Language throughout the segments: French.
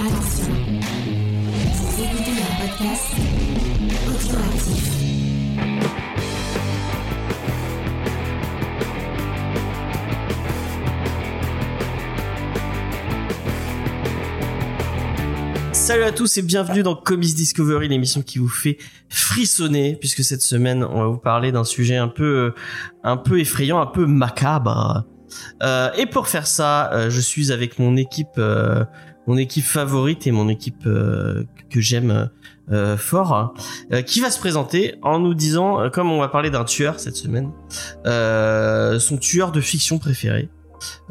Attention, vous écoutez un podcast. Salut à tous et bienvenue dans Comics Discovery, l'émission qui vous fait frissonner, puisque cette semaine on va vous parler d'un sujet un peu, euh, un peu effrayant, un peu macabre. Euh, et pour faire ça, euh, je suis avec mon équipe, mon équipe favorite et mon équipe euh, que j'aime euh, fort, euh, qui va se présenter en nous disant, euh, comme on va parler d'un tueur cette semaine, euh, son tueur de fiction préféré.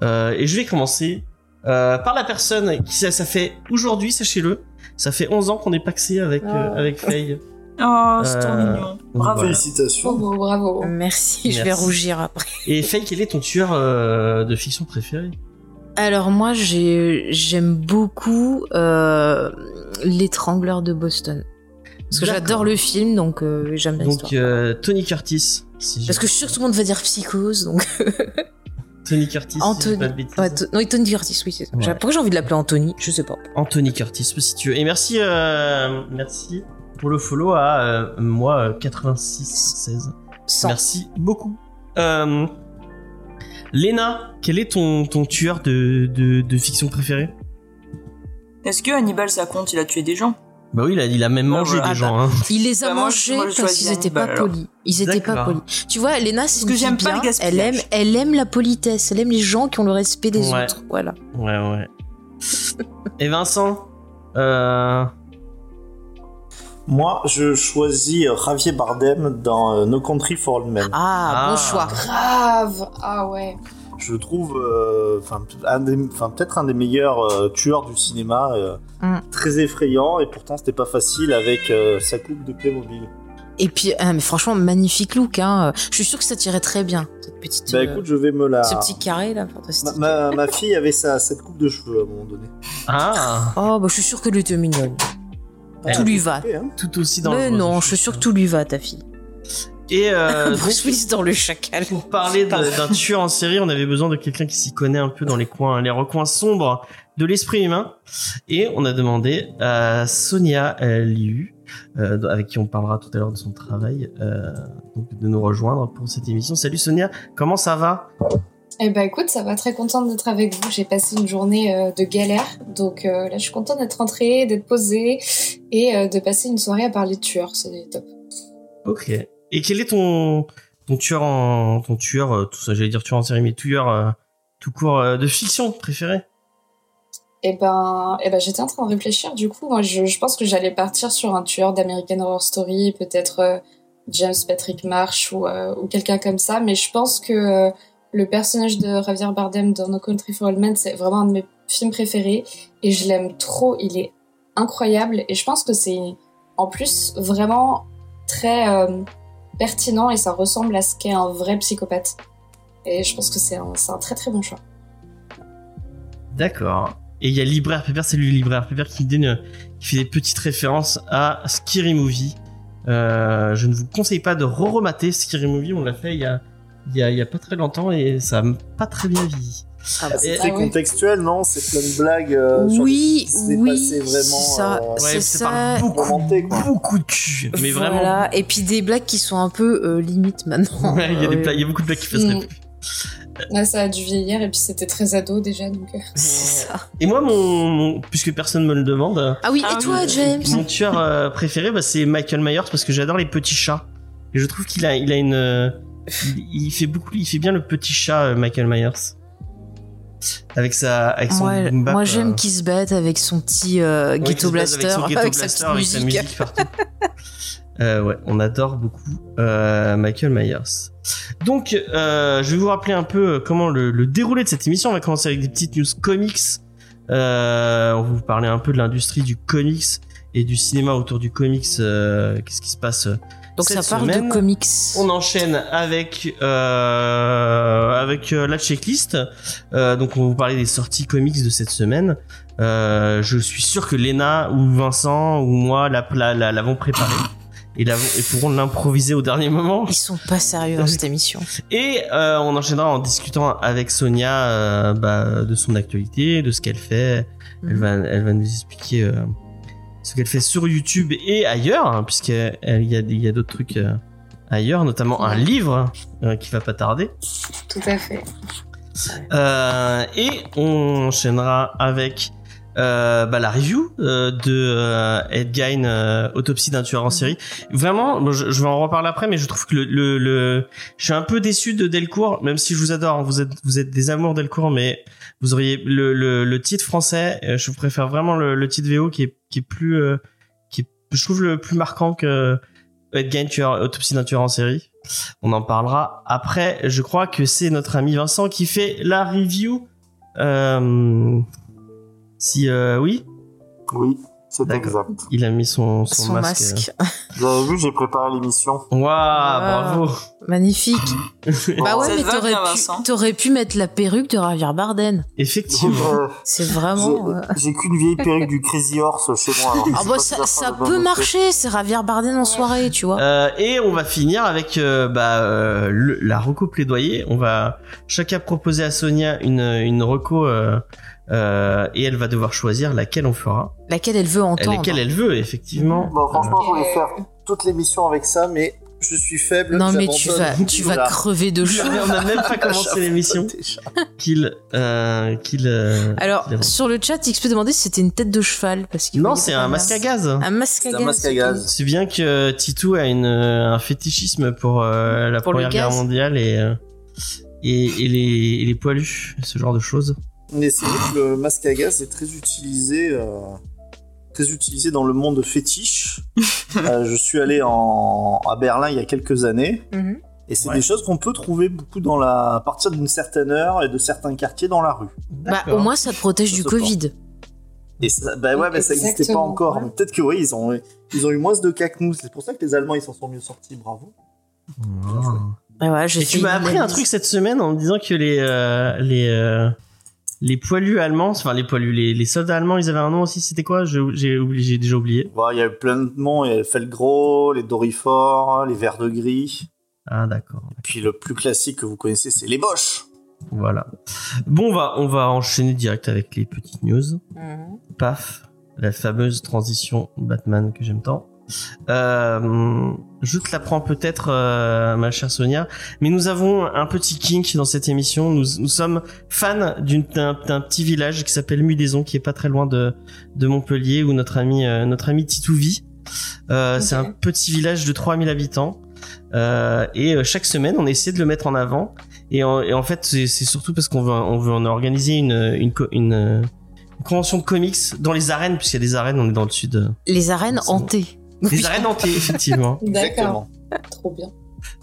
Euh, et je vais commencer euh, par la personne qui ça, ça fait aujourd'hui, sachez-le, ça fait 11 ans qu'on est paxé avec euh, avec Faye. Oh, c'est trop mignon. Bravo. Félicitations. Bravo, bravo. Merci, je vais Merci. rougir après. Et Faye, quel est ton tueur euh, de fiction préféré? Alors moi, j'ai- j'aime beaucoup euh, l'étrangleur de Boston. Parce que j'adore le film, donc euh, j'aime bien Donc euh, Tony Curtis. Si Parce que je suis sûre que tout le monde va dire psychose, donc Tony Curtis. Anthony. pas de bêtises. Ouais, to- non, Tony Curtis, oui, c'est ça. Ouais. Pourquoi j'ai envie de l'appeler Anthony? Je sais pas. Anthony Curtis, si tu veux. Et merci, euh, merci pour le follow à euh, moi euh, 86 16. Sans. Merci beaucoup. Euh, Léna, quel est ton, ton tueur de, de, de fiction préféré Est-ce que Hannibal ça compte Il a tué des gens Bah oui, il a, il a même Ah, mangé voilà. des gens. Hein. Il les a Bah, mangés moi, parce qu'ils étaient pas alors. polis. Ils étaient pas polis. Tu vois, Léna, c'est que une fille j'aime pas le bien. Elle aime, elle aime la politesse. Elle aime les gens qui ont le respect des Ouais. autres. Voilà. Ouais, ouais. Et Vincent euh, Moi, je choisis euh, Javier Bardem dans euh, No Country for Old Men. Ah, Ah. bon choix. Grave. Ah ouais. Je le trouve, euh, enfin, un des- enfin, peut-être un des meilleurs euh, tueurs du cinéma, euh, Mm. très effrayant, et pourtant c'était pas facile avec euh, sa coupe de Playmobil. Et puis, mais franchement, magnifique look. Hein. Je suis sûre que ça tirait très bien, cette petite, Bah euh, écoute, je vais me la. ce petit carré là, fantastique. Ma, ma- ma fille avait sa, cette coupe de cheveux à un moment donné. Ah, Oh, bah je suis sûre que lui était mignonne. Tout lui va. fait, hein. tout aussi dans Mais le non, je suis sûre que tout lui va, ta fille. Et euh, Bruce Willis dans le chacal. pour parler d'un tueur en série, on avait besoin de quelqu'un qui s'y connaît un peu dans les coins, les recoins sombres de l'esprit humain. Et on a demandé à Sonia Liu, euh, avec qui on parlera tout à l'heure de son travail, euh, donc de nous rejoindre pour cette émission. Salut Sonia, comment ça va? Eh ben écoute, ça va très contente d'être avec vous. J'ai passé une journée euh, de galère, donc euh, là je suis contente d'être rentrée, d'être posée et euh, de passer une soirée à parler de tueurs. C'est top. Ok. Et quel est ton ton tueur en ton tueur tout ça? J'allais dire tueur en série mais tueur tout court de fiction préféré Eh ben, eh ben j'étais en train de réfléchir. Du coup, moi je, je pense que j'allais partir sur un tueur d'American Horror Story, peut-être James Patrick Marsh ou, ou quelqu'un comme ça. Mais je pense que le personnage de Javier Bardem dans No Country for Old Men, c'est vraiment un de mes films préférés et je l'aime trop. Il est incroyable et je pense que c'est en plus vraiment très euh, pertinent et ça ressemble à ce qu'est un vrai psychopathe. Et je pense que c'est un, très très bon choix. D'accord. Et il y a Libraire Pépère, c'est lui Libraire Pépère qui fait des petites références à Scary Movie. Euh, je ne vous conseille pas de re-remater Scary Movie, on l'a fait il y a, il y a, il y a pas très longtemps et ça a pas très bien vieilli. Ah, Ah, c'est très Ah contextuel, non? C'est plein de blagues. euh, sur oui, oui, vraiment. ça, euh, Ouais, c'est c'est ça. beaucoup, quoi. beaucoup de cul. Mais vraiment. Voilà. Et puis des blagues qui sont un peu euh, limites maintenant. Ouais, il y a des Euh, il y a beaucoup de blagues qui passeraient Mm. Là, ça a dû vieillir et puis c'était très ado déjà, donc. euh, C'est ça. Et moi, mon, mon- puisque personne me le demande, Ah oui, Ah et toi, oui. James? Mon tueur euh, préféré, bah, c'est Michael Myers parce que j'adore les petits chats. Et je trouve qu'il a, il a une, euh, il, il fait beaucoup, il fait bien le petit chat euh, Michael Myers. Avec sa, avec son boom bap, moi j'aime euh, qu'il se batte avec son petit euh, ouais, ghetto blaster, avec, son ghetto avec sa blaster, petite avec sa musique. musique partout. Euh, ouais, on adore beaucoup euh, Michael Myers. Donc, euh, je vais vous rappeler un peu comment le, le déroulé de cette émission. On va commencer avec des petites news comics. On va vous parler un peu de l'industrie du comics et du cinéma autour du comics. Qu'est-ce qui se passe Donc cette ça parle semaine de comics. on enchaîne avec euh, avec euh, la checklist. Euh, donc on va vous parler des sorties comics de cette semaine. Euh, je suis sûr que Lena ou Vincent ou moi la- la- la- l'avons préparé. et, pourront l'improviser au dernier moment. Ils sont pas sérieux dans cette émission. Et euh, on enchaînera en discutant avec Sonia euh, bah, de son actualité, de ce qu'elle fait. Elle Mhm. va, elle va nous expliquer euh, ce qu'elle fait sur YouTube et ailleurs, hein, puisqu'il y a, il y a d'autres trucs euh, ailleurs, notamment un livre euh, qui va pas tarder. Tout à fait. Euh, et on enchaînera avec euh, bah, la review de Ed Gein, Autopsie d'un tueur en série. Vraiment, bon, je, je vais en reparler après, mais je trouve que le, le, le- je suis un peu déçu de Delcourt, même si je vous adore. hein, vous êtes, vous êtes des amours Delcourt, mais vous auriez le, le, le titre français. euh, je préfère vraiment le, le titre VO qui est, qui est plus, euh, qui est, je trouve le plus marquant que Ed Gein, tueur, Autopsie d'un tueur en série. On en parlera après. Je crois que c'est notre ami Vincent qui fait la review. Euh, si euh, oui, Oui, c'est exact. il a mis son, son, Son masque. masque. Vous avez vu, j'ai préparé l'émission. Waouh, bravo. Magnifique. Bah ouais, mais t'aurais pu, t'aurais pu mettre la perruque de Javier Barden. Effectivement. Euh, C'est j'ai- vraiment. euh, J'ai qu'une vieille perruque du Crazy Horse chez moi. Ah bah ça, peut marcher, c'est Javier Barden en soirée, tu vois. Euh, et on va finir avec euh, bah, euh, le- la reco plaidoyer. On va chacun proposer à Sonia une, une reco euh, euh, et elle va devoir choisir laquelle on fera. Laquelle elle veut entendre. Laquelle elle veut, effectivement. Bon, franchement, je voulais Et- faire toute l'émission avec ça, mais je suis faible. Non mais tu vas, tu vas crever de chaud. on n'a même pas commencé l'émission. Qu'il, euh, qu'il. euh, Alors sur le chat, XP demandait si c'était une tête de cheval parce non, c'est un masque à gaz. Un masque à un gaz. masque à gaz. C'est bien que Titou a une, euh, un fétichisme pour euh, la Pour Première Guerre mondiale et, euh, et, et les, et les poilus, ce genre de choses. Mais c'est vrai que le masque à gaz est très utilisé, euh, très utilisé dans le monde fétiche. Euh, je suis allé en, à Berlin il y a quelques années, Mhm. et c'est Ouais. des choses qu'on peut trouver beaucoup dans la, à partir d'une certaine heure et de certains quartiers dans la rue. Bah au moins ça te protège Ça du porte. Covid. Et ça, bah ouais, mais ça n'existait pas encore. ouais. Peut-être que oui, ils ont, ils ont eu moins de cas que nous. C'est pour ça que les Allemands ils s'en sont mieux sortis. Bravo. Ouais, ouais, j'ai Et tu m'as appris un truc cette semaine en me disant que les euh, les euh, les poilus allemands, enfin les poilus, les, les soldats allemands, ils avaient un nom aussi. C'était quoi? J'ai oublié, j'ai déjà oublié. Il y a eu plein de noms. Il y a les Felgro, les Dorifort, les Verts de Gris. Ah d'accord. Et puis le plus classique que vous connaissez, c'est les Bosch. Voilà. Bon, on va on va enchaîner direct avec les petites news. Mhm. Paf, la fameuse transition Batman que j'aime tant. Euh, je te l'apprends peut-être, euh, ma chère Sonia, mais nous avons un petit kink dans cette émission. Nous, nous sommes fans d'un petit village qui s'appelle Mudaison, qui est pas très loin de, de Montpellier, où notre ami, euh, notre ami Titou vit. Euh, C'est un petit village de 3000 habitants. Et chaque semaine, on essaie de le mettre en avant. Et en, et en fait, c'est surtout parce qu'on veut, on veut en organiser une, une, co- une, une convention de comics dans les arènes, puisqu'il y a des arènes, on est dans le sud. Les arènes hantées. Les arènes hantées, effectivement. D'accord. Trop bien.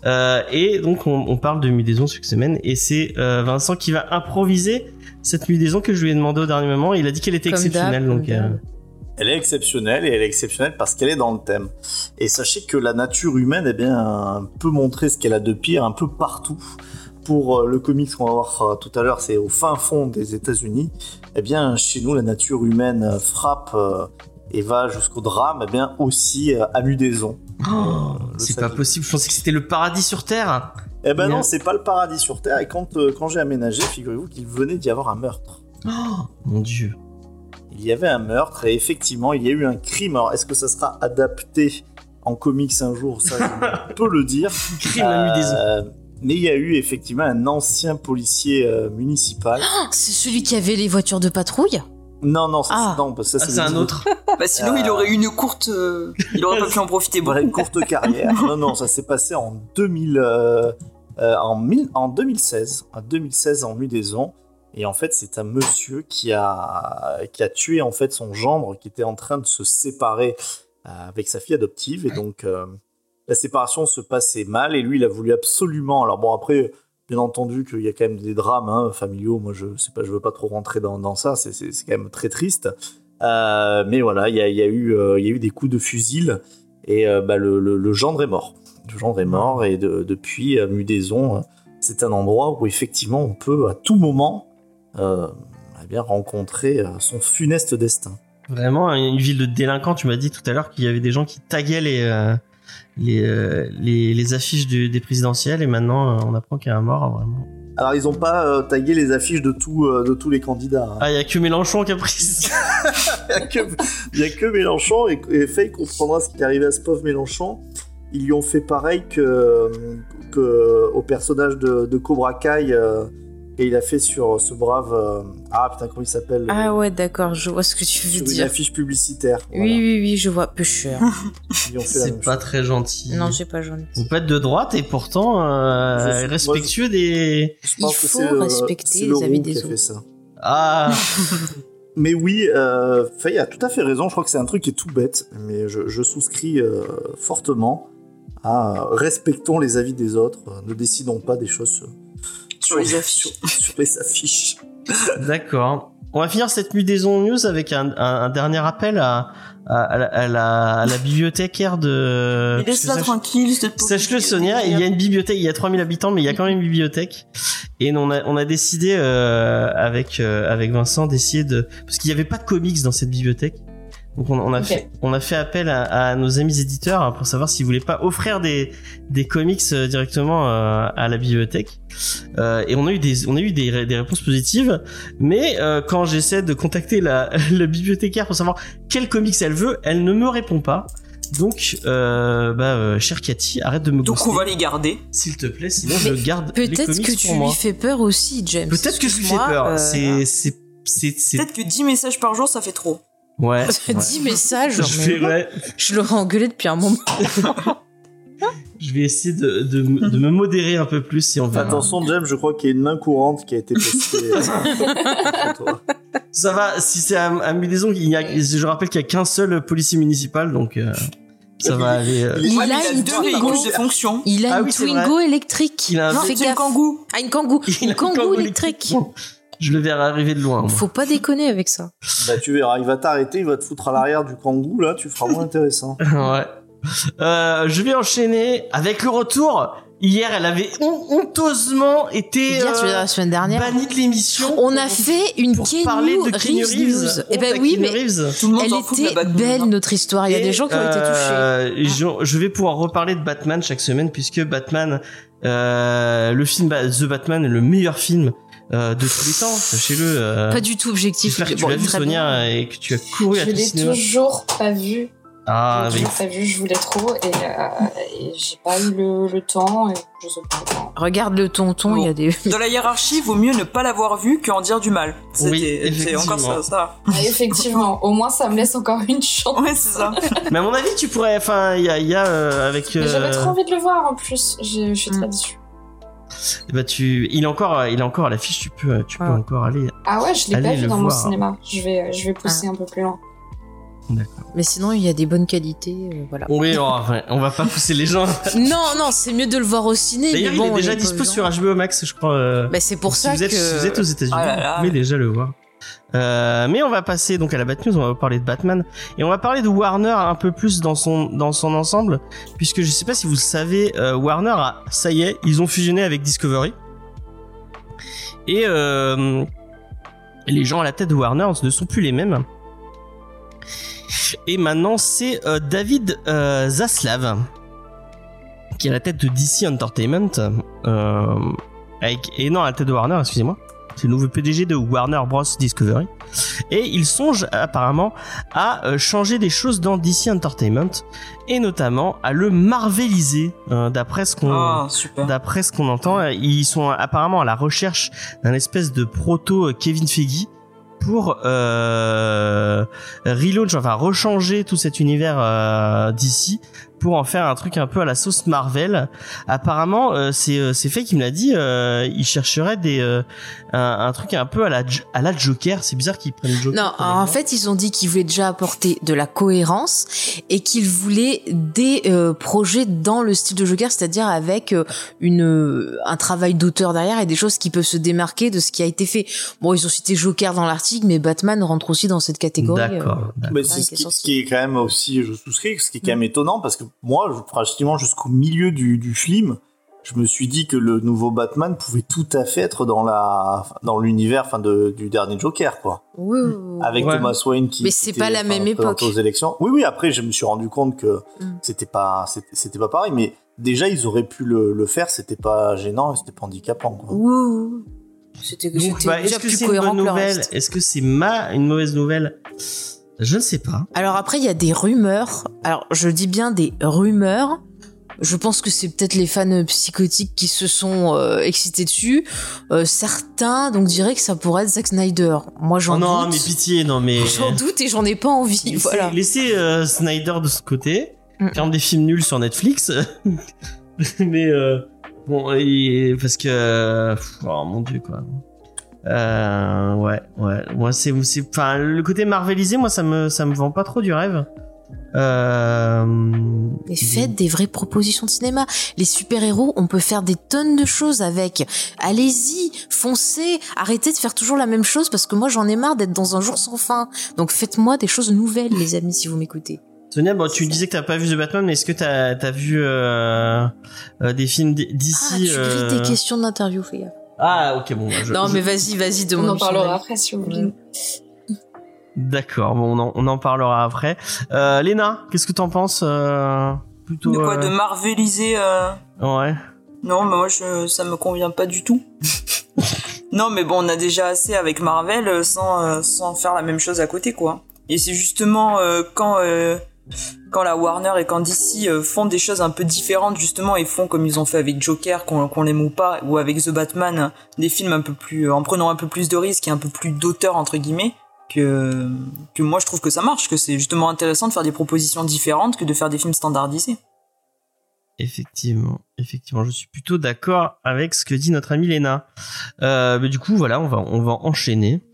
Euh, et donc, on, on parle de Mudaison chaque semaine, et c'est euh, Vincent qui va improviser cette Mudaison que je lui ai demandé au dernier moment. Il a dit qu'elle était Comme exceptionnelle, donc euh. Elle est exceptionnelle et elle est exceptionnelle parce qu'elle est dans le thème. Et sachez que la nature humaine, eh bien, peut montrer ce qu'elle a de pire un peu partout. Pour le comics qu'on va voir tout à l'heure, c'est au fin fond des États-Unis. Eh bien, chez nous, la nature humaine frappe et va jusqu'au drame. Eh bien, aussi euh, à Mudaison. oh, le c'est pas possible. Je pensais que c'était le paradis sur terre. Eh ben Bien. non, c'est pas le paradis sur terre. Et quand, euh, quand j'ai aménagé, figurez-vous qu'il venait d'y avoir un meurtre. Oh, mon dieu. Il y avait un meurtre et effectivement, il y a eu un crime. Alors, est-ce que ça sera adapté en comics un jour? Ça, je peux le dire. Crime à Mudaison. Euh, mais il y a eu effectivement un ancien policier euh, municipal. Ah, C'est celui qui avait les voitures de patrouille? Non, non, ça, Ah. c'est, non, parce que ça, Ah, c'est c'est le un autre. Bah sinon, Euh. il aurait eu une courte. euh, il aurait pas pu en profiter beaucoup. une courte carrière. non, non, ça s'est passé en 2000, euh, euh, en, mille- en 2016, en 2016 en Mudaison. Et en fait, c'est un monsieur qui a, qui a tué en fait son gendre qui était en train de se séparer euh, avec sa fille adoptive. Et donc, euh, la séparation se passait mal et lui, il a voulu absolument. Alors bon, après, bien entendu qu'il y a quand même des drames hein, familiaux. Moi, je sais pas, je veux pas trop rentrer dans, dans ça. C'est, quand même très triste. Euh, mais voilà, il y a, y a eu, euh, y a eu des coups de fusil et euh, bah, le, le- gendre est mort. Le gendre est mort et de- depuis euh, Mudaison, c'est un endroit où effectivement on peut à tout moment eh bien rencontrer son funeste destin. Vraiment, une ville de délinquants. Tu m'as dit tout à l'heure qu'il y avait des gens qui taguaient les, les, euh, les, les affiches du- des présidentielles et maintenant euh, on apprend qu'il y a un mort hein, vraiment. Alors ils ont pas euh, tagué les affiches de tout, euh, de tous les candidats. hein. Ah, il y a que Mélenchon qui a pris. Il y a que, il y a que Mélenchon et, et Faye comprendra ce qui est arrivé à ce pauvre Mélenchon. Ils lui ont fait pareil que, que au personnage de, de Cobra Kai euh, et il a fait sur ce brave euh, ah putain comment il s'appelle Ah euh, ouais, d'accord, je vois ce que tu veux sur une dire. affiche publicitaire. Oui, Voilà. oui, oui, je vois. Pêcheur. C'est pas chose. très gentil. non, j'ai pas gentil. Vous être de droite et pourtant euh, Je sais- respectueux des. Je pense Il que faut c'est, euh, respecter c'est les avis des autres. ça. Ah, Mais oui, euh, Faye a tout à fait raison. Je crois que c'est un truc qui est tout bête, mais je, je souscris euh, fortement à euh, respectons les avis des autres, euh, ne décidons pas des choses sur, les affiches. sur- sur les affiches. d'accord. On va finir cette Mudaison News avec un, un, un dernier appel à, à, à la, à la, à la bibliothécaire de. Mais laisse-la tranquille, Sache-le Sonia, il y a une bibliothèque, il y a 3000 habitants, mais il y a quand même une bibliothèque. Et on a, on a décidé euh, avec euh, avec Vincent d'essayer de parce qu'il n'y avait pas de comics dans cette bibliothèque. Donc on, on a fait on a fait appel à, à nos amis éditeurs hein, pour savoir s'ils voulaient pas offrir des des comics euh, directement euh, à la bibliothèque. Euh, et on a eu des on a eu des, des réponses positives, mais euh, quand j'essaie de contacter la, la bibliothécaire pour savoir quel comics elle veut, elle ne me répond pas. Donc, euh, bah, euh, chère Cathy, arrête de me Donc ghoster, on va les garder. s'il te plaît, sinon je garde les Peut-être que pour tu moi. lui fais peur aussi, James. Peut-être que je lui fais peur. euh, C'est, c'est, c'est, c'est. Peut-être que 10 messages par jour, ça fait trop. Ouais. ouais. 10 messages. Je mais ouais, Je l'aurais engueulé depuis un moment. je vais essayer de, de, me- de me modérer un peu plus et on verra. Attention, James, je crois qu'il y a une main courante qui a été postée. Ça va, si c'est à, à il y a, je rappelle qu'il y a qu'un seul policier municipal, donc euh, ça va aller. euh. Il Ouais, a une deux véhicules de fonction. Il a Ah une oui, Twingo électrique. Il a un- Non, c'est kangou. Ah, une a Une un Kangoo Kangoo électrique. Je le verrai arriver de loin. moi. Faut pas déconner avec ça. Bah, tu verras, il va t'arrêter, il va te foutre à l'arrière du kangou, là, tu feras moins intéressant. ouais. Euh, je vais enchaîner avec le retour. Hier, elle avait hon- honteusement été Hier, tu veux dire euh, la semaine dernière. bannie de l'émission. On a fait une pour Keanu parler de Keanu Reeves Reeves. Eh ben oui, Keanu mais Reeves. Tout le monde elle s'en fout de la était Batman, belle hein. notre histoire. Il y a Et, des gens qui ont été touchés. euh, je, je vais pouvoir reparler de Batman chaque semaine puisque Batman, euh, le film Ba- The Batman est le meilleur film euh, de tous les temps. Sachez-le. euh, Pas du tout objectif. J'espère que tu Bon, l'as vu Sonia bien. et que tu as couru à Je l'ai toujours pas vu. Ah, je toujours pas vu, je voulais trop et, euh, et j'ai pas eu le, le temps et je sais pas. Regarde le tonton, il y a des. Dans la hiérarchie, vaut mieux ne pas l'avoir vu qu'en dire du mal. C'était- Oui, c'est encore effectivement. ça, ça. Ah, effectivement, au moins ça me laisse encore une chance. Ouais, c'est ça. mais à mon avis, tu pourrais. Enfin, il y a, il y a euh, avec. J'avais trop envie de le voir en plus, je je suis très déçue. Bah, tu, il est encore, il est encore à l'affiche. Tu peux, tu peux Ah. encore aller. Ah ouais, je l'ai pas vu dans mon cinéma. Je vais, je vais pousser un peu plus loin. Mais sinon, il y a des bonnes qualités. euh, voilà. Oui, oh, on va pas pousser les gens. Non, non, c'est mieux de le voir au ciné. D'ailleurs, mais bon, il est déjà dispo sur HBO Max, je crois. euh, Bah, c'est pour si ça vous êtes, que. si vous êtes aux États-Unis, Ah vous pouvez déjà le voir. Euh, mais on va passer donc à la Bat News, on va parler de Batman et on va parler de Warner un peu plus dans son dans son ensemble puisque je sais pas si vous le savez euh, Warner a, ça y est ils ont fusionné avec Discovery. Et euh, les gens à la tête de Warner ne sont plus les mêmes. Et maintenant c'est euh, David euh, Zaslav qui est à la tête de DC Entertainment avec, et non à la tête de Warner excusez-moi c'est le nouveau PDG de Warner Bros. Discovery. Et il songe apparemment à euh, changer des choses dans DC Entertainment et notamment à le marveliser euh, d'après ce qu'on Ah. D'après ce qu'on entend, ils sont apparemment à la recherche d'un espèce de proto euh, Kevin Feige pour euh, relaunch, enfin rechanger tout cet univers euh, d'ici pour en faire un truc un peu à la sauce Marvel. Apparemment, euh, c'est euh, c'est fait qui me l'a dit. Euh, il chercherait des euh, un, un truc un peu à la à la Joker. C'est bizarre qu'ils prennent Joker. Non, en fait, ils ont dit qu'ils voulaient déjà apporter de la cohérence et qu'ils voulaient des euh, projets dans le style de Joker, c'est-à-dire avec euh, une un travail d'auteur derrière et des choses qui peuvent se démarquer de ce qui a été fait. Bon, ils ont cité Joker dans l'article, mais Batman rentre aussi dans cette catégorie. euh. D'accord. Mais c'est ce, ce qui est quand même aussi, je souscris, ce qui est quand même étonnant parce que moi, pratiquement jusqu'au milieu du, du film, je me suis dit que le nouveau Batman pouvait tout à fait être dans la dans l'univers enfin de, du dernier Joker quoi. Oui, oui, oui. Avec Ouais. Thomas Wayne qui Mais c'est était, pas la enfin, même présenté époque. aux élections. Oui oui, après je me suis rendu compte que Mm. c'était pas c'était- c'était pas pareil mais déjà ils auraient pu le, le faire, c'était pas gênant et c'était pas handicapant quoi. Oui. C'était bah, déjà est-ce que plus c'est une cohérent bonne que le nouvelle reste. Est-ce que c'est ma une mauvaise nouvelle? Je ne sais pas. Alors après, il y a des rumeurs. Alors, je dis bien des rumeurs. Je pense que c'est peut-être les fans psychotiques qui se sont euh, excités dessus. Euh, certains donc diraient que ça pourrait être Zack Snyder. Moi, j'en Oh non, doute. mais pitié, non mais. J'en doute et j'en ai pas envie. Laissez, Voilà. laissez, euh, Snyder de ce côté, Mm. faire des films nuls sur Netflix. mais euh, bon, et- parce que oh mon dieu quoi. Euh, ouais, ouais. Moi, c'est, enfin, le côté marvelisé, moi, ça me, ça me vend pas trop du rêve. Euh, Mais faites des vraies propositions de cinéma. Les super-héros, on peut faire des tonnes de choses avec. Allez-y, foncez, arrêtez de faire toujours la même chose parce que moi j'en ai marre d'être dans un jour sans fin. Donc faites-moi des choses nouvelles, les amis, si vous m'écoutez. Sonia, bon, tu disais que t'as pas vu The Batman, mais est-ce que t'as, t'as vu euh, euh, des films d- Ah, d'ici tu euh, grilles tes questions d'interview, fais gaffe. Ah, ok, bon. bah, je- Non, je- mais vas-y, vas-y, On demande. en parlera après si vous voulez. D'accord, bon, on en, on en parlera après. Euh, Léna, qu'est-ce que t'en penses euh, Plutôt. De quoi euh, De marveliser euh, Ouais. Non, mais moi, je, ça me convient pas du tout. non, mais bon, on a déjà assez avec Marvel sans, sans faire la même chose à côté, quoi. Et c'est justement euh, quand, euh, quand la Warner et quand DC euh, font des choses un peu différentes, justement, et font comme ils ont fait avec Joker, qu'on qu'on l'aime ou pas, ou avec The Batman, des films un peu plus. en prenant un peu plus de risques et un peu plus d'auteur, entre guillemets. Que, moi je trouve que ça marche, que c'est justement intéressant de faire des propositions différentes que de faire des films standardisés. Effectivement, effectivement, je suis plutôt d'accord avec ce que dit notre amie Léna. Euh, du coup, voilà, on va, on va enchaîner euh,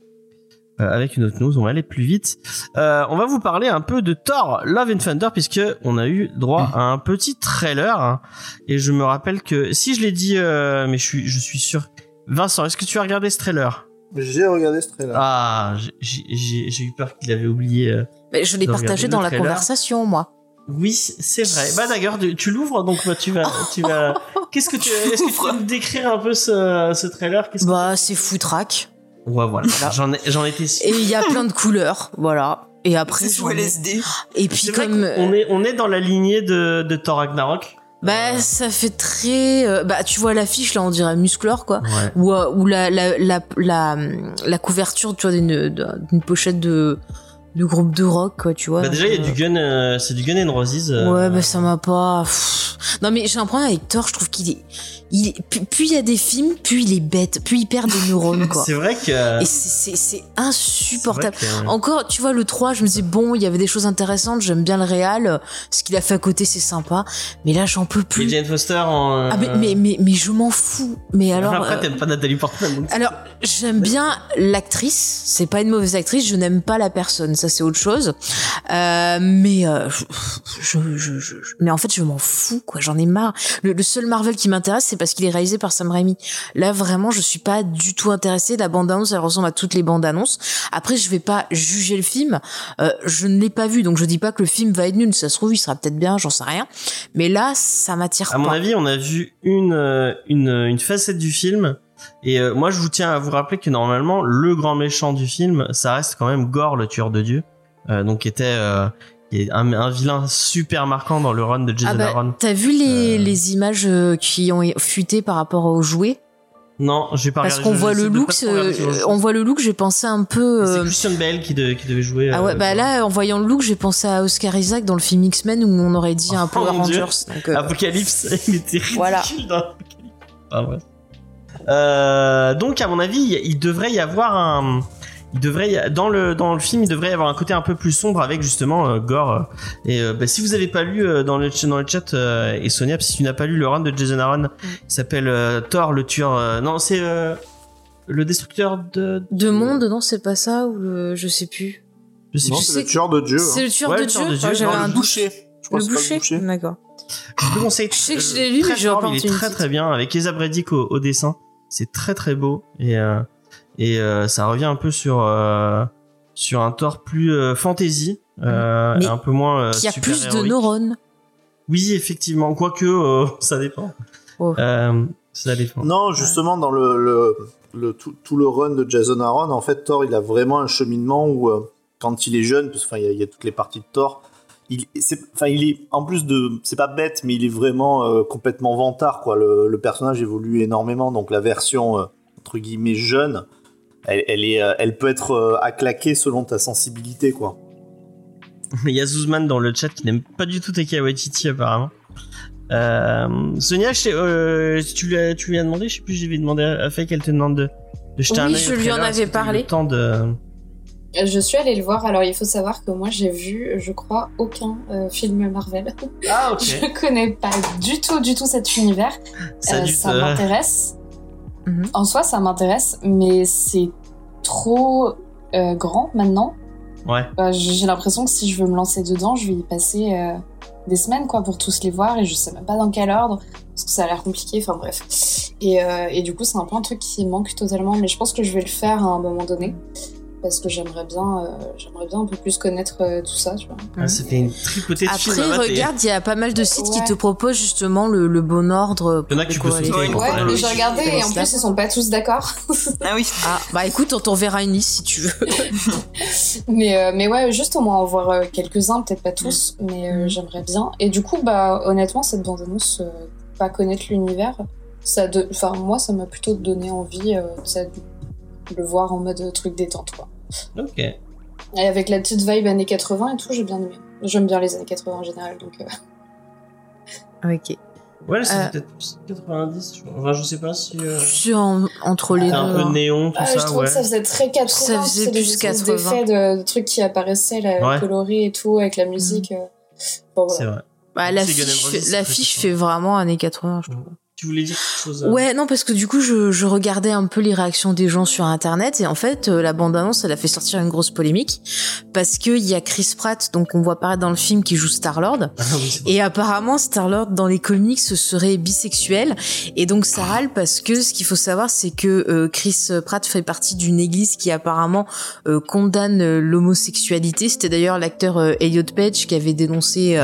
avec une autre news. On va aller plus vite. Euh, on va vous parler un peu de Thor Love and Thunder puisque on a eu droit à un petit trailer. hein. et je me rappelle que si je l'ai dit, euh, mais je suis, je suis sûr. Vincent, est-ce que tu as regardé ce trailer? J'ai regardé ce trailer. Ah, j'ai- j'ai j'ai eu peur qu'il avait oublié. euh, Mais je l'ai partagé dans la conversation, moi. Oui, c'est vrai. Bah d'ailleurs, tu- l'ouvres donc bah, tu vas, tu vas. Qu'est-ce que tu, est-ce que tu peux nous décrire un peu ce, ce trailer? Qu'est-ce que- Bah, c'est foutraque. Ouais, voilà. J'en ai, j'en étais sûr. Et il y a plein de couleurs, voilà. Et après, C'est sous LSD. et puis C'est vrai comme qu'on est, on est dans la lignée de, de Thor Ragnarok. bah ça fait très euh, bah tu vois l'affiche là on dirait musclor quoi Ouais. ou euh, ou la la la la, la couverture tu vois d'une d'une pochette de de groupe de rock quoi tu vois Bah déjà, il y a Euh, du gun, euh, c'est du Gun and Roses. euh, Ouais, bah ça m'a pas. pff. Non, mais j'ai un problème avec Thor, je trouve qu'il est. Il plus il y a des films, plus il est bête, plus il perd des neurones, quoi. C'est vrai que. Et c'est- c'est c'est c'est insupportable. que- Encore, tu vois, le 3, je me disais, bon, il y avait des choses intéressantes, j'aime bien le réal, euh, ce qu'il a fait à côté, c'est sympa. Mais là, j'en peux Et plus. Jane Foster en. euh, Ah, mais, mais, mais, mais je m'en fous. Mais alors. Après, euh, t'aimes pas Nathalie Portman. donc- alors, j'aime bien l'actrice. C'est pas une mauvaise actrice. Je n'aime pas la personne. Ça, c'est autre chose. Euh, mais euh, je, je, je, je- mais en fait, je m'en fous. Quoi, j'en ai marre. Le, le seul Marvel qui m'intéresse, c'est parce qu'il est réalisé par Sam Raimi. Là, vraiment, je suis pas du tout intéressée. La bande annonce, elle ressemble à toutes les bandes annonces. Après, je vais pas juger le film. Euh, je ne l'ai pas vu, donc je dis pas que le film va être nul. Ça se trouve, il sera peut-être bien. J'en sais rien. Mais là, ça m'attire À mon pas. avis, on a vu une, euh, une, une facette du film. Et euh, moi, je vous tiens à vous rappeler que normalement, le grand méchant du film, ça reste quand même Gore, le tueur de Dieu. Euh, donc, qui était euh, qui est un, un vilain super marquant dans le run de Jason Ah bah, Aaron. t'as vu les, Euh. les images euh, qui ont fuité par rapport aux jouets Non, j'ai pas Parce qu'on voit le look, euh, on voit le look, j'ai pensé un peu. C'est euh, Christian Bale qui, de- qui devait jouer. Ah ouais, euh, bah là, en voyant le look, j'ai pensé à Oscar Isaac dans le film X-Men où on aurait dit un Oh Power mon Dieu. Rangers. Donc, euh, Apocalypse, il était ridicule Voilà. dans Apocalypse. Ah ouais. Euh, donc à mon avis, il- il devrait y avoir un, il devrait dans le dans le film, il devrait y avoir un côté un peu plus sombre avec justement euh, Gore. et euh, bah, si vous avez pas lu euh, dans le dans le chat euh, et Sonia, si tu n'as pas lu le run de Jason Aaron, il s'appelle euh, Thor le tueur. euh, non, c'est euh, le destructeur de De monde, non, c'est pas ça ou le- je sais plus. Je sais Non, plus. c'est le tueur de Dieu. C'est hein. le tueur Ouais, de le Dieu. tueur de Dieu. Enfin, j'avais un le boucher. Je crois Le que pas boucher. D'accord. Je te conseille. Je sais que je l'ai lu, mais très j'ai Il est très très bien avec Esa Bredick au, au dessin. C'est très très beau et euh, et euh, ça revient un peu sur euh, sur un Thor plus euh, fantasy, euh, Mais un peu moins. euh, Qui a plus de neurones. Oui, effectivement. Quoique euh, ça dépend. Oh. Euh, ça dépend. Non, justement, dans le, le, le- tout, tout le run de Jason Aaron, en fait, Thor, il a vraiment un cheminement où, euh, quand il est jeune, parce qu'il y, y a toutes les parties de Thor, il, enfin, il est, en plus de, c'est pas bête, mais il est vraiment euh, complètement vantard, quoi. Le, le personnage évolue énormément, donc la version, euh, entre guillemets, jeune, elle, elle est, euh, elle peut être euh, à claquer selon ta sensibilité, quoi. Il y a Zuzman dans le chat qui n'aime pas du tout Taika Waititi apparemment. Euh, Sonia, je sais, euh, tu, lui as, tu lui as demandé, je sais plus, j'ai demandé à Faye qu'elle te demande de, de jeter Oui, un je lui en avais parlé. Temps de... Je suis allée le voir. Alors, il faut savoir que moi, j'ai vu, je crois, aucun euh, film Marvel. Ah ok. Je connais pas du tout, du tout cet univers. Ça Euh, m'intéresse. Mhm. En soi, ça m'intéresse, mais c'est trop euh, grand maintenant. Ouais. Bah, j'ai l'impression que si je veux me lancer dedans, je vais y passer euh, des semaines quoi pour tous les voir et je sais même pas dans quel ordre parce que ça a l'air compliqué. Enfin bref. Et, euh, et du coup, c'est un peu un truc qui manque totalement, mais je pense que je vais le faire à un moment donné parce que j'aimerais bien, euh, j'aimerais bien un peu plus connaître euh, tout ça, tu vois. Ah, C'était une tripotée de films. Après, à mater. regarde, il y a pas mal de sites qui te proposent justement le, le bon ordre. Il y en a que tu peux bon, Ouais, mais j'ai regardé et en plus ils sont pas tous d'accord. Ah oui. Ah, bah écoute, on t'enverra une liste si tu veux. mais euh, mais ouais, juste au moins en voir quelques-uns, peut-être pas tous, mais euh, Mhm. j'aimerais bien. Et du coup, bah honnêtement, cette bande-annonce, euh, pas connaître l'univers, ça, de... enfin moi, ça m'a plutôt donné envie, euh, le voir en mode truc détente, quoi. Ok. Et avec la petite vibe années 80 et tout, j'ai bien aimé. J'aime bien les années 80 en général, donc. euh, ok. Ouais, c'est Euh. peut-être plus 90. je- Enfin, je sais pas si. Euh... En- entre les deux. un peu hein. néon, tout Ah, je ça, trouve ouais. que ça faisait très 80. Ça faisait plus espèces 80. d'effets de, de trucs qui apparaissaient, là, Ouais. colorés et tout, avec la musique. euh. Bon, C'est vrai. Bah, l'affiche fait, fait vraiment années 80, je trouve. Tu voulais dire quelque chose euh Ouais, non, parce que du coup, je, je regardais un peu les réactions des gens sur Internet et en fait, euh, la bande-annonce, elle a fait sortir une grosse polémique parce que il y a Chris Pratt, donc on voit apparaître dans le film, qui joue Star-Lord. Ah oui. Et apparemment, Star-Lord dans les comics serait bisexuel. Et donc ça râle parce que ce qu'il faut savoir, c'est que euh, Chris Pratt fait partie d'une église qui apparemment euh, condamne l'homosexualité. C'était d'ailleurs l'acteur euh, Elliot Page qui avait dénoncé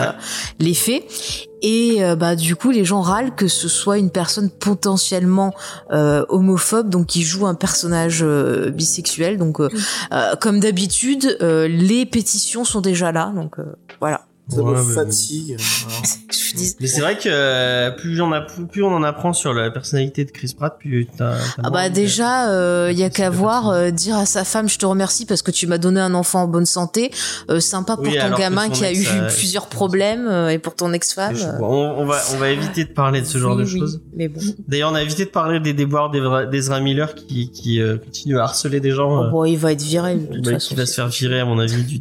les faits. Et euh, bah du coup, les gens râlent que ce soit une personne potentiellement euh, homophobe, donc qui joue un personnage euh, bisexuel. Donc, comme d'habitude, euh, les pétitions sont déjà là. Donc euh, voilà. Ça Ouais, me mais- fatigue. Je dis, Mais c'est vrai que euh, plus on, a, plus on en apprend sur la personnalité de Chris Pratt, plus t'as. t'as Ah bah déjà, euh, il y a qu'à voir euh, dire à sa femme je te remercie parce que tu m'as donné un enfant en bonne santé. Euh, sympa pour Oui, ton gamin qui a eu euh, plusieurs problèmes euh, et pour ton ex-femme. Euh, on, on va, on va éviter de parler de ce genre oui, de oui, choses. Mais bon, D'ailleurs, on a évité de parler des déboires d'Ezra Miller qui, qui euh, continue à harceler des gens. Oh, euh, bon, il va être viré de toute bah, façon. qui va se faire virer, à mon avis, du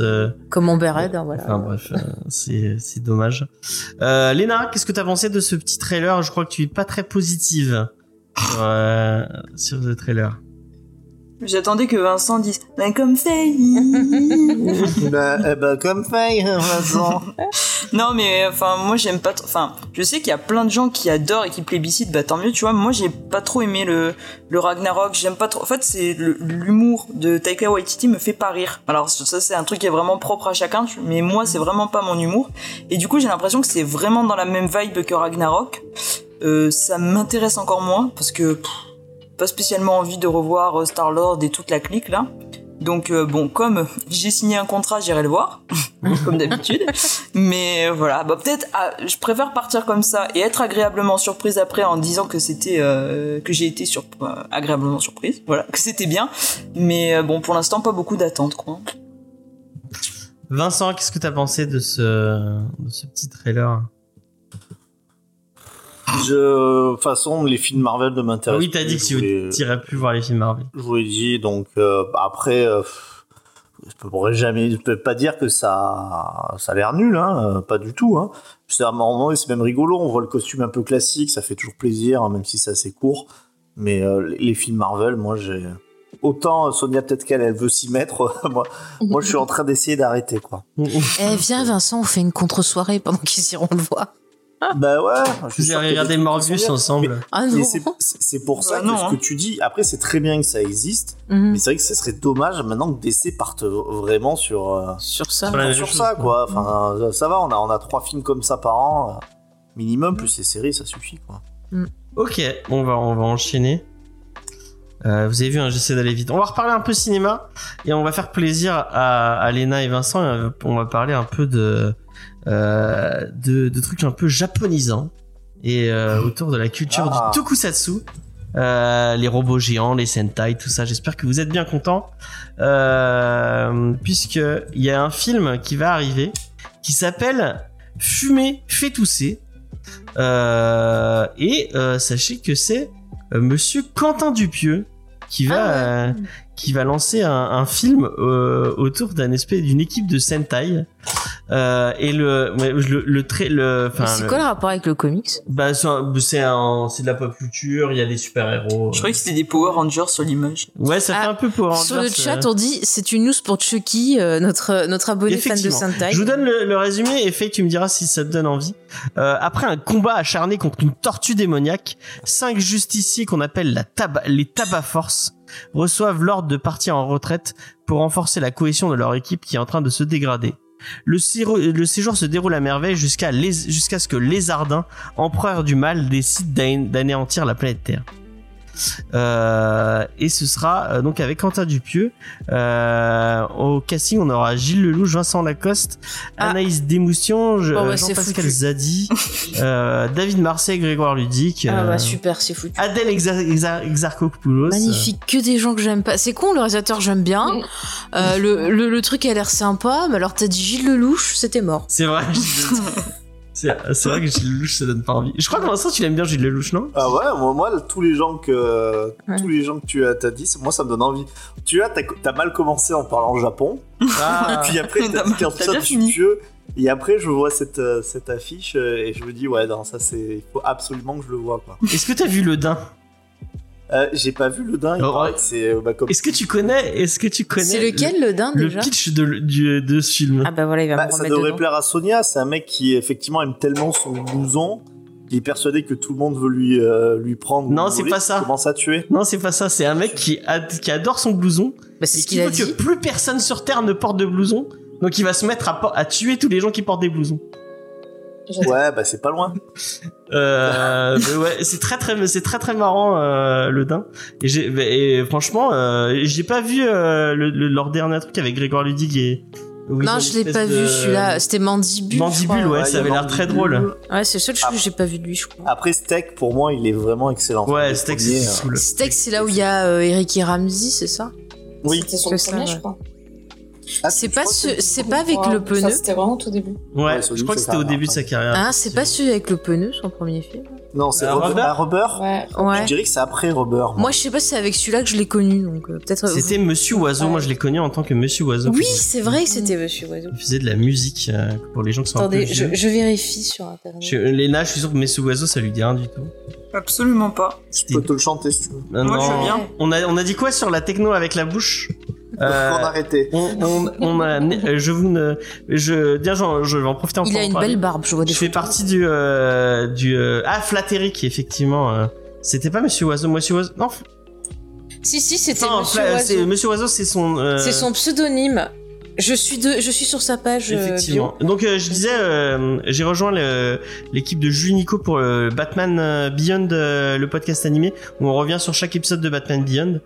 euh, Comme Amber Red, hein, voilà. Enfin bref, euh, c'est dommage. Euh, Léna, qu'est-ce que t'as pensé de ce petit trailer? Je crois que tu es pas très positive sur, euh, sur ce trailer. J'attendais que Vincent dise Ben comme Faye bah, eh ben, comme Faye, Vincent. Non mais enfin moi j'aime pas trop enfin je sais qu'il y a plein de gens qui adorent et qui plébiscitent bah tant mieux tu vois. Moi j'ai pas trop aimé le le Ragnarok. J'aime pas trop en fait c'est l'humour de Taika Waititi me fait pas rire. Alors ça c'est un truc qui est vraiment propre à chacun mais moi c'est vraiment pas mon humour. Et du coup j'ai l'impression que c'est vraiment dans la même vibe que Ragnarok. Euh, ça m'intéresse encore moins parce que pff, pas spécialement envie de revoir Star Lord et toute la clique là donc euh, bon, comme j'ai signé un contrat, j'irai le voir, comme d'habitude. Mais euh, voilà, bah peut-être, ah, je préfère partir comme ça et être agréablement surprise après en disant que c'était euh, que j'ai été euh, agréablement surprise, voilà, que c'était bien. Mais euh, bon, pour l'instant, pas beaucoup d'attentes, quoi. Vincent, qu'est-ce que t'as pensé de ce, de ce petit trailer? Je, de toute façon, les films Marvel ne m'intéressent Oui, t'as dit que voulais- tu t'irais plus voir les films Marvel. Je vous l'ai dit, donc euh, après, euh, je pourrais jamais, je peux pas dire que ça, ça a l'air nul, hein, pas du tout. Hein. C'est à un moment, c'est même rigolo. On voit le costume un peu classique, ça fait toujours plaisir, hein, même si c'est assez court. Mais euh, les, films Marvel, moi, j'ai autant Sonia peut-être qu'elle, elle veut s'y mettre. moi, moi, je suis en train d'essayer d'arrêter, quoi. Eh, viens Vincent, on fait une contre-soirée pendant qu'ils iront le voir. bah ouais. Vous avez regardé Morbius ensemble. Ah non. c'est- pour ça Bah que non, ce que tu dis, après c'est très bien que ça existe, Mhm. mais c'est vrai que ce serait dommage maintenant que DC parte vraiment sur, euh, Sur ça. Sur ça quoi. Enfin, ça- ça va, on a, on a trois films comme ça par an. minimum, plus les séries, ça suffit, quoi. Ok, on va, on va enchaîner. Euh, vous avez vu, hein, j'essaie d'aller vite. On va reparler un peu cinéma et on va faire plaisir à, à Léna et Vincent. et euh, on va parler un peu de, euh, de, de trucs un peu japonisants et euh, autour de la culture Ah. du tokusatsu. Euh, les robots géants, les sentai, tout ça. J'espère que vous êtes bien contents. Euh, puisque il y a un film qui va arriver qui s'appelle Fumer fait tousser. Euh, et euh, sachez que c'est euh, Monsieur Quentin Dupieux qui va Ah euh, qui va lancer un, un film euh, autour d'un espèce d'une équipe de Sentai. Euh, et le ouais, le le trait le enfin c'est le- quoi le rapport avec le comics? Bah c'est un- c'est un- c'est de la pop culture, il y a des super héros. Je croyais que c'était des Power Rangers sur l'image. Ouais, ça fait Ah, un peu pour Sur le chat, on dit c'est une news pour Chucky, euh, notre notre abonné fan de Effectivement. Sentai. Je vous donne le, le résumé et fait tu me diras si ça te donne envie. Euh, après un combat acharné contre une tortue démoniaque, cinq justiciers qu'on appelle la tab les Tabac Force reçoivent l'ordre de partir en retraite pour renforcer la cohésion de leur équipe qui est en train de se dégrader. Le, séjour se déroule à merveille jusqu'à ce que Lézardin, empereur du mal, décide d'an- d'anéantir la planète Terre. Euh, et ce sera euh, donc avec Quentin Dupieux. Euh, au casting, on aura Gilles Lelouch, Vincent Lacoste, Ah. Anaïs Desmoussions, Je- Bon, bah, c'est Jean-Pascal foutu. Zadi, euh, David Marseille, Grégoire Ludic, Ah euh, bah super, c'est foutu. Adèle Exa- Exa- Exarchopoulos. Magnifique, que des gens que j'aime pas. C'est con, le réalisateur j'aime bien. Le, le, le truc a l'air sympa, mais alors t'as dit Gilles Lelouch, c'était mort. C'est vrai. C'est vrai que Gilles Lelouch, ça donne pas envie. Je crois que Vincent, tu l'aimes bien Gilles Lelouch, non? Ah ouais, moi, moi, tous les gens que Ouais. tous les gens que tu as t'as dit, moi ça me donne envie. Tu as t'as as mal commencé en parlant Japon, Ah. puis après T'as dit t'as ça vieux, et après je vois cette euh, cette affiche euh, et je me dis ouais non ça c'est il faut absolument que je le vois quoi. Est-ce que t'as vu le Dain Euh, J'ai pas vu le dingue, il Oh, c'est euh, bah, comme Est-ce que tu connais Est-ce que tu connais C'est lequel le din le, le déjà pitch de, du, de ce film? Ah bah voilà, il va Bah, me ça devrait dedans. plaire à Sonia, c'est un mec qui effectivement aime tellement son blouson, qu'il est persuadé que tout le monde veut lui euh, lui prendre. Non, c'est pas ça. qu'il Commence à tuer. Non, c'est pas ça. C'est un mec qui, ad- qui adore son blouson Bah, c'est ce qui qu'il a veut dit. que plus personne sur Terre ne porte de blouson. Donc il va se mettre à tuer tous les gens qui portent des blousons. Ouais, bah c'est pas loin. Euh, mais ouais, c'est très très c'est très très marrant euh, le din. Et j'ai et franchement, euh, j'ai pas vu euh, le, le- leur dernier truc avec Grégoire Ludig et Non, je l'ai pas de- vu celui-là. C'était Mandibule. Mandibule, ouais, Ouais, ça avait l'air très drôle. Ouais, c'est le seul truc que j'ai pas vu de lui, je crois. Après Steak, pour moi, il est vraiment excellent. Ouais, Steak, c'est cool. Steak, c'est là où il y a euh, Eric et Ramsey, c'est ça? Oui. C'était ça, premier, je crois. Ah, C'est pas ce, pas avec le pneu. c'était vraiment au tout début. Ouais, Ouais, je crois que c'était au début de sa carrière. Hein, c'est pas celui avec le pneu, son premier film. Non, c'est Euh, Rubber. Rubber Ah, Rubber Ouais. Je dirais que c'est après Rubber. moi. Moi, je sais pas si c'est avec celui-là que je l'ai connu, donc euh, peut-être. C'était Monsieur Oiseau. Moi, je l'ai connu en tant que Monsieur Oiseau. Oui, c'est vrai que c'était Monsieur Oiseau. Il faisait de la musique euh, pour les gens qui sont Attendez, un peu je, je vérifie sur internet. Je, Léna, je suis sûr que Monsieur Oiseau, ça lui dit rien du tout. Absolument pas. Je peux te le chanter si tu veux. Euh, Moi, non. je veux bien. On a, on a dit quoi sur la techno avec la bouche? Euh, arrêter. on, on, on a, euh, je vous ne, je, bien, je vais en profiter encore. Il a une parler. belle barbe, je vois des Je fais partie du, euh, du, euh, ah, Flatteric, effectivement. euh, c'était pas Monsieur Oiseau, Monsieur Oiseau, non. Si, si, c'était non, Monsieur c'est- Oiseau. Monsieur Oiseau, c'est son. euh, C'est son pseudonyme. Je suis de, je suis sur sa page. euh, Effectivement. Donc euh, je disais, euh, j'ai rejoint l'équipe de Jules Nico pour le Batman euh, Beyond, euh, le podcast animé, où on revient sur chaque épisode de Batman Beyond.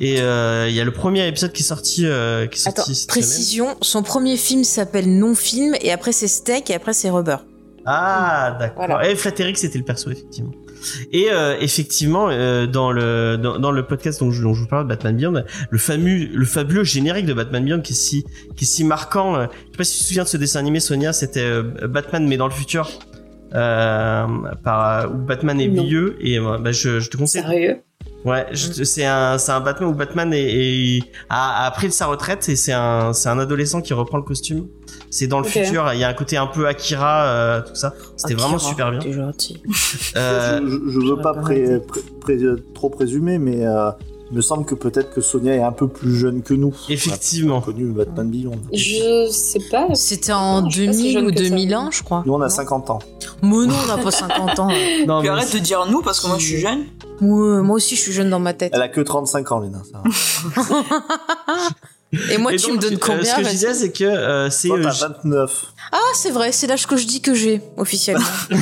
Et euh, il y a le premier épisode qui est sorti, euh, qui est sorti Attends, cette précision, son premier film s'appelle Non-Film, et après c'est Steak, et après c'est Rubber. Ah, d'accord. Voilà. Et Flatteric, c'était le perso, effectivement. Et euh, effectivement, euh, dans le dans, dans le podcast dont je, dont je vous parle, de Batman Beyond, le fameux le fabuleux générique de Batman Beyond qui est si qui est si marquant. euh, je sais pas si tu te souviens de ce dessin animé, Sonia, c'était euh, Batman mais dans le futur. Euh, par où Batman est vieux et euh, bah, je, je te conseille Sérieux? Ouais, je- c'est un, c'est un Batman où Batman est, est- a, a pris sa retraite et c'est un, c'est un adolescent qui reprend le costume. C'est dans le futur, il y a un côté un peu Akira, euh, tout ça. C'était vraiment super bien. gentil. Euh, je, je- je veux pas pas pré- pré- pré- trop présumer, mais euh, il me semble que peut-être que Sonia est un peu plus jeune que nous. Effectivement. On a connu Batman Beyond. Je sais pas. C'était en Non, je suis pas si 2000 jeune ou que ça. 2001, je crois. Nous, on a Non 50 ans. Mais non, on n'a pas 50 ans. non, Puis mais arrête de dire nous parce que moi je suis jeune. Ouais, moi aussi, je suis jeune dans ma tête. Elle a que 35 ans, Léna. ça va. Et moi, Et tu donc, me donnes euh, combien Ce que je disais, c'est que euh, c'est. Toi, euh, t'as j- 29. Ah, c'est vrai, c'est l'âge que je dis que j'ai, officiellement.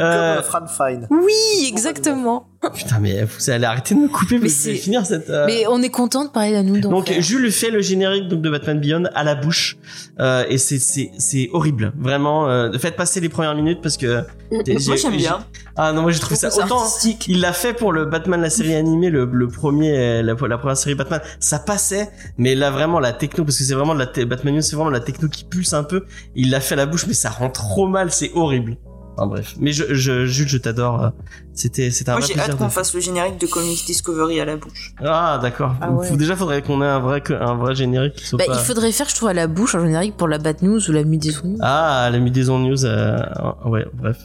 euh, Comme Fran Fine. oui, exactement. Putain, mais vous allez arrêter de me couper, Mais vous allez c'est- finir cette. euh, Mais on est content de parler d'Anouk Donc. Jules fait le générique donc de Batman Beyond à la bouche euh, et c'est c'est c'est horrible vraiment euh, faites passer les premières minutes parce que Moi j'aime j'ai- bien. ah non moi j'ai trouvé ça autant artistique. il l'a fait pour le Batman la série animée le, le premier la, la première série Batman ça passait mais là vraiment la techno parce que c'est vraiment de la te- Batman Beyond c'est vraiment la techno qui pulse un peu il l'a fait à la bouche mais ça rend trop mal c'est horrible enfin bref mais je, je Jules je t'adore c'était c'était un Moi vrai j'ai hâte de- qu'on fasse le générique de Comics Discovery à la bouche. ah d'accord Ah ouais. Faut- déjà faudrait qu'on ait un vrai un vrai générique qui soit Bah, pas... il faudrait faire, je trouve, à la bouche un générique pour la Bat News ou la Midi News. Ah, la Mudaison News, euh, ouais, bref.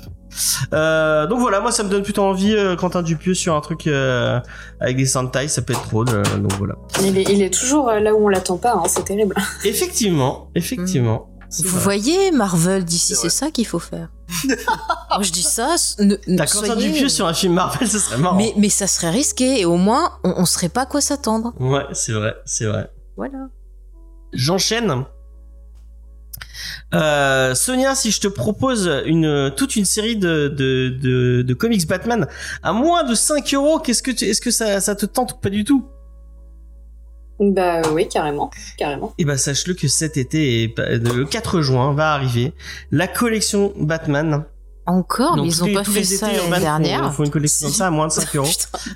Euh, donc voilà, moi ça me donne plutôt envie, euh, Quentin Dupieux sur un truc euh, avec des Sentai, ça peut être drôle, euh, donc voilà. Il est, il est toujours euh, là où on l'attend pas, hein, c'est terrible. Effectivement, effectivement. Vous vrai. voyez, Marvel d'ici, C'est ça qu'il faut faire. Moi, je dis ça. Ne, T'as soyez- Dupieux sur un film Marvel, ce serait marrant. mais, mais ça serait risqué et au moins, on, on saurait pas à quoi s'attendre. Ouais, c'est vrai, c'est vrai. Voilà. J'enchaîne. Euh, Sonia, si je te propose une toute une série de de, de, de comics Batman à moins de 5 euros, qu'est-ce que tu, est-ce que ça, ça te tente ou pas du tout? Bah oui, carrément, carrément. Et bah sache-le que cet été, et le 4 juin, va arriver la collection Batman. Encore, Donc, mais ils ont les- pas fait ça l'année dernière. font une collection comme ça à moins de 5 euros.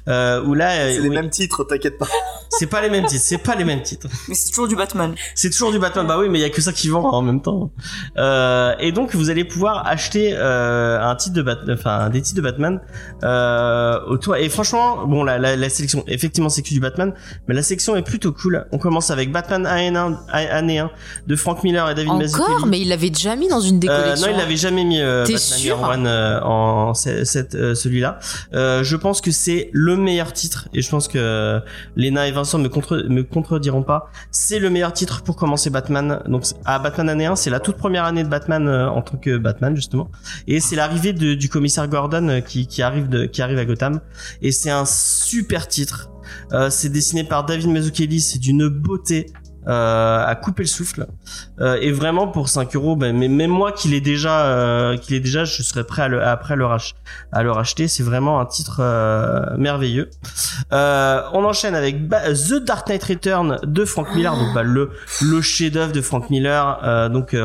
Euh, où là, C'est euh, les oui, mêmes titres, t'inquiète pas. c'est pas les mêmes titres, c'est pas les mêmes titres. Mais c'est toujours du Batman. C'est toujours du Batman, bah oui, mais il y a que ça qui vend en même temps. Euh, et donc vous allez pouvoir acheter euh, un titre de Batman, enfin des titres de Batman euh, autour. Et franchement, bon, la, la, la sélection, effectivement, c'est que du Batman, mais la sélection est plutôt cool. On commence avec Batman année 1, année 1 de Frank Miller et David Mazzucchelli. Encore, mais il l'avait déjà mis dans une des Euh, collections. non, il l'avait jamais mis euh, T'es Batman sûr One euh, en cette, euh, celui-là. Euh, je pense que c'est le meilleur titre et je pense que Lena et Vincent me, contre, me contrediront pas. C'est le meilleur titre pour commencer Batman. Donc à Batman année 1, c'est la toute première année de Batman euh, en tant que Batman justement et c'est l'arrivée du commissaire Gordon qui, qui arrive de, qui arrive à Gotham et c'est un super titre. C'est dessiné par David Mazzucchelli, c'est d'une beauté. Euh, à couper le souffle. Euh, et vraiment pour 5 euros ben, mais même moi qui l'ai déjà euh, qui l'ai déjà je serais prêt à le après le rach à le racheter. C'est vraiment un titre merveilleux. On enchaîne avec ba- The Dark Knight Return de Frank Miller. Donc bah, le le chef d'œuvre de Frank Miller. Donc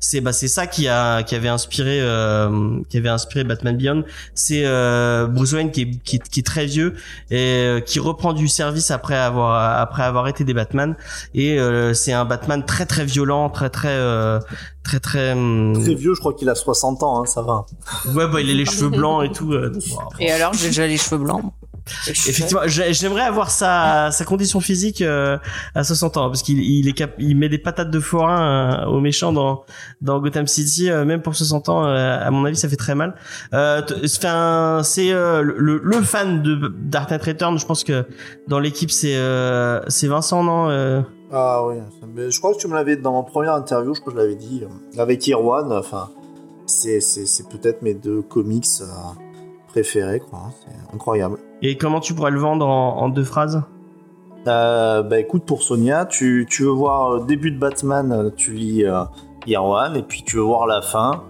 c'est bah c'est ça qui a qui avait inspiré euh, qui avait inspiré Batman Beyond c'est euh, Bruce Wayne qui est, qui est qui est très vieux et euh, qui reprend du service après avoir après avoir été des Batman et euh, c'est un Batman très très violent très très euh, très très hum, Très vieux, je crois qu'il a 60 ans, hein, ça va. ouais bah il a les cheveux blancs et tout euh, donc, Et alors, j'ai déjà les cheveux blancs. Effectivement, j'ai- j'aimerais avoir sa, sa condition physique euh, à 60 ans parce qu'il il met des patates de forain euh, aux méchants dans dans Gotham City euh, même pour 60 ans euh, à mon avis ça fait très mal. Enfin, c'est le, fan de Dark Knight Return, je pense que dans l'équipe c'est c'est Vincent non Ah oui, mais je crois que tu me l'avais dans ma première interview, je crois que je l'avais dit, avec Irwan, enfin, c'est peut-être mes deux comics quoi. hein, C'est incroyable. et comment tu pourrais le vendre en, en deux phrases? Euh, bah écoute, pour Sonia, tu, tu veux voir euh, début de Batman, tu lis euh, Irwan, et puis tu veux voir la fin,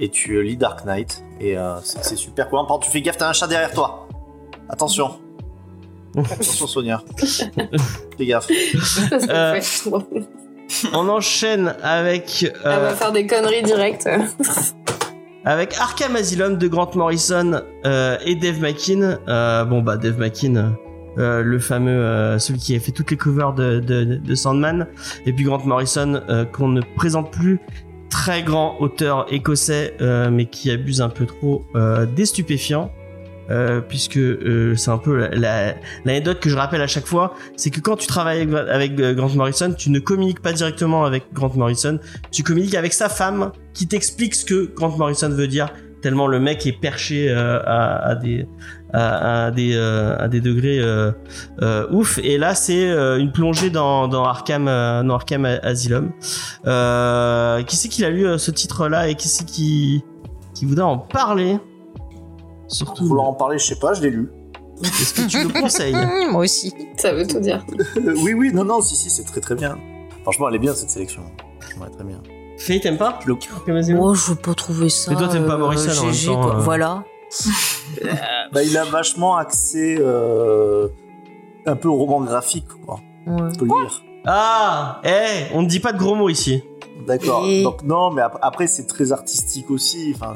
et tu euh, lis Dark Knight, et euh, c'est, super cool. Par contre, tu fais gaffe, t'as un chat derrière toi. Attention. Attention Sonia. Fais gaffe. Euh, On enchaîne avec Elle va faire des conneries directes. Avec Arkham Asylum de Grant Morrison euh, et Dave McKean. Euh, bon bah Dave McKean, euh, le fameux euh, celui qui a fait toutes les covers de, Sandman, et puis Grant Morrison qu'on ne présente plus, très grand auteur écossais, mais qui abuse un peu trop des stupéfiants. Euh, puisque euh, c'est un peu la- la- l'anecdote que je rappelle à chaque fois, c'est que quand tu travailles avec, euh, Grant Morrison, tu ne communiques pas directement avec Grant Morrison, tu communiques avec sa femme qui t'explique ce que Grant Morrison veut dire tellement le mec est perché euh, à, à des à, à des à degrés ouf. Et là c'est une plongée dans dans Arkham Asylum. Qui c'est qui a lu ce titre là et qui c'est qui qui voudrait en parler? Surtout Vouloir en parler, je sais pas, je l'ai lu. Est-ce que tu le conseilles moi aussi. Ça veut tout dire. oui, oui, non, non, si, si, c'est très très bien. Franchement, elle est bien cette sélection. Ouais, très bien. Faye, t'aimes pas Le- Moi, je veux pas trouver ça. Mais toi, t'aimes pas Morrison, en même GG, temps, quoi. euh. Voilà. Bah, il a vachement accès euh, un peu au roman graphique, quoi. Ouais. On peut le lire. Ah Eh, on ne dit pas de gros mots ici. D'accord. Et- Donc non, mais ap- après c'est très artistique aussi. Enfin,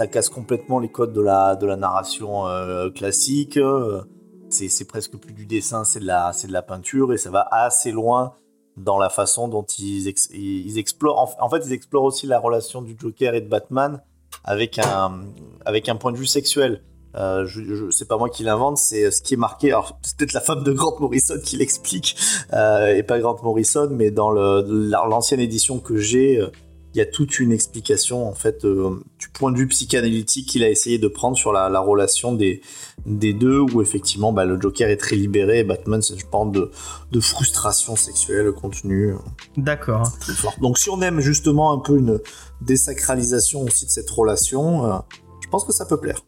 ça casse complètement les codes de la de la narration euh, classique. Euh, C'est presque plus du dessin, c'est de la de la peinture et ça va assez loin dans la façon dont ils ils explorent. En, fait, ils explorent aussi la relation du Joker et de Batman avec un avec un point de vue sexuel. Euh, c'est pas moi qui l'invente, c'est ce qui est marqué. Alors, c'est peut-être la femme de Grant Morrison qui l'explique, euh, et pas Grant Morrison, mais dans l'ancienne édition que j'ai, euh, il y a toute une explication en fait euh, point de vue psychanalytique qu'il a essayé de prendre sur la, la relation des, des deux, où effectivement bah, le Joker est très libéré, et Batman, c'est je pense de, de frustration sexuelle contenue. euh, D'accord. très. Donc si on aime justement un peu une désacralisation aussi de cette relation, euh, je pense que ça peut plaire.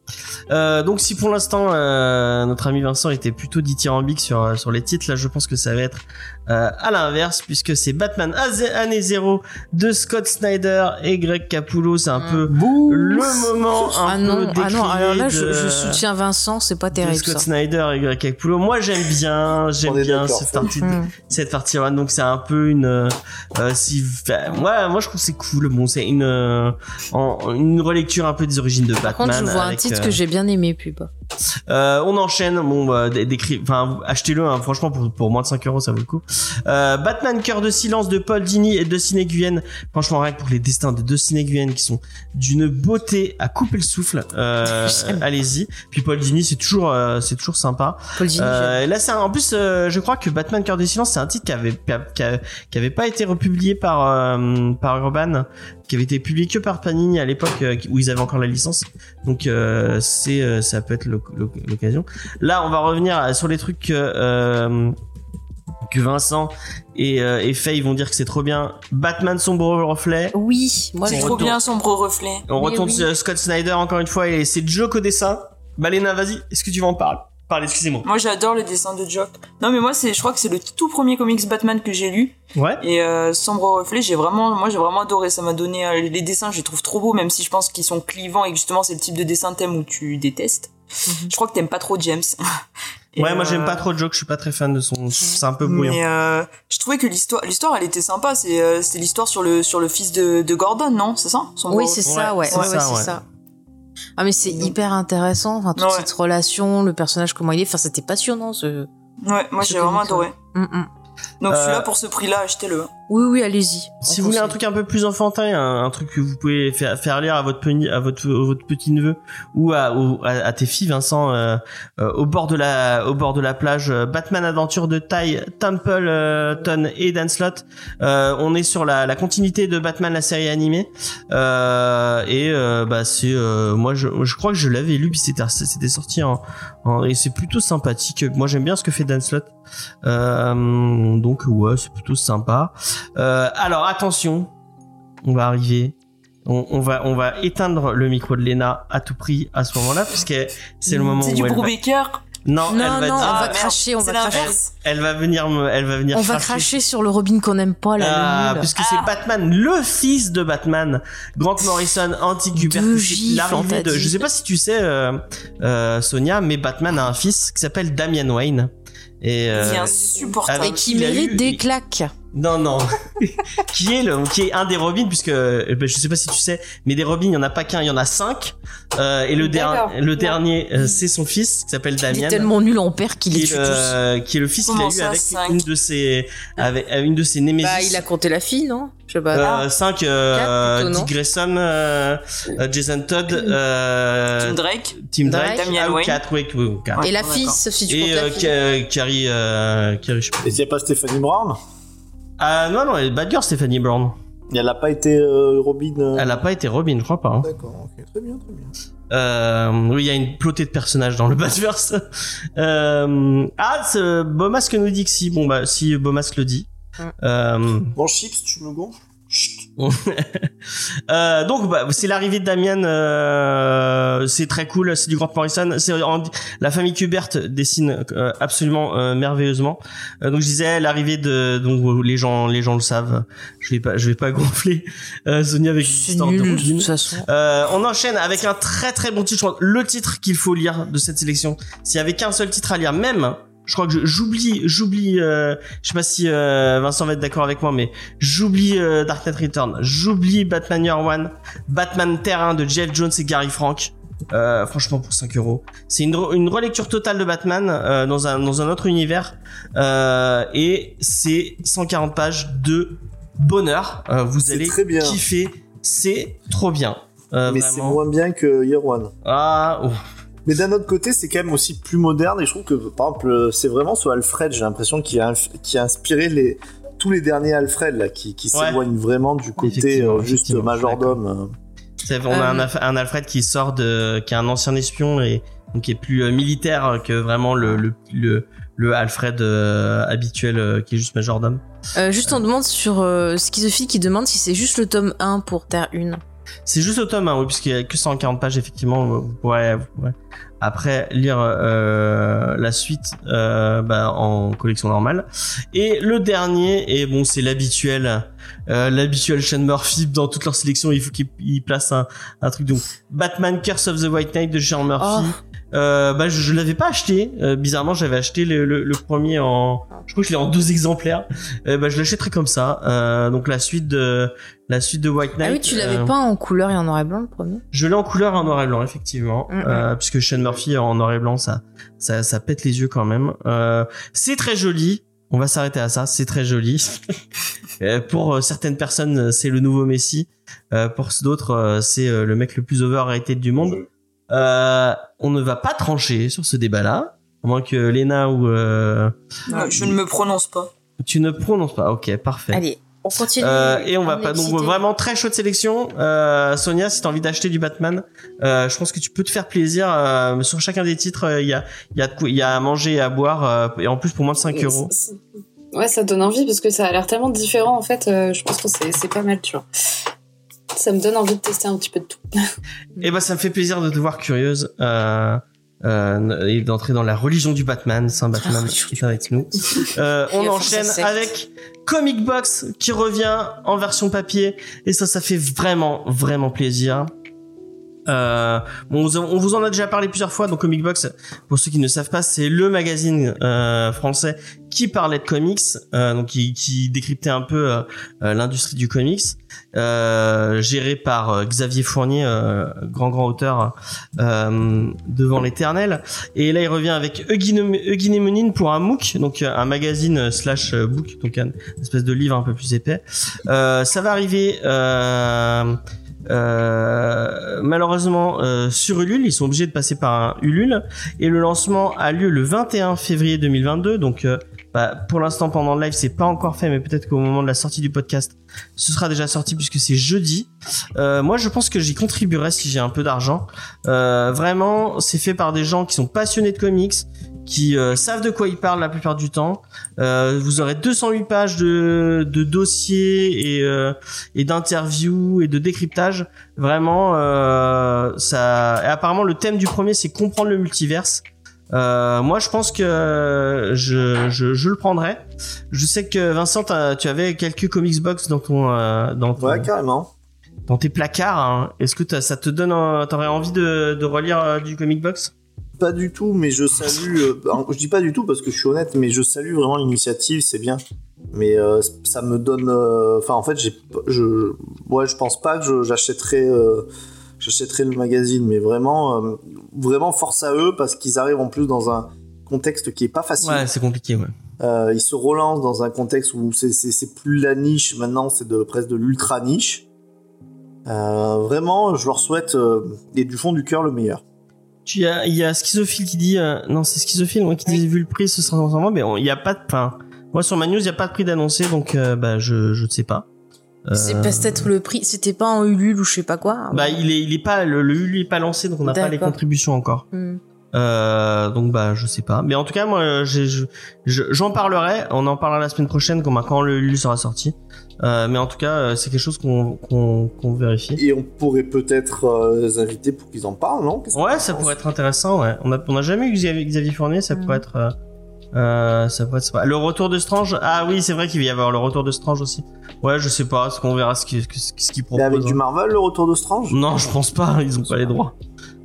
Euh, donc si pour l'instant euh, notre ami Vincent était plutôt dithyrambique sur sur les titres, là je pense que ça va être euh, à l'inverse puisque c'est Batman année zéro de Scott Snyder et Greg Capullo. C'est un Mm. peu le moment un Ah peu non, ah non, alors là, je, de- je soutiens Vincent, c'est pas de terrible Scott ça. Snyder et Greg Capullo. Moi j'aime bien, j'aime bien cette partie de- Hmm. cette partie one donc c'est un peu une euh, si moi moi je trouve que c'est cool bon c'est une euh, en- une relecture un peu des origines de Batman Par contre, je vois un titre euh, que j'ai bien aimé, pub. Euh, on enchaîne, bon, bah, enfin, achetez-le, hein, franchement, pour, pour moins de 5 euros, ça vaut le coup. Euh, Batman, cœur de silence de Paul Dini et Dustin Nguyen. Franchement, rien que pour les destins de Dustin Nguyen qui sont d'une beauté à couper le souffle, euh, allez-y. Puis Paul Dini, c'est toujours, euh, c'est toujours sympa. Paul Dini, Euh, là, c'est un- en plus, euh, je crois que Batman Cœur des Silences, c'est un titre qui avait, qui, avait pas été republié par euh, par Urban, qui avait été publié que par Panini à l'époque euh, où ils avaient encore la licence. Donc euh, c'est, euh, ça peut être l'oc- l'oc- l'occasion. Là, on va revenir sur les trucs que euh, que Vincent et, euh, et Faye vont dire que c'est trop bien. Batman sombre reflet. Oui, moi C'est trop bien, sombre reflet. On Mais retourne oui. sur Scott Snyder encore une fois et c'est Joke au dessin. Balena, vas-y. Est-ce que tu vas en parler? Parle, excusez-moi. Moi, j'adore le dessin de Jock. Non, mais moi, c'est, je crois que c'est le tout premier comics Batman que j'ai lu. Ouais. Et euh, Sombre Reflet, j'ai vraiment, moi, j'ai vraiment adoré. Ça m'a donné euh, les dessins, je les trouve trop beaux, même si je pense qu'ils sont clivants et que justement, c'est le type de dessin thème où tu détestes. Je crois que t'aimes pas trop James. Et, Ouais, moi j'aime euh, pas trop Joke, je suis pas très fan de son. C'est un peu brouillon. Mais euh, je trouvais que l'histoire, l'histoire, elle était sympa. C'est, euh, c'était l'histoire sur le sur le fils de, de Gordon, non? C'est ça? Oui, c'est ça, ouais, c'est ouais, ça, ouais, c'est ça. Ah mais c'est Donc- hyper intéressant, enfin toute Ouais. cette relation, le personnage comment il est, enfin c'était passionnant ce. Ouais, moi j'ai vraiment comics, adoré. Mm, mm. Donc Euh, celui-là, pour ce prix-là, achetez-le. Oui oui, allez-y. Si vous voulez un truc un peu plus enfantin, un, un truc que vous pouvez faire, faire lire à votre, peni- à votre, à votre petit neveu ou à, au- à, à tes filles, Vincent, euh, euh, au bord de la, au bord de la plage, euh, Batman Adventure de Ty, Templeton et Dan Slott. On est sur la, la continuité de Batman, la série animée, et bah c'est, moi je, je crois que je l'avais lu puis c'était, c'était sorti en, en- et c'est plutôt sympathique. Moi j'aime bien ce que fait Dan Slott. Euh, donc ouais, c'est plutôt sympa. Euh, alors attention, on va arriver. On, on va on va éteindre le micro de Lena à tout prix à ce moment-là puisque c'est le moment C'est du elle va... Brubaker. non, Non, elle va non, dire- on va Ah, cracher, on va cracher. elle va venir me elle va venir On va cracher sur le Robin qu'on n'aime pas là, ah, puisque c'est Batman, le fils de Batman, Grant Morrison, gifles, l'arrivée de, je sais pas si tu sais, euh, euh, Sonia, mais Batman a un fils qui s'appelle Damian Wayne. Et, euh, Il est insupportable. avec Et qui mérite eu- des claques. Non, non. qui est le, qui est un des Robins, puisque euh, ben, je sais pas si tu sais, mais des Robins, il y en a pas qu'un, il y en a cinq. Euh, et le, dernier, le dernier, euh, c'est son fils qui s'appelle Il est Damien. tellement nul en père qu'il est, tous. le, qui est le fils qu'il a eu avec cinq une de ses, avec euh, une de ses némésis. Bah, il a compté la fille, non? Je sais pas. Euh, 5 euh, Quatre plutôt, non? Dick Grayson, euh, euh, Jason Todd, euh, Tim Drake. Tim Drake, Drake. Damian ah, Wayne. quatre, oui, oui, quatre. Ouais, Et la fille, sauf si tu comptes Et la euh, fille. Ca- Carrie, euh, Carrie, je sais pas. Et a pas Stephanie Brown? Ah non, non, elle est bad girl, Stephanie Brown. Elle n'a pas été euh, Robin euh, Elle a pas été Robin, je crois pas. hein. D'accord, ok, très bien, très bien. Euh, oui, il y a une plotée de personnages dans le Batverse. Euh, ah, ce Bomasque nous dit que si. Bon, bah, si Bomasque le dit. Mm. Euh, Bon, Chips, tu me gonfles? Chut. Euh, donc bah, c'est l'arrivée de Damien, euh, c'est très cool, c'est du Grant Morrison. En- la famille Kubert dessine euh, absolument euh, merveilleusement. Euh, donc je disais l'arrivée de donc les gens les gens le savent. Je vais pas je vais pas gonfler euh, Sonia avec une C'est histoire de. Euh, on enchaîne avec un très très bon titre. Je crois, le titre qu'il faut lire de cette sélection. S'il y avait qu'un seul titre à lire, même, je crois que j'oublie, j'oublie. Euh, je sais pas si euh, Vincent va être d'accord avec moi, mais j'oublie euh, Dark Knight Return, j'oublie Batman Year One, Batman Terrain de Jeff Jones et Gary Frank. Euh, franchement pour 5 euros c'est une, une relecture totale de Batman euh, dans un dans un autre univers euh, et c'est 140 pages de bonheur Euh, vous allez très bien. kiffer c'est trop bien Euh, mais c'est moins bien que Year One. Ah, oh. Mais d'un autre côté, c'est quand même aussi plus moderne et je trouve que, par exemple, euh, c'est vraiment ce Alfred, j'ai l'impression, qui a, inf- qui a inspiré les, tous les derniers Alfred, là, qui, qui Ouais. s'éloignent vraiment du côté euh, juste majordome. euh. On a Euh, un, Alf- un Alfred qui sort de, qui est un ancien espion et donc qui est plus militaire que vraiment le le le, le Alfred euh, habituel euh, qui est juste majordome. Euh, juste on demande sur euh, Schizophile qui demande si c'est juste le tome 1 pour Terre 1. C'est juste au tome 1, oui, puisqu'il y a que 140 pages effectivement. Vous pourrez, après lire euh, la suite euh, bah, en collection normale. Et le dernier, et bon, c'est l'habituel, euh, l'habituel Sean Murphy dans toute leur sélection. Il faut qu'il il place un, un truc donc Batman Curse of the White Knight de Sean Murphy. Oh. Euh, bah, je, je l'avais pas acheté. Euh, bizarrement, j'avais acheté le, le, le premier en, je crois que je l'ai en deux exemplaires. Euh, bah, je l'achèterai comme ça. Euh, donc la suite de la suite de White Knight. Ah oui, tu l'avais euh, pas en couleur et en noir et blanc le premier? Je l'ai en couleur et en noir et blanc, effectivement, Mm, mm. euh, puisque Sean Murphy en noir et blanc, ça, ça, ça pète les yeux quand même. Euh, c'est très joli. On va s'arrêter à ça. C'est très joli. Pour certaines personnes, c'est le nouveau Messi. Pour d'autres, c'est le mec le plus overrated du monde. Euh, on ne va pas trancher sur ce débat-là, à moins que Lena ou euh, Non, je ne me prononce pas. tu ne prononces pas. Ok, parfait. Allez, on continue. Euh, et on va pas donc vraiment très chaude sélection. Euh, Sonia, si t'as envie d'acheter du Batman, euh, je pense que tu peux te faire plaisir. euh, sur chacun des titres, euh, il y a il y a de quoi- il y a à manger et à boire euh, et en plus pour moins de 5 euros. Ouais, ça donne envie parce que ça a l'air tellement différent en fait. euh, je pense que c'est c'est pas mal, tu vois. Ça me donne envie de tester un petit peu de tout. Et ben ça me fait plaisir de te voir curieuse. Euh, euh, et d'entrer dans la religion du Batman, Saint Batman qui est avec nous. Euh, on enchaîne avec Comic Box qui revient en version papier et ça, ça fait vraiment, vraiment plaisir. Euh, on vous- en a déjà parlé plusieurs fois. Donc Comic Box, pour ceux qui ne savent pas, c'est le magazine euh, français qui parlait de comics, euh, donc qui, qui décryptait un peu euh, euh, l'industrie du comics, euh, géré par Xavier Fournier, grand grand auteur devant l'éternel. Et là, il revient avec Eugene Monine pour un MOOC, donc un magazine slash book, donc un espèce de livre un peu plus épais. Ça va arriver. Euh, euh, malheureusement euh, sur Ulule, ils sont obligés de passer par un Ulule et le lancement a lieu le 21 février 2022. Donc euh, bah, pour l'instant pendant le live c'est pas encore fait, mais peut-être qu'au moment de la sortie du podcast, ce sera déjà sorti puisque c'est jeudi. Euh, moi je pense que j'y contribuerai si j'ai un peu d'argent. Vraiment, c'est fait par des gens qui sont passionnés de comics, qui euh, savent de quoi ils parlent la plupart du temps. Euh, vous aurez 208 pages de, de dossiers et, euh, et d'interviews et de décryptage. Vraiment, euh, ça. Et apparemment, le thème du premier, c'est comprendre le multiverse. Euh, moi, je pense que je, je, je le prendrai. Je sais que Vincent, tu avais quelques comics box dans ton, euh, dans ton, Ouais, carrément. dans tes placards. hein. Est-ce que ça te donne, t'aurais envie de, de relire du comic box? Pas du tout, mais je salue. euh, alors, je dis pas du tout parce que je suis honnête, mais je salue vraiment l'initiative, c'est bien. Mais euh, ça me donne. euh, Enfin, en fait, j'ai, je, ouais, je pense pas que j'achèterais, j'achèterais le magazine, mais vraiment, euh, vraiment force à eux parce qu'ils arrivent en plus dans un contexte qui est pas facile. Ouais, c'est compliqué, ouais. Euh, ils se relancent dans un contexte où c'est, plus la niche maintenant, c'est de presque de l'ultra niche. Euh, vraiment, je leur souhaite et du fond du cœur le meilleur. Tu y a, il y a Schizophile qui dit, euh, non, c'est Schizophile, moi, qui dit, vu le prix, ce sera ensemble, mais on- il y a pas de, enfin, moi, sur ma news, il y a pas de prix d'annoncé, donc, euh, bah, je, je ne sais pas. Euh, C'est peut-être le prix. C'était pas en Ulule ou je sais pas quoi. Bah, il est, il est pas, le, le Ulu est pas lancé, donc on n'a pas les contributions encore. Hmm. Euh, donc bah je sais pas, mais en tout cas moi je- j'en parlerai. On en parlera la semaine prochaine quand, quand le Lulu sera sorti. Euh, mais en tout cas euh, c'est quelque chose qu'on vérifie. Et on pourrait peut-être euh, les inviter pour qu'ils en parlent, non? Ouais, ça pourrait être intéressant. Ouais, on a on a jamais eu Xavier, Xavier Fournier, ça pourrait être. euh, euh, ça pourrait être. Le retour de Strange? Ah oui, c'est vrai qu'il va y avoir le retour de Strange aussi. Ouais, je sais pas, ce qu'on verra ce qu'il ce qu'il propose. Mais avec hein. du Marvel, le retour de Strange? Non, je pense pas, ils ont pas les droits.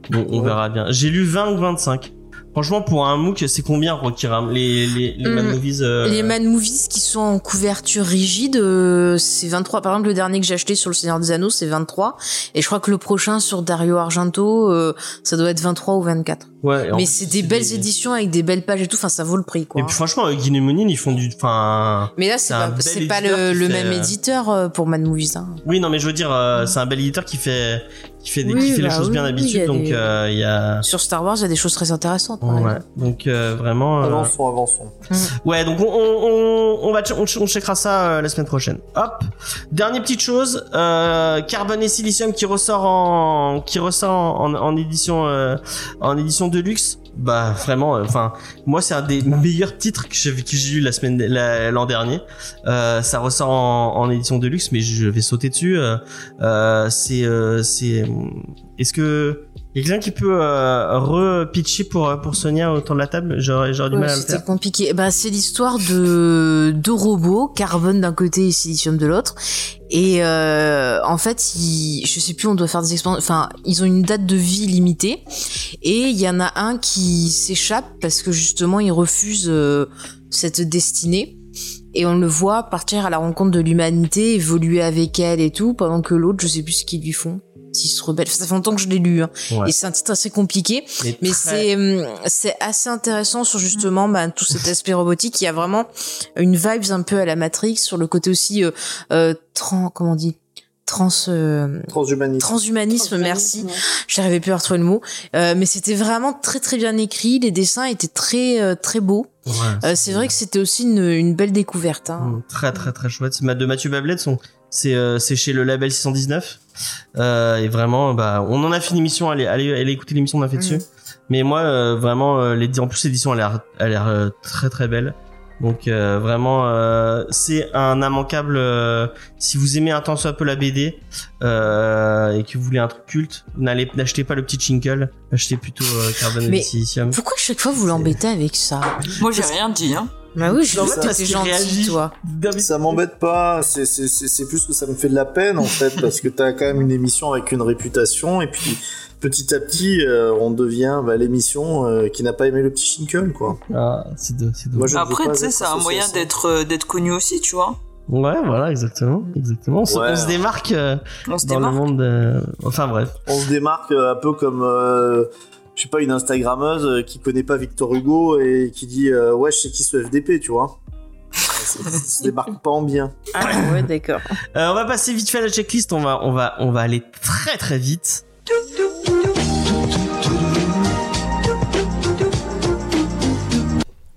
Bon, on Ouais. verra bien. J'ai lu 20 ou 25. Franchement, pour un MOOC, c'est combien, Rokiram Les, les, les Hum, Mad Movies euh, Les Mad Movies qui sont en couverture rigide, euh, c'est 23. Par exemple, le dernier que j'ai acheté sur le Seigneur des Anneaux, c'est 23. Et je crois que le prochain sur Dario Argento, euh, ça doit être 23 ou 24. Ouais, Mais c'est des belles éditions avec des belles pages et tout. Enfin, ça vaut le prix, quoi. Et puis franchement, avec Monin, ils font du. Enfin. Mais là, c'est pas, pas le, qui le fait, même euh, éditeur euh, pour Mad Movies. Hein. Oui, non, mais je veux dire, euh, c'est un bel éditeur qui fait, qui fait, des, Oui, qui fait les bah choses oui, bien d'habitude. donc, des- euh, il y a. Sur Star Wars, il y a des choses très intéressantes. Ouais. Donc euh, vraiment. euh, Avançons, avançons. Ouais, donc on, on, on, on va on, on checkera ça euh, la semaine prochaine. Hop. Dernière petite chose, euh, Carbone et Silicium qui ressort en qui ressort en, en, en édition euh, en édition de luxe. Bah vraiment, euh, enfin moi c'est un des meilleurs titres que j'ai lu la semaine la- l'an dernier. Euh, ça ressort en, édition de luxe, mais je vais sauter dessus. Euh, euh, c'est c'est est-ce que y a quelqu'un qui peut euh, re-pitcher pour pour Sonia autour de la table? J'aurais j'aurais du Ouais, mal à le C'était faire. compliqué. Bah, c'est l'histoire de deux robots, carbone d'un côté et silicium de l'autre. Et euh, en fait, ils, je sais plus, on doit faire des expériences. Enfin, ils ont une date de vie limitée. Et il y en a un qui s'échappe parce que justement, il refuse euh, cette destinée. Et on le voit partir à la rencontre de l'humanité, évoluer avec elle et tout, pendant que l'autre, je sais plus ce qu'ils lui font. Se rebelle. Ça fait longtemps que je l'ai lu. Hein. Ouais. Et c'est un titre assez compliqué. Mais très- c'est hum, c'est assez intéressant sur justement bah, tout cet aspect robotique. Il y a vraiment une vibes un peu à la Matrix sur le côté aussi euh, euh, tran comment on dit? Trans euh, Transhumanisme. transhumanisme. Merci. J'arrivais plus à retrouver le mot. Euh, mais c'était vraiment très très bien écrit. Les dessins étaient très euh, très beaux. Ouais, Euh, c'est vrai que c'était aussi une, une belle découverte. Hein. Mm, Très très très chouette. De Mathieu Bablet, son, c'est euh, c'est chez le label 619. Euh, et vraiment, bah, on en a fait une émission. Allez, allez, allez écouter l'émission, on a fait dessus. Mais moi, euh, vraiment, euh, les, en plus l'édition a l'air, a l'air euh, très très belle. Donc euh, vraiment, euh, c'est un immanquable. euh, si vous aimez un tant soit peu la BD euh, et que vous voulez un truc culte, n'allez n'achetez pas le petit Chinkle, achetez plutôt euh, Carbon Mais- et Silicium. Pourquoi chaque fois vous l'embêtez avec ça? Moi, j'ai rien dit, hein. Bah oui, je parce t'es gentil, toi. Ça m'embête pas, c'est plus que ça me fait de la peine en fait, parce que t'as quand même une émission avec une réputation, et puis petit à petit, euh, on devient bah, l'émission euh, qui n'a pas aimé le petit Shinkle, quoi. Ah, c'est de, Moi, je ne veux Après, tu sais, c'est un moyen ça. d'être euh, d'être connu aussi, tu vois. Ouais, voilà, exactement, exactement. On, se, Ouais. on se démarque euh, On se dans démarque. le monde. euh, Enfin bref. On se démarque un peu comme, euh, je sais pas, une Instagrammeuse euh, qui connaît pas Victor Hugo et qui dit euh, Ouais, je sais qui ce FDP, tu vois? Ça se démarque pas en bien. Ah ouais, d'accord. Euh, on va passer vite fait à la checklist. On va, on va, on va aller très très vite.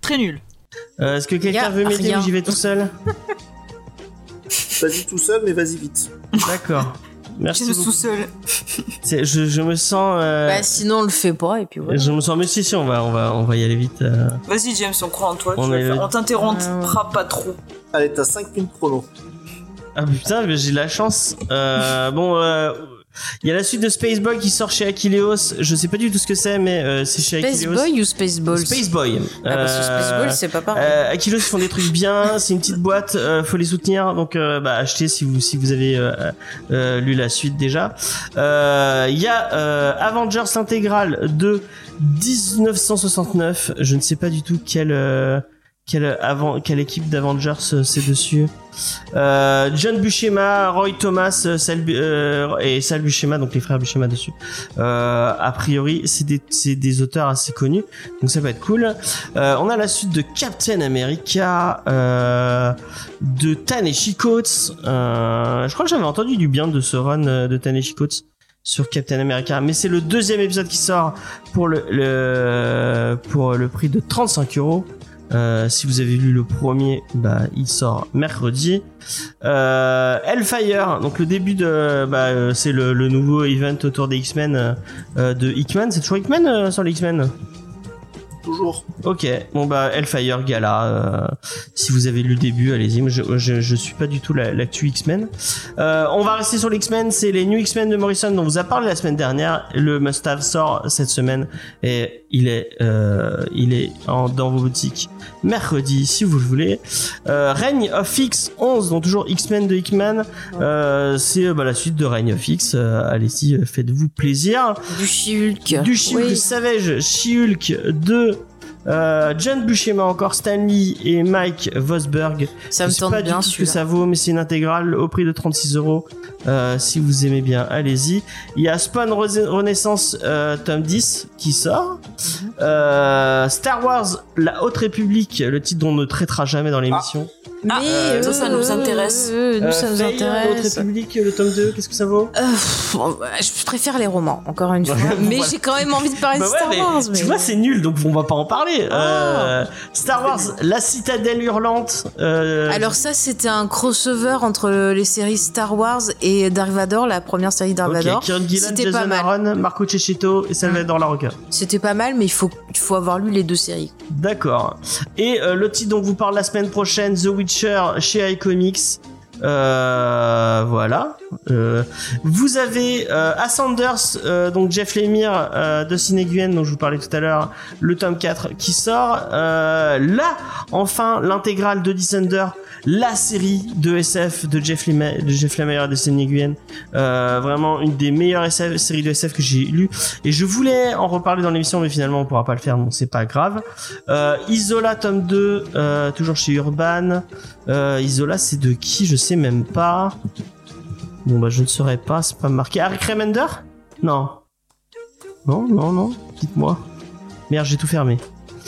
Très nul. Euh, Est-ce que quelqu'un veut m'aider ou j'y vais tout seul? Vas-y tout seul, mais vas-y vite. D'accord. Merci. Je beaucoup. suis seul. Je, je me sens. euh, Bah sinon on le fait pas et puis voilà. Je me sens. Mais si, si, on va, on va, on va y aller vite. euh. Vas-y, James, on croit en toi. On tu vas est- le faire. On t'interrompra Euh, pas trop. Allez, t'as 5 minutes chrono. Ah putain, mais j'ai la chance. Euh, bon, euh, il y a la suite de Space Boy qui sort chez Aquileos. Je sais pas du tout ce que c'est, mais euh, c'est chez Space Aquileos. Boy ou Space Balls Space Boy. Ah parce que Space Euh, Ball c'est pas pareil. Euh, Aquilos ils font des trucs bien, c'est une petite boîte, euh, faut les soutenir, donc euh, bah, achetez si vous si vous avez euh, euh, lu la suite déjà. Euh, Il y a euh, Avengers intégrale de 1969, je ne sais pas du tout euh, quelle équipe d'Avengers euh, c'est dessus. Euh, John Buscema, Roy Thomas euh, Sal, et Sal Buscema, donc les frères Buscema dessus. A priori, c'est des, auteurs assez connus, donc ça va être cool. On a la suite de Captain America, de Taneshi Coates. Je crois que j'avais entendu du bien de ce run de Taneshi Coates sur Captain America, mais c'est le deuxième épisode qui sort pour pour le prix de 35 euros. Euh, si vous avez lu le premier, bah il sort mercredi. Euh, Hellfire, donc le début de, bah euh, c'est le, le nouveau event autour des X-Men euh, euh, de Hickman. C'est toujours Hickman euh, sur les X-Men? Toujours. Ok, bon bah Hellfire Gala, euh, si vous avez lu le début, allez-y, je, je, je suis pas du tout la- l'actu X-Men. Euh, on va rester sur les X-Men, c'est les New X-Men de Morrison dont on vous a parlé la semaine dernière, le must-have sort cette semaine et il est, euh, il est en, dans vos boutiques mercredi si vous le voulez. Euh, Reign of X 11, donc toujours X-Men de Hickman, euh, c'est euh, bah, la suite de Reign of X, euh, allez-y, euh, faites-vous plaisir. Du She-Hulk. Du She-Hulk Oui. Savage, She-Hulk 2, euh, John Buscema encore, Stanley et Mike Vosberg. Ça me Je sais tente pas bien du tout ce que ça vaut, mais c'est une intégrale au prix de 36 euros. Euh, Si vous aimez bien, allez-y. Il y a Spawn Renaissance euh, tome 10 qui sort. Mhm. Euh, Star Wars, La Haute République, le titre dont on ne traitera jamais dans l'émission. Mais euh, ça, ça nous euh, intéresse. euh, nous, Euh, ça nous Faye, Haute intéresse. République, le tome 2, qu'est-ce que ça vaut Euh, bon, bah, je préfère les romans, encore une fois. Mais j'ai quand même envie de parler Bah de ouais, Star mais Wars. Tu vois, c'est nul, donc on va pas en parler. Euh, Star Wars, La Citadelle Hurlante. euh, Alors ça, c'était un crossover entre les séries Star Wars et Dark Vador, la première série Dark Vador. Kieran Gillen, C'était Jason pas mal. Aaron, Marco Cecchito et Salvador Larocca. C'était pas mal, mais il faut, il faut avoir lu les deux séries. D'accord. Et euh, le titre dont vous parle la semaine prochaine, The Chez iComics. Euh, voilà. Euh, vous avez euh, Ascenders, euh, donc Jeff Lemire de Cineguyen, dont je vous parlais tout à l'heure, le tome 4 qui sort. Là, enfin, l'intégrale de Descender, la série de SF de Jeff Lemire, de Jeff Lemire de Cineguyen. Euh, vraiment une des meilleures SF, séries de SF que j'ai lues. Et je voulais en reparler dans l'émission, mais finalement on pourra pas le faire, donc c'est pas grave. Euh, Isola tome 2, euh, toujours chez Urban. Isola, c'est de qui? Je sais même pas. Bon bah je ne saurais pas, c'est pas marqué. Harry Remender? Non. Non, non, non, dites-moi. Merde, j'ai tout fermé.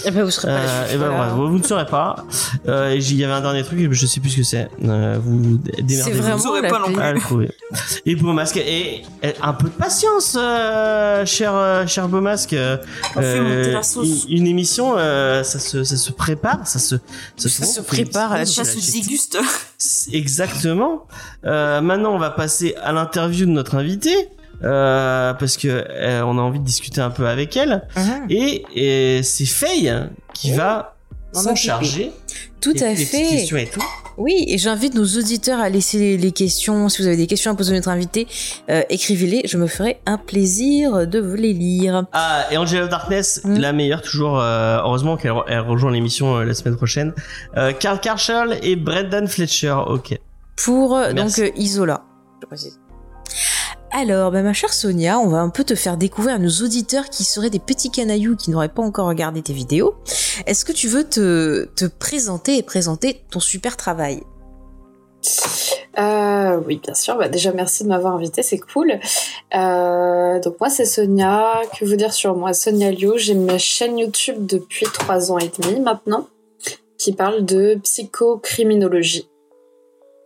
Eh ben, vous serez pas Euh, et ben voilà. voilà, vous, vous ne saurez pas. Euh, il y avait un dernier truc, je sais plus ce que c'est. Euh, vous C'est démerdez-vous. Vous vraiment saurez pas non plus. à le trouver. Et Beau Masque, et, et un peu de patience, euh, cher, euh, cher Beau Masque. euh, On fait monter la sauce. Une, une émission, euh, ça, se, ça se prépare, ça se, Ça se prépare à la Ça suite. se déguste. Exactement. Euh, maintenant, on va passer à l'interview de notre invitée. Euh, parce que euh, on a envie de discuter un peu avec elle Mhm. et, et c'est Faye qui va M'en s'en charger Tout Des- à fait. questions et tout. Oui, et j'invite nos auditeurs à laisser les, les questions. Si vous avez des questions à poser à notre invité, euh, écrivez-les. Je me ferai un plaisir de vous les lire. Ah, et Angel of Darkness, Mm. la meilleure toujours. euh, heureusement qu'elle re- elle rejoint l'émission euh, la semaine prochaine. Euh, Carl Carshall et Brendan Fletcher. Ok. Pour donc Merci. euh, Isola. Je précise. Alors, bah, ma chère Sonia, on va un peu te faire découvrir nos auditeurs qui seraient des petits canailloux qui n'auraient pas encore regardé tes vidéos. Est-ce que tu veux te, te présenter et présenter ton super travail? Euh, oui, bien sûr. Bah, déjà, merci de m'avoir invité, c'est cool. Euh, donc moi, c'est Sonia. Que vous dire sur moi? Sonia Liu. J'ai ma chaîne YouTube depuis trois ans et demi maintenant, qui parle de psychocriminologie.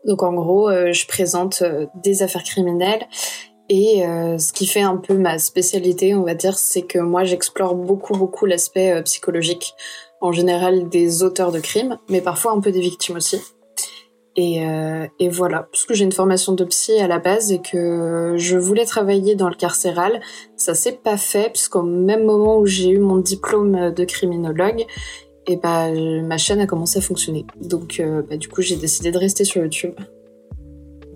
Donc en gros, euh, je présente des affaires criminelles. Et euh, ce qui fait un peu ma spécialité, on va dire, c'est que moi, j'explore beaucoup, beaucoup l'aspect euh, psychologique, en général des auteurs de crimes, mais parfois un peu des victimes aussi. Et, euh, et voilà, parce que j'ai une formation de psy à la base et que je voulais travailler dans le carcéral, ça s'est pas fait puisqu'au même moment où j'ai eu mon diplôme de criminologue, et bah ma chaîne a commencé à fonctionner. Donc euh, bah, du coup j'ai décidé de rester sur YouTube.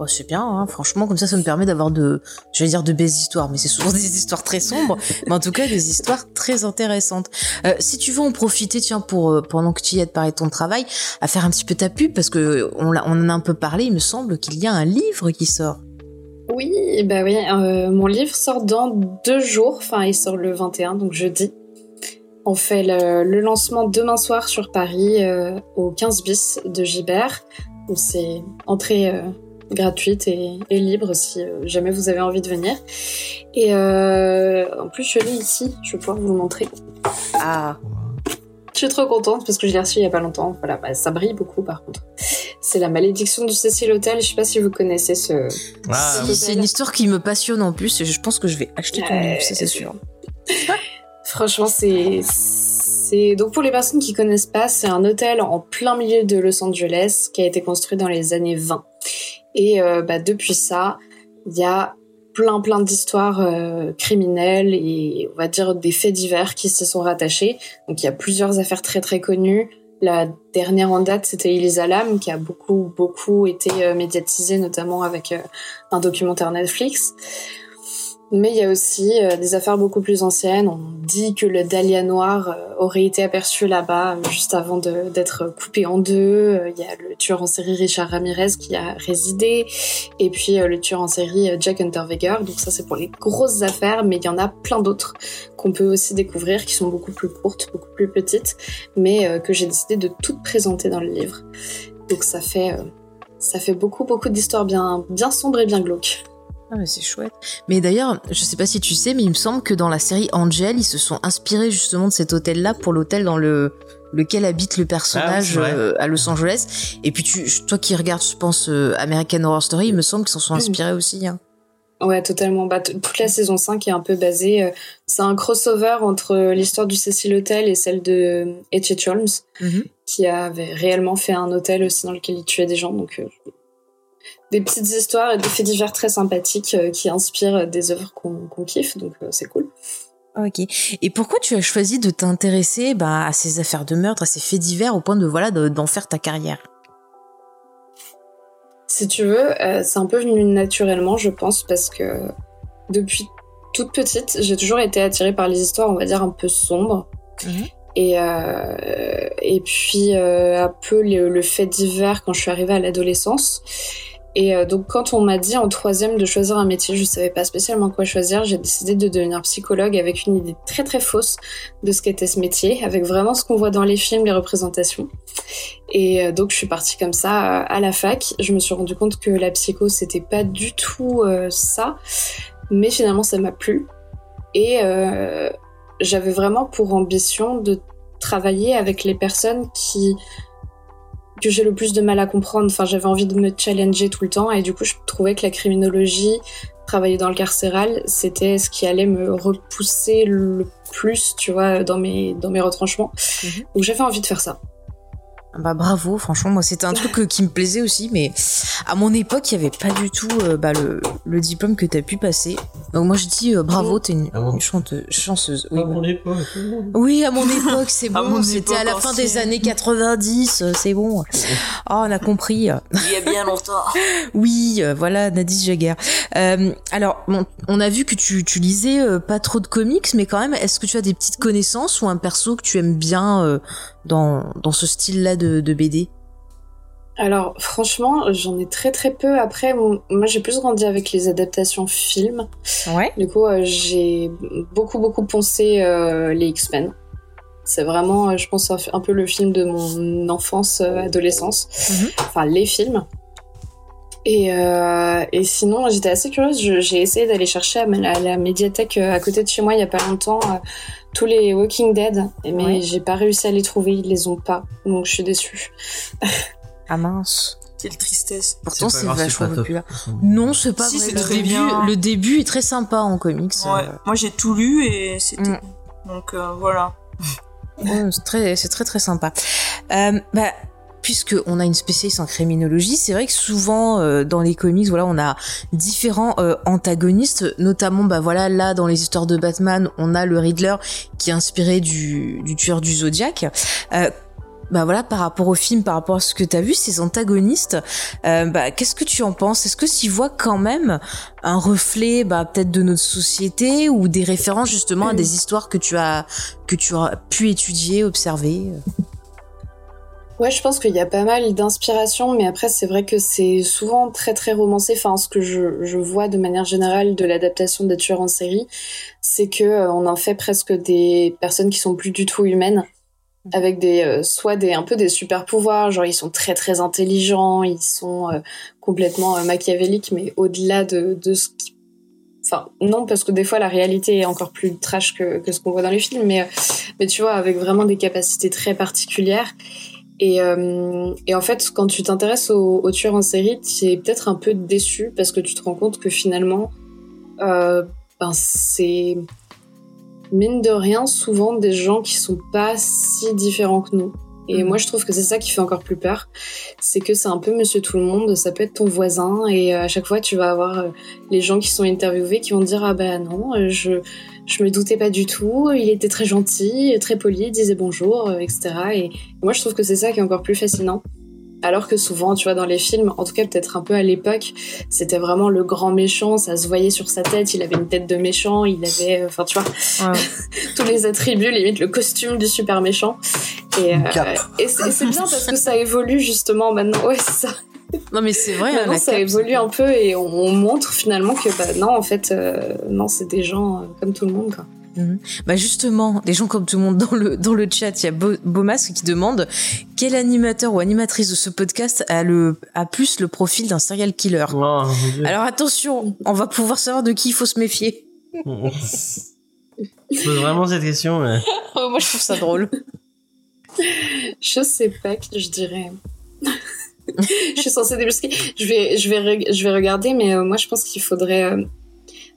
Bon, c'est bien, hein, franchement, comme ça, ça me permet d'avoir de, je vais dire de belles histoires, mais c'est souvent des histoires très sombres, mais en tout cas des histoires très intéressantes. Euh, si tu veux en profiter, tiens, pour euh, pendant que tu y es de parler ton travail, à faire un petit peu ta pub, parce que on, en a un peu parlé, il me semble qu'il y a un livre qui sort. Oui, bah oui, euh, mon livre sort dans deux jours, enfin il sort le 21, donc jeudi. On fait le, lancement demain soir sur Paris au 15 bis de Gibert. C'est entrée gratuite et, et libre si euh, jamais vous avez envie de venir. Et euh, en plus je l'ai ici, je vais pouvoir vous le montrer. Ah, Je suis trop contente parce que je l'ai reçu il y a pas longtemps. Voilà, bah, ça brille beaucoup par contre. C'est la malédiction du Cecil Hotel. Je sais pas si vous connaissez ce. Ah, si, c'est une histoire qui me passionne en plus, et je pense que je vais acheter ton livre, ça c'est sûr. Franchement, c'est c'est donc pour les personnes qui connaissent pas, c'est un hôtel en plein milieu de Los Angeles qui a été construit dans les années 20. Et euh, bah, depuis ça, il y a plein plein d'histoires euh, criminelles et on va dire des faits divers qui se sont rattachés. Donc il y a plusieurs affaires très très connues. La dernière en date, c'était Elisa Lam, qui a beaucoup beaucoup été euh, médiatisée, notamment avec euh, un documentaire Netflix. Mais il y a aussi euh, des affaires beaucoup plus anciennes. On dit que le dahlia noir euh, aurait été aperçu là-bas euh, juste avant d'être coupé en deux. Il y a le tueur en série Richard Ramirez qui a résidé. Et puis le tueur en série Jack Unterweger. Donc ça c'est pour les grosses affaires, mais il y en a plein d'autres qu'on peut aussi découvrir qui sont beaucoup plus courtes, beaucoup plus petites, mais que j'ai décidé de toutes présenter dans le livre. Donc ça fait, ça fait beaucoup beaucoup d'histoires bien, bien sombres et bien glauques. Ah mais c'est chouette. Mais d'ailleurs, je sais pas si tu sais, mais il me semble que dans la série Angel, ils se sont inspirés justement de cet hôtel-là pour l'hôtel dans le lequel habite le personnage Ah, euh, à Los Angeles. Et puis tu, toi qui regardes, je pense euh, American Horror Story, il me semble qu'ils s'en sont inspirés aussi. Hein. Ouais, totalement. Bah, toute la saison 5 est un peu basée. euh, c'est un crossover entre l'histoire du Cecil Hotel et celle de H.H. Holmes, Mhm. qui avait réellement fait un hôtel aussi dans lequel il tuait des gens. Donc, euh, des petites histoires et des faits divers très sympathiques euh, qui inspirent des œuvres qu'on kiffe. Donc, euh, c'est cool. Ok. Et pourquoi tu as choisi de t'intéresser bah, à ces affaires de meurtre, à ces faits divers, au point de voilà de- d'en faire ta carrière? Si tu veux, euh, c'est un peu venu naturellement, je pense, parce que depuis toute petite, j'ai toujours été attirée par les histoires, on va dire, un peu sombres. Mhm. Et, euh, et puis euh, un peu le, le fait divers quand je suis arrivée à l'adolescence. Et euh, donc quand on m'a dit en troisième de choisir un métier, je savais pas spécialement quoi choisir. J'ai décidé de devenir psychologue avec une idée très très fausse de ce qu'était ce métier, avec vraiment ce qu'on voit dans les films, les représentations. Et euh, donc je suis partie comme ça euh, à la fac. Je me suis rendu compte que la psycho c'était pas du tout euh, ça, mais finalement ça m'a plu. Et euh, j'avais vraiment pour ambition de travailler avec les personnes qui que j'ai le plus de mal à comprendre. Enfin, j'avais envie de me challenger tout le temps et du coup, je trouvais que la criminologie, travailler dans le carcéral, c'était ce qui allait me repousser le plus, tu vois, dans mes dans mes retranchements. Mhm. Donc j'avais envie de faire ça. Bah bravo, franchement, moi c'était un truc euh, qui me plaisait aussi, mais à mon époque, il y avait pas du tout euh, bah, le, le diplôme que t'as pu passer. Donc moi je dis euh, bravo, t'es une, Ah bon une chante- chanceuse. Oui, À mon époque. Oui, à mon époque, c'est bon. C'était à la fin des années 90, euh, c'est bon. Oh, on a compris. Il y a bien longtemps. Oui, euh, voilà, Nadis Jagger. Euh, alors, bon, on a vu que tu, tu lisais euh, pas trop de comics, mais quand même, est-ce que tu as des petites connaissances ou un perso que tu aimes bien euh, dans, dans ce style-là de, de BD Alors franchement, j'en ai très très peu. Après, moi j'ai plus grandi avec les adaptations films. Ouais. Du coup, euh, j'ai beaucoup beaucoup poncé euh, les X-Men. C'est vraiment, euh, je pense, un peu le film de mon enfance, adolescence. Mhm. Enfin, les films. Et, euh, et sinon, j'étais assez curieuse. J'ai essayé d'aller chercher à la, médiathèque euh, à côté de chez moi il y a pas longtemps euh, tous les Walking Dead. Mais Ouais. j'ai pas réussi à les trouver. Ils les ont pas. Donc je suis déçue. Ah mince. Quelle tristesse. Pourtant, C'est vachement populaire. Non, c'est pas Si, vrai. c'est Le très début, bien. le début est très sympa en comics. Ouais. euh, Moi, j'ai tout lu et c'était. Mm. Donc euh, voilà. Ouais, c'est très, c'est très très sympa. Euh, bah, puisque on a une spécialiste en criminologie, c'est vrai que souvent euh, dans les comics, voilà, on a différents euh, antagonistes, notamment, bah voilà, là dans les histoires de Batman, on a le Riddler qui est inspiré du, du tueur du Zodiac. Euh, bah voilà, par rapport au film, par rapport à ce que tu as vu, ces antagonistes, euh, bah, qu'est-ce que tu en penses? Est-ce que tu vois quand même un reflet, bah, peut-être de notre société ou des références justement à des histoires que tu as que tu as pu étudier, observer? Ouais, je pense qu'il y a pas mal d'inspiration, mais après, c'est vrai que c'est souvent très très romancé. Enfin, ce que je, je vois de manière générale de l'adaptation des tueurs en série, c'est que euh, on en fait presque des personnes qui sont plus du tout humaines, avec des euh, soit des un peu des super pouvoirs, genre ils sont très très intelligents, ils sont euh, complètement euh, machiavéliques, mais au-delà de, de ce qui Enfin, non, parce que des fois, la réalité est encore plus trash que, que ce qu'on voit dans les films, mais, mais tu vois, avec vraiment des capacités très particulières. Et, euh, et en fait, quand tu t'intéresses aux, aux tueurs en série, tu es peut-être un peu déçu parce que tu te rends compte que finalement, euh, ben c'est mine de rien souvent des gens qui sont pas si différents que nous. Et moi, je trouve que c'est ça qui fait encore plus peur. C'est que c'est un peu monsieur tout le monde. Ça peut être ton voisin. Et euh, à chaque fois, tu vas avoir les gens qui sont interviewés qui vont dire Ah ben non, je, je me doutais pas du tout. Il était très gentil, très poli, il disait bonjour, euh, etc. Et moi, je trouve que c'est ça qui est encore plus fascinant. Alors que souvent, tu vois, dans les films, en tout cas peut-être un peu à l'époque, c'était vraiment le grand méchant, ça se voyait sur sa tête, il avait une tête de méchant, il avait, euh, enfin tu vois, Ouais. tous les attributs, limite le costume du super méchant. Et, euh, cape. et c'est et c'est bien parce que ça évolue justement maintenant. Ouais, c'est ça. Non, mais c'est vrai, Maintenant, ça évolue un peu et on, on montre finalement que bah, non, en fait, euh, non, c'est des gens euh, comme tout le monde. Quoi. Bah justement, des gens comme tout le monde dans le dans le chat, il y a Bo- Beaumas qui demande quel animateur ou animatrice de ce podcast a le a plus le profil d'un serial killer? Oh. Alors attention, on va pouvoir savoir de qui il faut se méfier. Je pose vraiment cette question, mais. moi je trouve ça drôle. Je sais pas qui je dirais. je suis censée débusquer. Je vais, je vais, je vais regarder, mais euh, moi je pense qu'il faudrait. euh,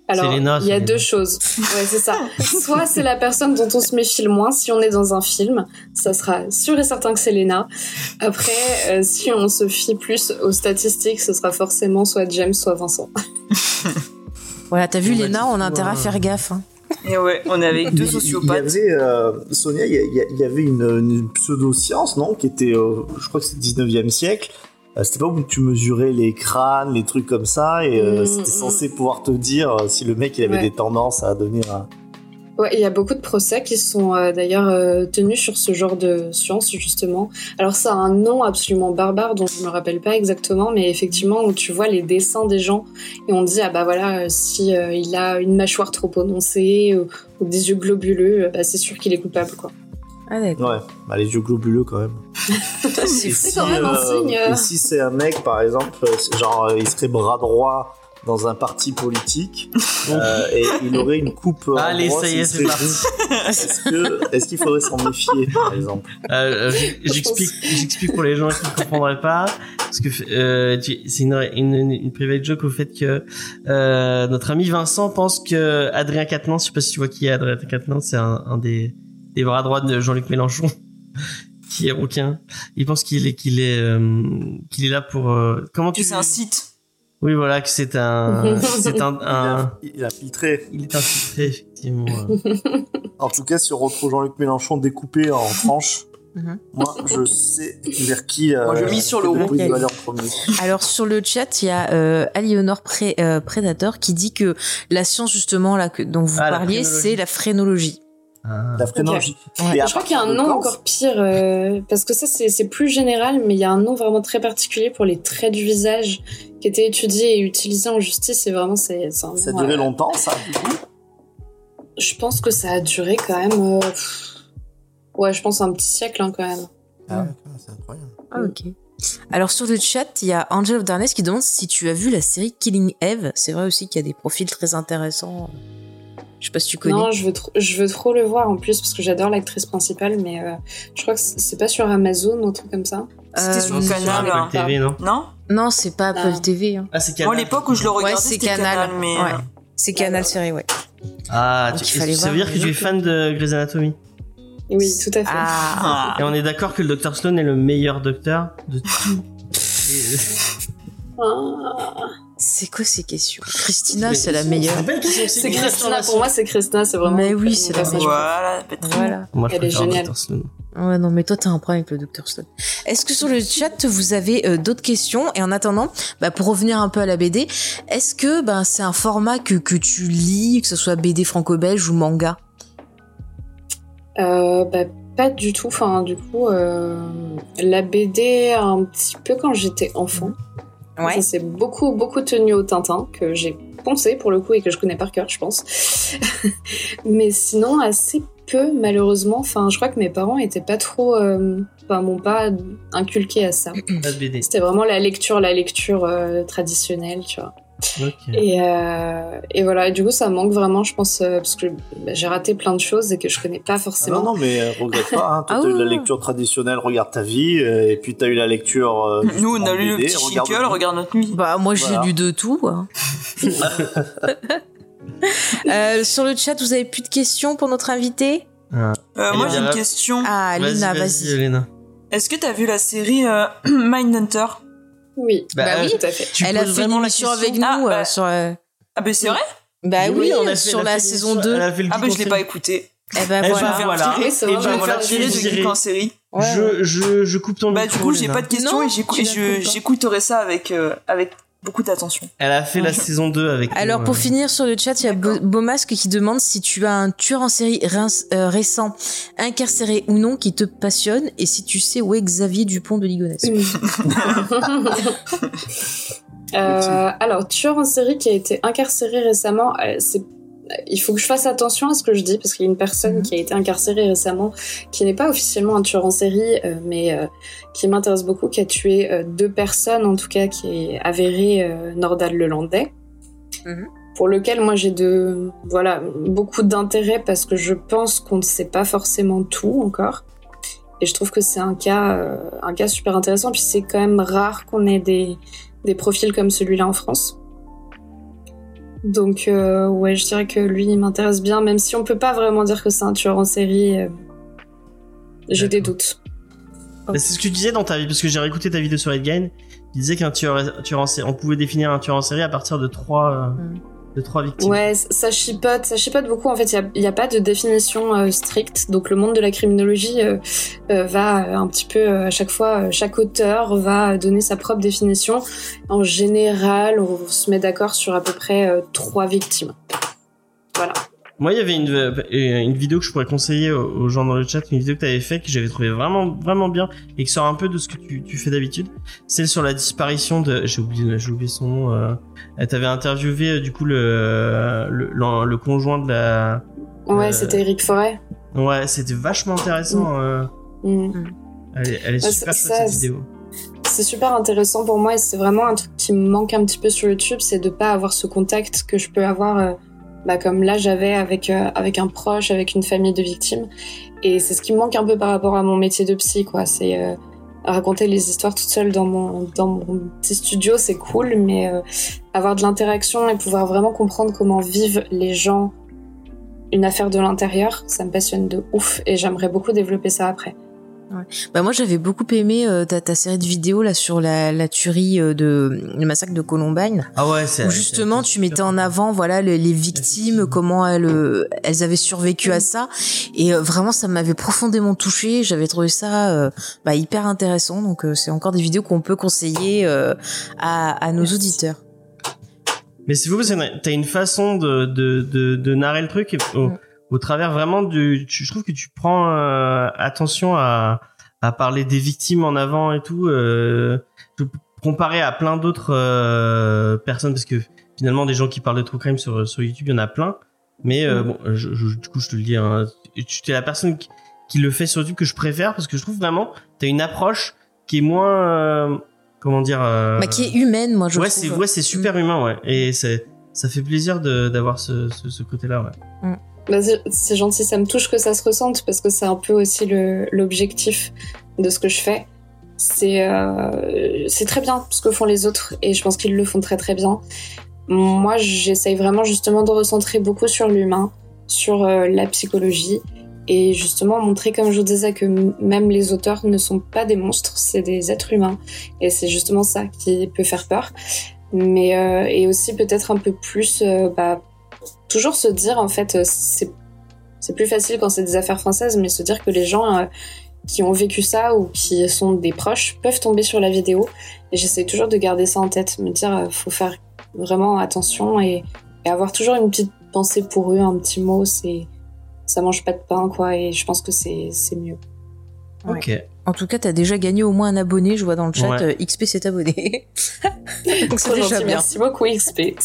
Alors, il y a deux choses. Ouais, c'est ça. Soit c'est la personne dont on se méfie le moins si on est dans un film, ça sera sûr et certain que c'est Lena. Après, euh, si on se fie plus aux statistiques, ce sera forcément soit James, soit Vincent. Voilà, t'as vu tu on a intérêt à faire gaffe. hein. Et ouais, on est avec deux Il- Il y sociopathes. avait, euh, Sonia, il y, avait une, une pseudo-science, non Qui était, euh, je crois que c'est 19e siècle. Euh, C'était pas où tu mesurais les crânes, les trucs comme ça, et Mm, c'était mm. censé pouvoir te dire si le mec il avait Ouais. des tendances à devenir un. Ouais, il y a beaucoup de procès qui sont euh, d'ailleurs euh, tenus sur ce genre de science justement. Alors ça a un nom absolument barbare dont je me rappelle pas exactement, mais effectivement où tu vois les dessins des gens et on dit ah bah voilà euh, si euh, il a une mâchoire trop prononcée ou, ou des yeux globuleux, bah, c'est sûr qu'il est coupable quoi. Ah d'accord. Ouais, bah, les yeux globuleux quand même. C'est quand même un signe. Et si c'est un mec, par exemple, genre il serait bras droit dans un parti politique euh, et il aurait une coupe. en Allez, ça y est, c'est parti. Est-ce que est-ce qu'il faudrait s'en méfier, par exemple? Euh, euh, j'explique, j'explique pour les gens qui ne comprendraient pas, parce que euh, tu- c'est une, une, une private joke au fait que euh, notre ami Vincent pense que Adrien Quatennens, je sais pas si tu vois qui est Adrien Quatennens, c'est un, un des, des bras droits de Jean-Luc Mélenchon, qui est rouquin. Il pense qu'il est qu'il est euh, qu'il est là pour euh, comment tu c'est un site. Oui, voilà, que c'est un c'est un, il, a, un il a filtré. il est infiltré effectivement. En tout cas, si on retrouve Jean-Luc Mélenchon découpé en tranches, Mhm. moi je sais vers qui. euh, Moi, je mise sur le premier. Alors sur le chat, il y a euh, Aliénor Pré- euh, Predator qui dit que la science justement là que dont vous Ah, parliez, c'est la phrénologie. Ah. Ouais. Je crois qu'il y a un nom encore pire euh, parce que ça c'est plus général, mais il y a un nom vraiment très particulier pour les traits du visage qui étaient étudiés et utilisés en justice. Et vraiment c'est Ça a duré euh, longtemps, ça, du coup? Je pense que ça a duré quand même. euh, Ouais, je pense un petit siècle hein, quand même. Ah ouais, c'est incroyable. Ah, ok. Alors sur le chat, il y a Angel of Darkness qui demande si tu as vu la série Killing Eve. C'est vrai aussi qu'il y a des profils très intéressants. Je sais pas si tu connais. Non, je veux, trop, je veux trop le voir en plus parce que j'adore l'actrice principale, mais euh, je crois que c'est pas sur Amazon ou un truc comme ça. C'était sur Euh, Sur Canal. Apple hein. TV, non? Non? Non, c'est pas Apple Ah. TV. hein. Ah, c'est Moi, Canal. à l'époque où je le regardais, Ouais, c'est Canal. Canal. mais Ouais. euh, C'est Canal série, ouais. Ah, Donc, tu, ça veut dire que tu es fan de Grey's Anatomy? Oui, tout à fait. Ah. ah. Et on est d'accord que le docteur Sloan est le meilleur docteur de tout. Ah. C'est quoi ces questions? Christina, c'est la meilleure. c'est Christina, pour moi c'est Christina, c'est vraiment. Mais oui, c'est la personnage. Voilà. Voilà. Moi, je Elle est préfère le géniale. Dr. Sloan. Ouais, non, mais toi, t'as un problème avec le docteur Stone. Est-ce que sur le chat, vous avez euh, d'autres questions? Et en attendant, bah, pour revenir un peu à la BD, est-ce que bah, c'est un format que, que tu lis, que ce soit BD franco-belge ou manga? Euh, bah, pas du tout. Enfin, du coup, euh, la BD un petit peu quand j'étais enfant. Ça s'est beaucoup, beaucoup tenu au Tintin, que j'ai poncé pour le coup et que je connais par cœur, je pense. Mais sinon, assez peu, malheureusement. Enfin, je crois que mes parents étaient pas trop. euh, Enfin, m'ont pas inculqué à ça. C'était vraiment la lecture, la lecture euh, traditionnelle, tu vois. Et, euh, et voilà, et du coup, ça manque vraiment, je pense, euh, parce que bah, j'ai raté plein de choses et que je connais pas Ah forcément. non, non, mais euh, regrette pas. Hein. Toi, Ah t'as eu la oui. lecture traditionnelle, regarde ta vie, euh, et puis t'as eu la lecture. euh, Nous, on a lu le petit regarde nous. regarde notre nuit. Bah, moi, j'ai Voilà. lu de tout. hein. Euh, sur le chat, vous avez plus de questions pour notre invité? Euh, moi, j'ai une question. Ah, Lina, vas-y. Est-ce que t'as vu la série euh, Mindhunter? Oui, Bah, bah, euh, oui, tout à fait. Tu Elle a fait une vraiment la émission question avec nous Ah, bah. euh, sur. euh, Ah ben c'est vrai Bah oui, on a fait- sur la saison l'émission- 2. elle a fait le Ah ben je geek l'ai pas écouté. Eh ben Eh voilà. voilà. Et Je vais faire virer de geek en série. Je, je, je coupe ton Bah du coup j'ai pas de questions et j'écouterai ça avec, euh, avec beaucoup d'attention. Elle a fait la saison 2 avec Alors nous, pour euh. finir sur le chat, il y a Bo- Beaumasque qui demande si tu as un tueur en série euh, récent, incarcéré ou non, qui te passionne et si tu sais où est Xavier Dupont de Ligonnès. Euh, alors, tueur en série qui a été incarcéré récemment, euh, c'est il faut que je fasse attention à ce que je dis parce qu'il y a une personne Mhm. qui a été incarcérée récemment qui n'est pas officiellement un tueur en série euh, mais euh, qui m'intéresse beaucoup qui a tué euh, deux personnes en tout cas qui est avéré Nordal Lelandais Mhm. pour lequel moi j'ai de voilà beaucoup d'intérêt parce que je pense qu'on ne sait pas forcément tout encore et je trouve que c'est un cas un cas super intéressant puis c'est quand même rare qu'on ait des des profils comme celui-là en France. Donc euh, ouais, je dirais que lui il m'intéresse bien, même si on peut pas vraiment dire que c'est un tueur en série. euh, J'ai des doutes. Bah, c'est ce que tu disais dans ta vie, parce que j'ai réécouté ta vidéo sur Edgain. Tu disais qu'un tueur, tueur en série, on pouvait définir un tueur en série à partir de trois, euh, Mm. De trois victimes. Ouais, ça chipote, ça chipote beaucoup. En fait, il y a, a pas de définition euh, stricte. Donc le monde de la criminologie euh, euh, va euh, un petit peu euh, à chaque fois, euh, chaque auteur va donner sa propre définition. En général, on se met d'accord sur à peu près trois victimes. Voilà. Moi, il y avait une, euh, une vidéo que je pourrais conseiller aux gens dans le chat, une vidéo que tu avais fait que j'avais trouvé vraiment, vraiment bien et qui sort un peu de ce que tu, tu fais d'habitude. Celle sur la disparition de, j'ai oublié, j'ai oublié son nom. Euh, t'avais interviewé euh, du coup le, le, le, le conjoint de la. Ouais, Euh, c'était Eric Forêt. Ouais, c'était vachement intéressant. euh, Mm. elle est, elle est Ouais, super chouette cette vidéo. C'est super intéressant pour moi et c'est vraiment un truc qui me manque un petit peu sur YouTube, c'est de pas avoir ce contact que je peux avoir, euh, bah, comme là j'avais avec euh, avec un proche, avec une famille de victimes. Et c'est ce qui me manque un peu par rapport à mon métier de psy, quoi. C'est euh, raconter les histoires toute seule dans mon dans mon petit studio, c'est cool, mais euh, avoir de l'interaction et pouvoir vraiment comprendre comment vivent les gens une affaire de l'intérieur, ça me passionne de ouf et j'aimerais beaucoup développer ça après. Bah moi j'avais beaucoup aimé euh, ta, ta série de vidéos là sur la, la tuerie euh, de le massacre de Columbine. Ah ouais, c'est. justement tu mettais en avant voilà les, les victimes comment elles euh, elles avaient survécu à ça. Et euh, vraiment ça m'avait profondément touché j'avais trouvé ça euh, bah, hyper intéressant. Donc euh, c'est encore des vidéos qu'on peut conseiller euh, à, à nos auditeurs. Mais c'est fou parce que t'as une façon de, de, de, de narrer le truc et au, Mm. Au travers vraiment du. tu- je trouve que tu prends euh, attention à, à parler des victimes en avant et tout, euh, comparé à plein d'autres euh, personnes parce que finalement des gens qui parlent de true crime sur, sur YouTube, il y en a plein. Mais euh, Mm. bon, je, je- du coup, je te le dis, hein, tu es la personne qui, qui le fait sur YouTube que je préfère parce que je trouve vraiment t'as une approche qui est moins euh, comment dire euh, bah, qui est humaine moi je ouais, trouve c'est ouais, c'est super humain, ouais. Et c'est ça fait plaisir de d'avoir ce, ce, ce côté-là, ouais. Bah, c'est- gentil, ça me touche que ça se ressente parce que c'est un peu aussi l'objectif de ce que je fais. C'est euh, très bien ce que font les autres et je pense qu'ils le font très très bien. Moi, j'essaye vraiment justement de recentrer beaucoup sur l'humain, sur euh, la psychologie et justement montrer, comme je vous disais, que même les auteurs ne sont pas des monstres, c'est des êtres humains et c'est justement ça qui peut faire peur. Mais euh, et aussi peut-être un peu plus, euh, bah, toujours se dire en fait, euh, c'est plus facile quand c'est des affaires françaises, mais se dire que les gens euh, qui ont vécu ça ou qui sont des proches peuvent tomber sur la vidéo. Et j'essaie toujours de garder ça en tête, me dire euh, faut faire vraiment attention et, et avoir toujours une petite pensée pour eux, un petit mot, c'est ça mange pas de pain quoi. Et je pense que c'est c'est mieux. Ouais. Ok. en tout cas t'as déjà gagné au moins un abonné je vois dans le chat Ouais. euh, XP s'est abonné donc c'est déjà gentil, bien Merci beaucoup XP.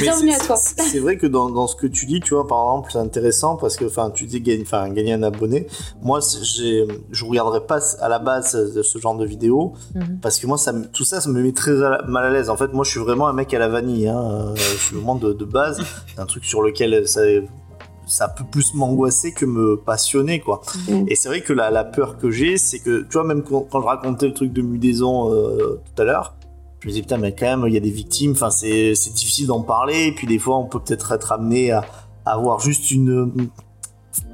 Bienvenue à toi. c'est- vrai que dans, dans ce que tu dis, tu vois, par exemple, c'est intéressant parce que, enfin, tu dis gagner, enfin, gagner un abonné. Moi, je regarderais pas à la base de ce genre de vidéo Mhm. parce que moi, ça, me- tout ça, ça me met très à la- mal à l'aise. En fait, moi, je suis vraiment un mec à la vanille. Hein. Euh, Je suis vraiment de, de base. C'est un truc sur lequel ça, ça peut plus m'angoisser que me passionner, quoi. Mhm. Et c'est vrai que la, la peur que j'ai, c'est que, tu vois, même quand, quand je racontais le truc de Mudaison euh, tout à l'heure, je me disais, putain, mais quand même, il y a des victimes, enfin, c'est difficile d'en parler, et puis des fois, on peut peut-être être amené à, à avoir juste une.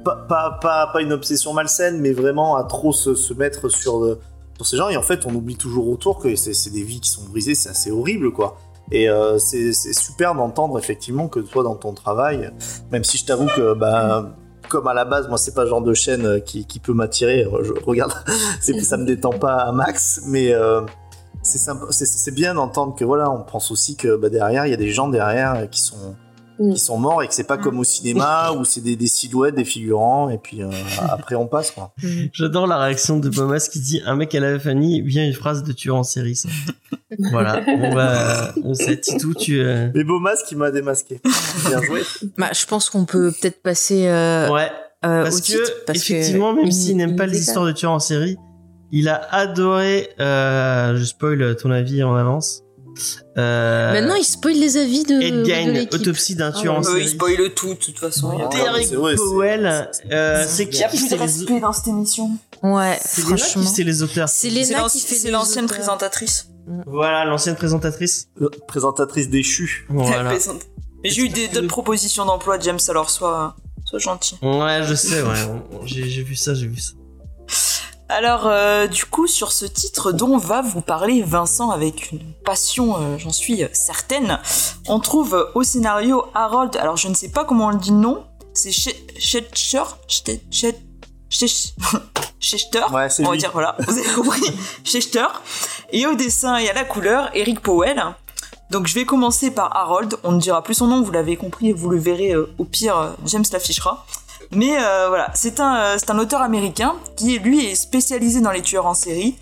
pas, pas, pas, pas une obsession malsaine, mais vraiment à trop se, se mettre sur, euh, sur ces gens. Et en fait, on oublie toujours autour que c'est c'est des vies qui sont brisées, c'est assez horrible, quoi. Et euh, c'est super d'entendre effectivement que toi dans ton travail, même si je t'avoue que bah, comme à la base, moi c'est pas le genre de chaîne euh, qui, qui peut m'attirer. Je regarde, ça me détend pas à max, mais euh, c'est bien d'entendre que voilà, on pense aussi que bah, derrière il y a des gens derrière qui sont Mm. qui sont morts et que c'est pas comme au cinéma où c'est des, des silhouettes, des figurants et puis euh, après on passe quoi. J'adore la réaction de Bomas qui dit un mec à la Fanny vient une phrase de tueur en série. Ça. voilà. Bon bah, on sait Titou, tu. euh, Mais Beaumas qui m'a démasqué. Bien joué. Bah, je pense qu'on peut peut-être passer euh, Ouais. euh, Parce au que titre, parce que effectivement, même il- s'il n'aime pas les histoires de tueurs en série, il a adoré. Euh, je spoil ton avis en avance. Euh, Maintenant, il spoil les avis de, Ed de Gein, l'équipe. autopsie d'un Ah tueur en série. spoilent tout, de toute façon. Il Ouais, Derek Powell, euh, c'est- c'est Il qui y a plus de c'est les- respect dans cette émission. Ouais, qui franchement. c'est les auteurs. C'est l'anci- qui fait c'est l'ancienne présentatrice. Voilà, l'ancienne présentatrice. Euh, Présentatrice déchue. Voilà. Mais j'ai eu des- d'autres propositions d'emploi, James, alors sois, sois gentil. Ouais, je sais, ouais. j'ai vu ça, j'ai vu ça. Alors, euh, du coup, sur ce titre dont va vous parler Vincent avec une passion, euh, j'en suis certaine, on trouve au scénario Harold, alors je ne sais pas comment on le dit le nom, c'est Schechter Schechter Ouais, on va dire voilà, vous avez compris, Schechter. Et au dessin et à la couleur, Eric Powell. Donc je vais commencer par Harold, on ne dira plus son nom, vous l'avez compris, vous le verrez euh, au pire, James l'affichera. Mais euh, voilà, c'est un, euh, c'est un auteur américain qui, lui, est spécialisé dans les tueurs en série.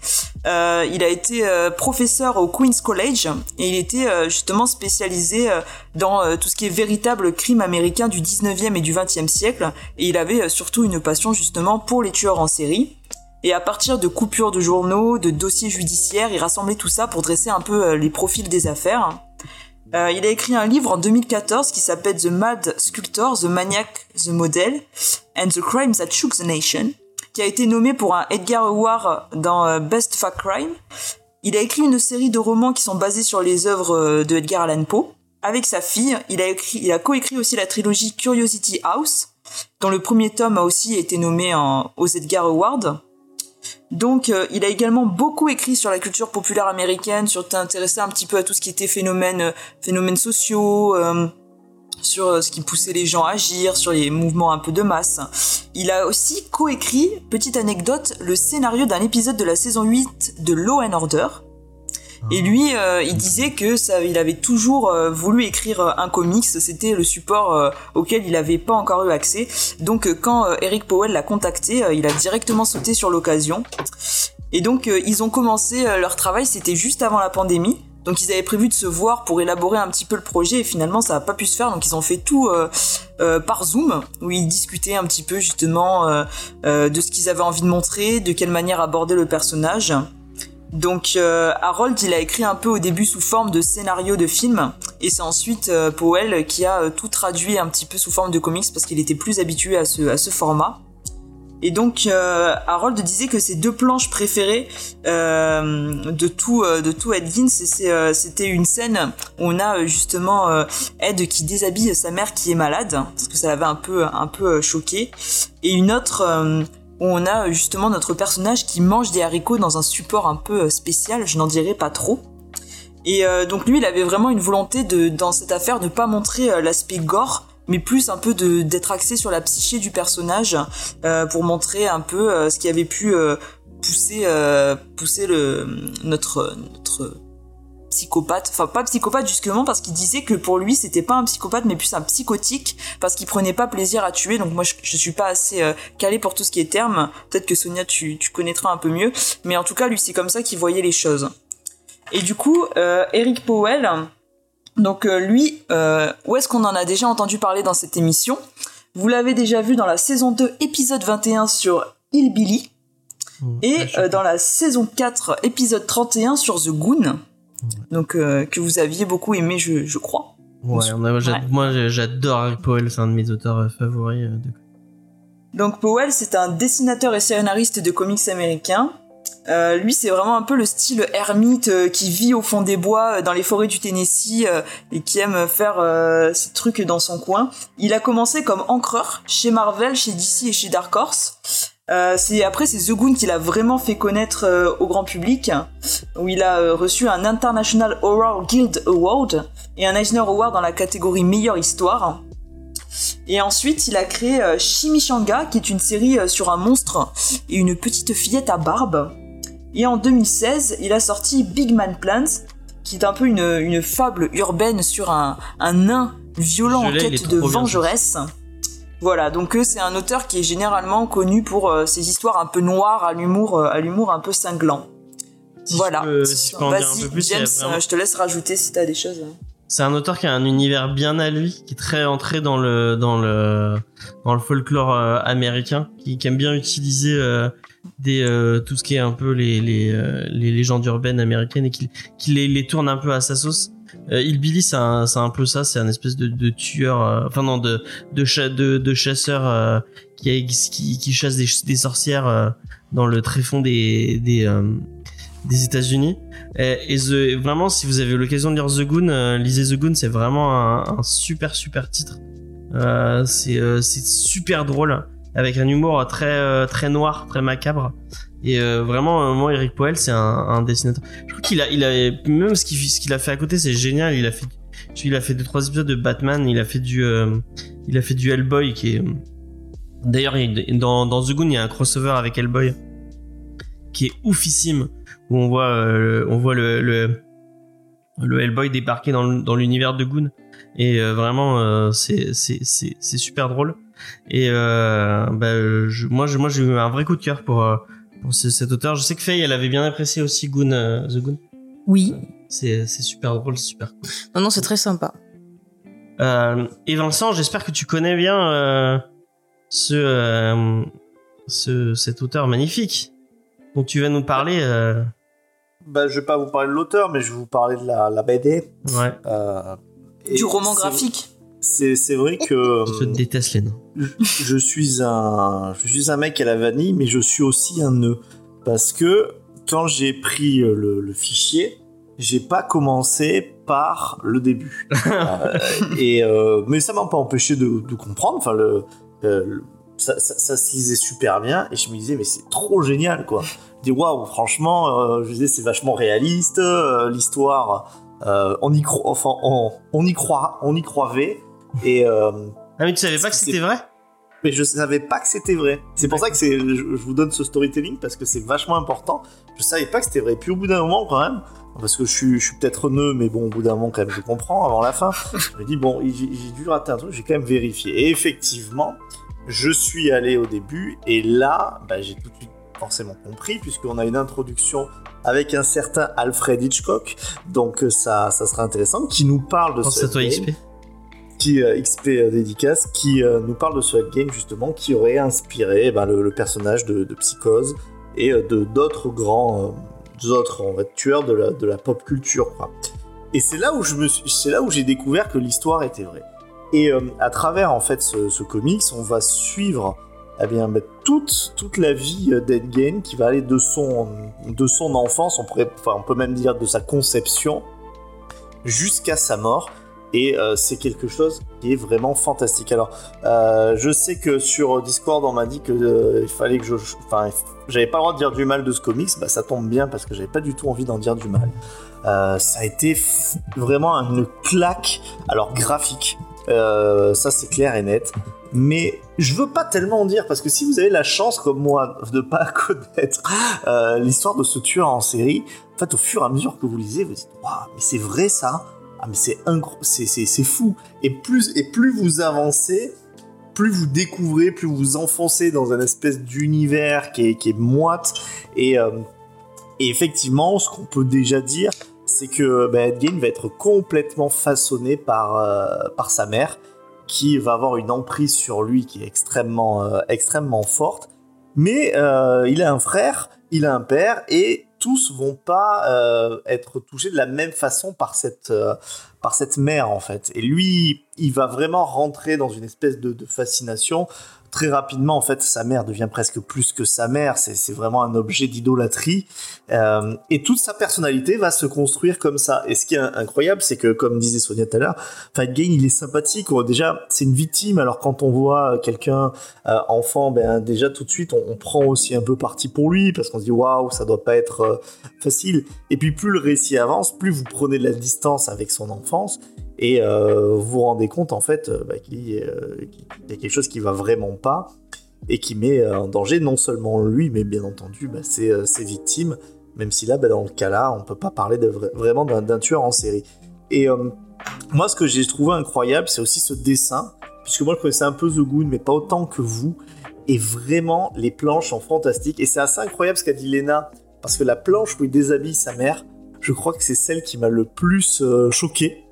Euh, il a été euh, professeur au Queen's College et il était euh, justement spécialisé euh, dans euh, tout ce qui est véritable crime américain du 19e et du 20e siècle. Et il avait surtout une passion justement pour les tueurs en série. Et à partir de coupures de journaux, de dossiers judiciaires, il rassemblait tout ça pour dresser un peu les profils des affaires. Euh, il a écrit un livre en 2014 qui s'appelle The Mad Sculptor, The Maniac, The Model and the Crimes That Shook the Nation, qui a été nommé pour un Edgar Award dans euh, Best Fact Crime. Il a écrit une série de romans qui sont basés sur les œuvres euh, de Edgar Allan Poe. Avec sa fille, il a, écrit, il a coécrit aussi la trilogie Curiosity House, dont le premier tome a aussi été nommé aux Edgar Awards. Donc, euh, il a également beaucoup écrit sur la culture populaire américaine, sur t'intéresser un petit peu à tout ce qui était phénomènes, euh, phénomènes sociaux, euh, sur ce qui poussait les gens à agir, sur les mouvements un peu de masse. Il a aussi coécrit, petite anecdote, le scénario d'un épisode de la saison 8 de Law and Order. Et lui, euh, il disait que ça, il avait toujours euh, voulu écrire euh, un comics, c'était le support euh, auquel il n'avait pas encore eu accès. Donc euh, quand euh, Eric Powell l'a contacté, il a directement sauté sur l'occasion. Et donc ils ont commencé leur travail, c'était juste avant la pandémie. Donc ils avaient prévu de se voir pour élaborer un petit peu le projet et finalement ça n'a pas pu se faire. Donc ils ont fait tout euh, euh, par Zoom où ils discutaient un petit peu justement euh, euh, de ce qu'ils avaient envie de montrer, de quelle manière aborder le personnage. Donc euh, Harold, il a écrit un peu au début sous forme de scénario de film, et c'est ensuite euh, Powell qui a euh, tout traduit un petit peu sous forme de comics parce qu'il était plus habitué à ce, à ce format. Et donc euh, Harold disait que ses deux planches préférées euh, de tout de tout Ed c'était une scène où on a justement Ed qui déshabille sa mère qui est malade parce que ça l'avait un peu un peu choqué, et une autre où on a euh, justement notre personnage qui mange des haricots dans un support un peu euh, spécial, je n'en dirai pas trop. Et euh, donc lui, il avait vraiment une volonté de, dans cette affaire, de pas montrer l'aspect gore, mais plus un peu d'être axé sur la psyché du personnage pour montrer un peu ce qui avait pu pousser le notre psychopathe, enfin pas psychopathe justement parce qu'il disait que pour lui c'était pas un psychopathe mais plus un psychotique parce qu'il prenait pas plaisir à tuer. Donc moi je, je suis pas assez euh, calé pour tout ce qui est terme. Peut-être que Sonia tu, tu connaîtras un peu mieux. Mais en tout cas lui c'est comme ça qu'il voyait les choses. Et du coup euh, Eric Powell donc euh, lui euh, où est-ce qu'on en a déjà entendu parler dans cette émission? Vous l'avez déjà vu dans la saison 2 épisode 21 sur Hillbilly. Et euh, dans la saison 4 épisode 31 sur The Goon donc euh, que vous aviez beaucoup aimé je, je crois Ouais, on a- j'a- Ouais. moi j'adore Eric Powell, c'est un de mes auteurs euh, favoris. euh, de- Donc Powell, c'est un dessinateur et scénariste de comics américains. Euh, lui, c'est vraiment un peu le style ermite euh, qui vit au fond des bois, euh, dans les forêts du Tennessee, et qui aime faire ses trucs dans son coin. Il a commencé comme encreur chez Marvel, chez DC et chez Dark Horse. Euh, c'est après c'est The Goon qui l'a vraiment fait connaître euh, au grand public, où il a euh, reçu un International Horror Guild Award et un Eisner Award dans la catégorie meilleure histoire. Et ensuite, il a créé Chimichanga, qui est une série sur un monstre et une petite fillette à barbe. Et en 2016, il a sorti Big Man Plans, qui est un peu une, une fable urbaine sur un, un nain violent en quête de bien, vengeresse. Voilà, donc c'est un auteur qui est généralement connu pour euh, ses histoires un peu noires, à l'humour, euh, à l'humour un peu cinglant. Si voilà. peux- si Vas-y, peu James, vraiment- euh, je te laisse rajouter si t'as des choses. hein. C'est un auteur qui a un univers bien à lui, qui est très entré dans le dans le dans le folklore américain, qui, qui aime bien utiliser euh, des euh, tout ce qui est un peu les les, les légendes urbaines américaines et qui qui les, les tourne un peu à sa sauce. Euh, Hillbilly, c'est un un peu ça, c'est un espèce de, tueur, euh, enfin non de de cha- de, de chasseur euh, qui, chasse des, sorcières dans le tréfonds des des États-Unis. Et, vraiment, si vous avez l'occasion de lire The Goon, lisez The Goon, c'est vraiment un, un super super titre. C'est super drôle, avec un humour très très noir, très macabre. Et euh, vraiment, euh, moi, Eric Poel, c'est un, un dessinateur. Je crois qu'il a, il a même ce qu'il ce qu'il a fait à côté, c'est génial. Il a fait, il a fait deux trois épisodes de Batman. Il a fait du, euh, il a fait du Hellboy qui est. D'ailleurs, il- dans dans The Goon, il y a un crossover avec Hellboy qui est oufissime où on voit euh, on voit le, le le Hellboy débarquer dans dans l'univers de Goon et euh, vraiment euh, c'est c'est c'est super drôle et bah, je- moi je, moi j'ai eu un vrai coup de cœur pour pour ce- cet auteur je sais que Faye elle avait bien apprécié aussi Goon euh, The Goon Oui. c'est c'est super drôle c'est super cool Non, non, c'est très sympa. euh, et Vincent j'espère que tu connais bien euh, ce euh, ce cet auteur magnifique dont tu vas nous parler euh, Bah, je vais pas vous parler de l'auteur, mais je vais vous parler de la, la BD. ouais Euh, et Du roman graphique. C'est c'est vrai que je te déteste les nains je, je suis un je suis un mec à la vanille, mais je suis aussi un nœud parce que quand j'ai pris le, le fichier, j'ai pas commencé par le début. Euh, et euh, mais ça m'a pas empêché de, de comprendre. Enfin le, euh, le- ça, ça, ça se lisait super bien et je me disais mais c'est trop génial quoi. Je dis waouh franchement euh, je disais c'est vachement réaliste euh, l'histoire euh, on y croit enfin on, on y croit on y croyait et euh, ah mais tu savais pas que c'était vrai? Mais je savais pas que c'était vrai. C'est pour ça que c'est, je, je vous donne ce storytelling parce que c'est vachement important. Je savais pas que c'était vrai. Puis au bout d'un moment, quand même, parce que je suis, je suis peut-être nœud, mais bon, au bout d'un moment, quand même, je comprends avant la fin. Je me dis, bon, j'ai j'ai dû rater un truc, j'ai quand même vérifié. Et effectivement, je suis allé au début, et là, bah, j'ai tout de suite forcément compris, puisqu'on a une introduction avec un certain Alfred Hitchcock, donc euh, ça, ça sera intéressant, qui nous parle de Pense ce à toi XP qui euh, XP euh, dédicace, qui euh, nous parle de ce game justement, qui aurait inspiré eh ben, le, personnage de, de Psychose et de d'autres grands, dire, tueurs de la, de la pop culture. Et c'est là où je me c'est là où j'ai découvert que l'histoire était vraie. Et à travers en fait ce, comics, on va suivre eh bien, bah, toute, toute la vie d'Ed Gein qui va aller de son, de son enfance, on, pourrait, enfin, on peut même dire de sa conception, jusqu'à sa mort. Et euh, c'est quelque chose qui est vraiment fantastique. Alors, euh, je sais que sur Discord, on m'a dit que euh, il fallait que je, enfin, j'avais pas le droit de dire du mal de ce comics. Bah, ça tombe bien parce que j'avais pas du tout envie d'en dire du mal. Ça a été vraiment une claque. Alors graphique, ça c'est clair et net. Mais je veux pas tellement en dire parce que si vous avez la chance comme moi de pas connaître l'histoire de ce tueur en série, en fait au fur et à mesure que vous lisez, vous dites waouh, mais c'est vrai ça. Ah mais c'est c'est fou. Et plus et plus vous avancez, plus vous découvrez, plus vous enfoncez dans un espèce d'univers qui est moite et euh, et effectivement, ce qu'on peut déjà dire, c'est que bah, va être complètement façonné par, euh, par sa mère, qui va avoir une emprise sur lui qui est extrêmement, euh, extrêmement forte. Mais il a un frère, il a un père, et tous vont pas euh, être touchés de la même façon par cette, euh, par cette mère en fait. Et lui, il va vraiment rentrer dans une espèce de fascination très rapidement, en fait, sa mère devient presque plus que sa mère. C'est vraiment un objet d'idolâtrie. Euh, et toute sa personnalité va se construire comme ça. Et ce qui est incroyable, c'est que, comme disait Sonia tout à l'heure, Fight Gain, il est sympathique. Déjà, c'est une victime. Alors, quand on voit quelqu'un euh, enfant, ben déjà tout de suite, on, prend aussi un peu parti pour lui parce qu'on se dit waouh, ça doit pas être euh, facile. Et puis, plus le récit avance, plus vous prenez de la distance avec son enfance et euh, vous vous rendez compte en fait euh, bah, qu'il y a quelque chose qui va vraiment pas et qui met en danger non seulement lui mais bien entendu bah, ses, euh, victimes. Même si là bah, dans le cas là on peut pas parler de vraiment d'un tueur en série. Et moi ce que j'ai trouvé incroyable c'est aussi ce dessin puisque moi je connaissais un peu The Goon mais pas autant que vous. Et vraiment les planches sont fantastiques. Et c'est assez incroyable ce qu'a dit Lena parce que la planche où il déshabille sa mère je crois que c'est celle qui m'a le plus choqué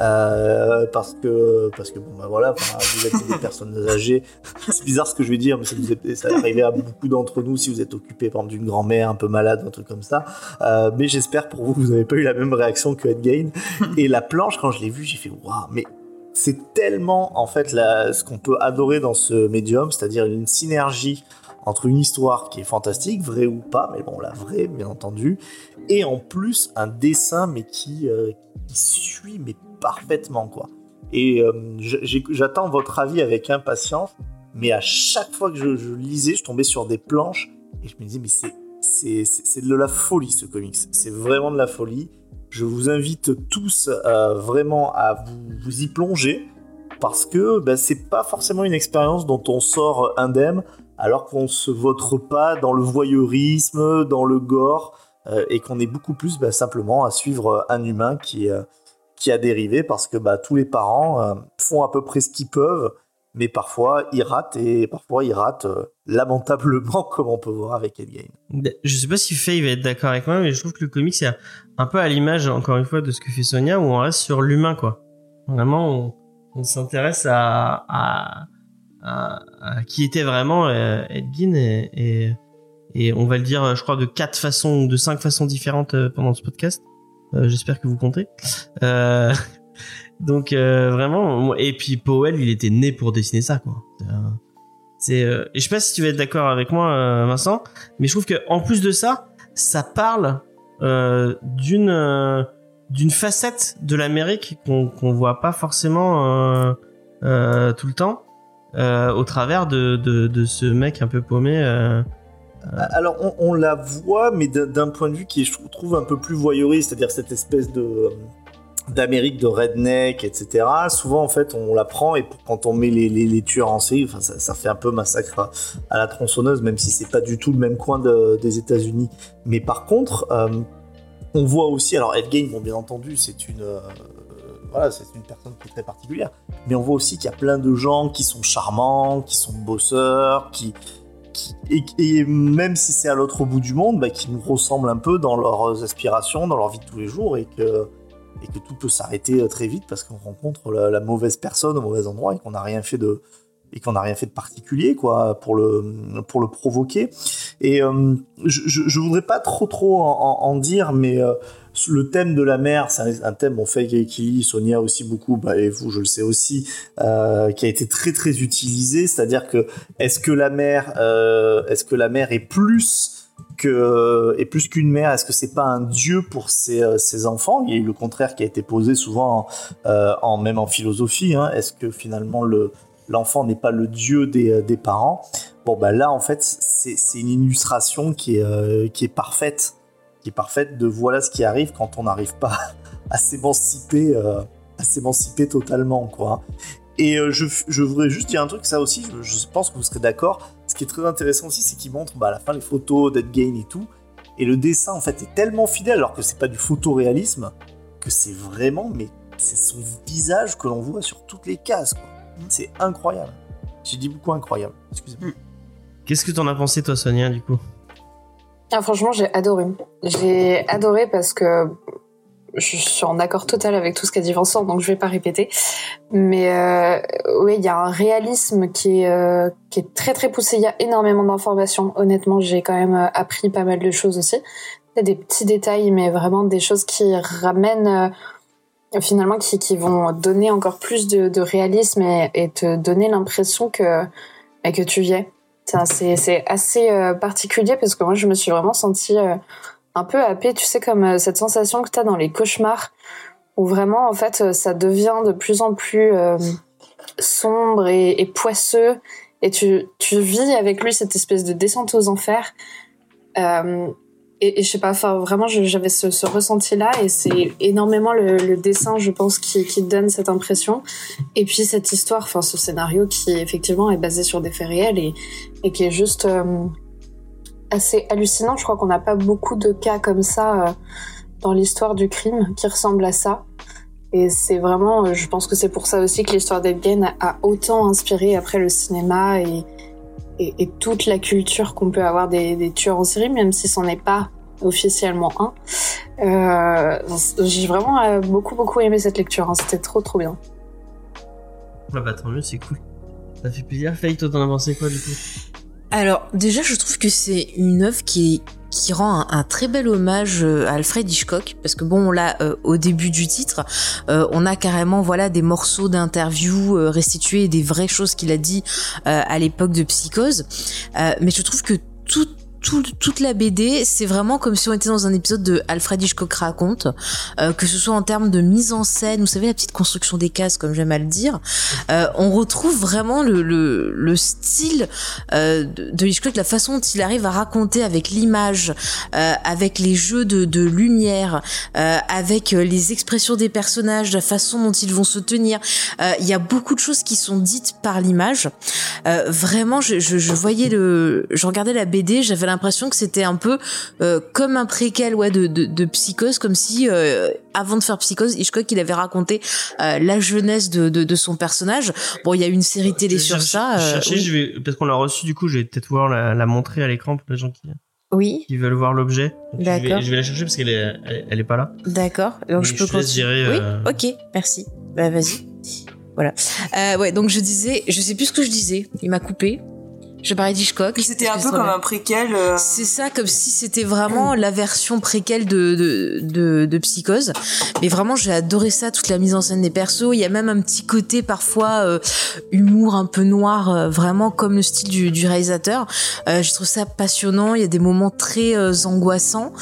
euh, parce que parce que bon bah voilà vous êtes des personnes âgées. C'est bizarre ce que je vais dire mais ça, est, ça à beaucoup d'entre nous si vous êtes occupé par d'une grand-mère un peu malade un truc comme ça. Euh, mais j'espère pour vous vous n'avez pas eu la même réaction que Ed Gain et la planche quand je l'ai vue j'ai fait waouh mais c'est tellement en fait la, ce qu'on peut adorer dans ce médium c'est-à-dire une synergie entre une histoire qui est fantastique, vraie ou pas, mais bon, la vraie, bien entendu, et en plus un dessin, mais qui, euh, qui suit, mais parfaitement, quoi. Et euh, j'attends votre avis avec impatience, mais à chaque fois que je, lisais, je tombais sur des planches et je me disais, mais c'est, de la folie ce comics. C'est vraiment de la folie. Je vous invite tous euh, vraiment à vous, y plonger parce que ben, c'est pas forcément une expérience dont on sort indemne alors qu'on se vote pas dans le voyeurisme, dans le gore euh, et qu'on est beaucoup plus ben, simplement à suivre un humain qui, qui a dérivé parce que bah, tous les parents euh, font à peu près ce qu'ils peuvent, mais parfois ils ratent et parfois ils ratent euh, lamentablement comme on peut voir avec Endgame. Je sais pas si Faye va être d'accord avec moi, mais je trouve que le comic c'est un peu à l'image encore une fois de ce que fait Sonia où on reste sur l'humain quoi. Vraiment on, s'intéresse à, qui était vraiment euh, Edgin et, et, on va le dire je crois de quatre façons de cinq façons différentes pendant ce podcast. Euh, j'espère que vous comptez. Euh, donc euh, vraiment, et puis Powell, il était né pour dessiner ça, quoi. C'est, et je sais pas si tu vas être d'accord avec moi, Vincent, mais je trouve que en plus de ça, ça parle d'une d'une facette de l'Amérique qu'on qu'on voit pas forcément tout le temps au travers de, de, de ce mec un peu paumé. Euh, alors, on, la voit, mais d'un point de vue qui est, je trouve, un peu plus voyeuriste, c'est-à-dire cette espèce de euh, d'Amérique de redneck, etc. Souvent, en fait, on la prend et quand on met les, tueurs en série, enfin, ça, fait un peu massacre à, la tronçonneuse, même si c'est pas du tout le même coin des États-Unis. Mais par contre, euh, on voit aussi, alors Ed Gein, bon, bien entendu, c'est une voilà, c'est une personne qui est très particulière. Mais on voit aussi qu'il y a plein de gens qui sont charmants, qui sont bosseurs, qui, et, même si c'est à l'autre bout du monde, bah, qui nous ressemblent un peu dans leurs aspirations, dans leur vie de tous les jours, et que, tout peut s'arrêter euh, très vite parce qu'on rencontre la, mauvaise personne au mauvais endroit et qu'on n'a rien fait de particulier quoi pour le pour le provoquer. Et euh, je, je, voudrais pas trop trop en, dire mais euh, le thème de la mer, c'est un thème, on fait qui Sonia aussi beaucoup, bah, et vous, je le sais aussi, euh, qui a été très très utilisé. C'est-à-dire que est-ce que la mer, euh, est-ce que la mer est plus que plus qu'une mère Est-ce que c'est pas un dieu pour ses, euh, ses, enfants? Il y a eu le contraire qui a été posé souvent, en, même en philosophie. Hein. Est-ce que finalement le l'enfant n'est pas le dieu des, des parents? Bon, bah là, en fait, c'est une illustration qui est, qui est parfaite qui est parfaite de voilà ce qui arrive quand on n'arrive pas à s'émanciper, euh, à s'émanciper totalement, quoi. Et euh, je, je, voudrais juste dire un truc, ça aussi, je, pense que vous serez d'accord. Ce qui est très intéressant aussi, c'est qu'il montre bah, à la fin les photos d'Edgain et tout. Et le dessin, en fait, est tellement fidèle, alors que c'est pas du photoréalisme, que c'est vraiment, mais c'est son visage que l'on voit sur toutes les cases, quoi. C'est incroyable. J'ai dit beaucoup incroyable, excusez-moi. Qu'est-ce que t'en as pensé, toi, Sonia, du coup? Ah, franchement, j'ai adoré. J'ai adoré parce que je suis en accord total avec tout ce qu'a dit Vincent, donc je vais pas répéter. Mais euh, oui, il y a un réalisme qui est euh, qui est très très poussé. Il y a énormément d'informations. Honnêtement, j'ai quand même euh, appris pas mal de choses aussi. Des petits détails, mais vraiment des choses qui ramènent finalement qui, qui vont donner encore plus de, de réalisme et, te donner l'impression que bah, que tu y. C'est assez euh, particulier parce que moi je me suis vraiment sentie euh, un peu happée, tu sais comme euh, cette sensation que tu dans les cauchemars où vraiment en fait ça devient de plus en plus sombre et, et, poisseux et tu tu vis avec lui cette espèce de descente aux enfers. Et, je sais pas, enfin vraiment j'avais ce, ce ressenti là et c'est énormément le, le, dessin je pense qui, qui donne cette impression et puis cette histoire, enfin ce scénario qui effectivement est basé sur des faits réels et, et qui est juste euh, assez hallucinant. Je crois qu'on n'a pas beaucoup de cas comme ça euh, dans l'histoire du crime qui ressemblent à ça. Et c'est vraiment, euh, je pense que c'est pour ça aussi que l'histoire d'Evgen a, a autant inspiré après le cinéma et, et, et toute la culture qu'on peut avoir des, des, tueurs en série, même si c'en est pas officiellement un. Euh, J'ai vraiment euh, beaucoup beaucoup aimé cette lecture, hein. c'était trop trop bien. Ah bah tant mieux, c'est cool. Ça fait plaisir. Faye, toi t'en as pensé quoi du coup? Alors déjà je trouve que c'est une œuvre qui est qui rend un, très bel hommage euh, à Alfred Hitchcock parce que bon là euh, au début du titre euh, on a carrément voilà des morceaux d'interviews restitués des vraies choses qu'il a dit à l'époque de Psychose. Mais je trouve que tout tout, toute la BD, c'est vraiment comme si on était dans un épisode de Alfred Hitchcock raconte, euh, que ce soit en termes de mise en scène, vous savez la petite construction des cases, comme j'aime à le dire, euh, on retrouve vraiment le, le, le style euh, de Hitchcock, la façon dont il arrive à raconter avec l'image, euh, avec les jeux de, de lumière, euh, avec les expressions des personnages, la façon dont ils vont se tenir. Euh, il y a beaucoup de choses qui sont dites par l'image. vraiment, je, je, je voyais le, je regardais la BD, j'avais l'impression que c'était un peu euh, comme un préquel ouais de, de, de Psychose comme si euh, avant de faire Psychose Hitchcock il avait raconté euh, la jeunesse de, de, de, son personnage. Bon il y a une série télé je sur ça chercher, oui. je vais parce qu'on l'a reçu du coup je vais peut-être la, la, montrer à l'écran pour les gens qui oui. qui veulent voir l'objet. D'accord je vais, je vais la chercher parce qu'elle est elle, elle, est pas là. D'accord. Donc Mais je peux je continuer. oui. euh... ok. Merci. Bah vas-y. Voilà. Euh, ouais donc je disais je sais plus ce que je disais. Il m'a coupé je parlais d'Hitchcock. C'était un peu comme un préquel. Euh... C'est ça, comme si c'était vraiment la version préquelle de, de, de, de, Psychose. Mais vraiment, j'ai adoré ça, toute la mise en scène des persos. Il y a même un petit côté parfois euh, humour un peu noir, euh, vraiment comme le style du, du réalisateur. Je trouve ça passionnant. Il y a des moments très angoissants.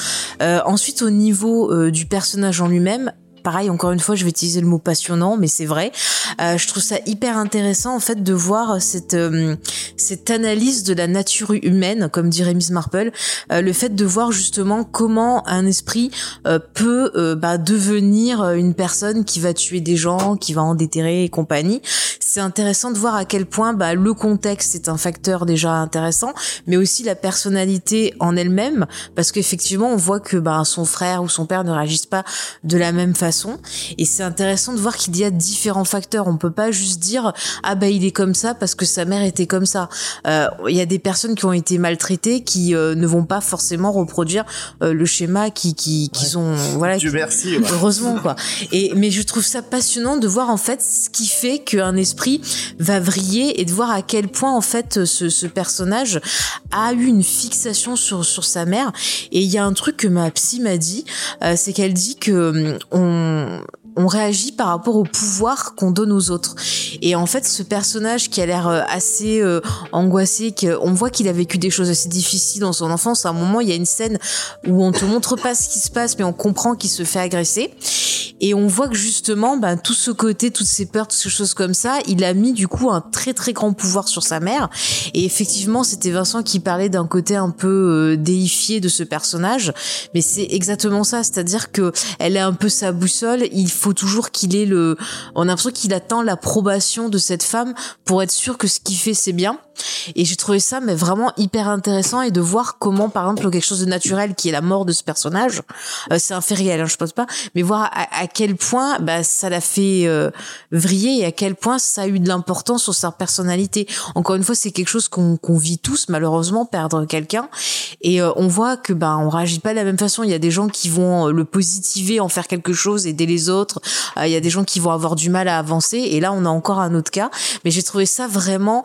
ensuite, au niveau du personnage en lui-même, pareil encore une fois je vais utiliser le mot passionnant mais c'est vrai. Euh, je trouve ça hyper intéressant en fait de voir cette euh, cette analyse de la nature humaine comme dirait Miss Marple euh, le fait de voir justement comment un esprit euh, peut bah, devenir une personne qui va tuer des gens qui va en déterrer et compagnie. C'est intéressant de voir à quel point bah, le contexte est un facteur déjà intéressant mais aussi la personnalité en elle-même parce qu'effectivement on voit que bah, son frère ou son père ne réagissent pas de la même façon façon. Et c'est intéressant de voir qu'il y a différents facteurs. On peut pas juste dire ah bah il est comme ça parce que sa mère était comme ça. Il euh, y a des personnes qui ont été maltraitées qui euh, ne vont pas forcément reproduire euh, le schéma qui qui, qui ouais. sont voilà Dieu qui, merci ouais. heureusement quoi. Et mais je trouve ça passionnant de voir en fait ce qui fait qu'un esprit va vriller et de voir à quel point en fait ce, ce personnage a eu une fixation sur sur sa mère. Et il y a un truc que ma psy m'a dit c'est qu'elle dit que on うん、on, réagit par rapport au pouvoir qu'on donne aux autres. Et en fait, ce personnage qui a l'air assez euh, angoissé, on voit qu'il a vécu des choses assez difficiles dans son enfance. À un moment, il y a une scène où on te montre pas ce qui se passe, mais on comprend qu'il se fait agresser. Et on voit que justement, ben, tout ce côté, toutes ces peurs, toutes ces choses comme ça, il a mis du coup un très très grand pouvoir sur sa mère. Et effectivement, c'était Vincent qui parlait d'un côté un peu euh, déifié de ce personnage, mais c'est exactement ça, c'est-à-dire que elle est un peu sa boussole. Il faut toujours qu'il ait le, on a l'impression qu'il attend l'approbation de cette femme pour être sûr que ce qu'il fait c'est bien. Et j'ai trouvé ça mais vraiment hyper intéressant et de voir comment par exemple quelque chose de naturel qui est la mort de ce personnage, euh, c'est un fait réel, hein, je pense pas, mais voir à, quel point bah, ça l'a fait euh, vriller et à quel point ça a eu de l'importance sur sa personnalité. Encore une fois, c'est quelque chose qu'on qu vit tous malheureusement perdre quelqu'un et euh, on voit que bah on réagit pas de la même façon. Il y a des gens qui vont le positiver, en faire quelque chose, aider les autres. Euh, il y a des gens qui vont avoir du mal à avancer et là on a encore un autre cas. Mais j'ai trouvé ça vraiment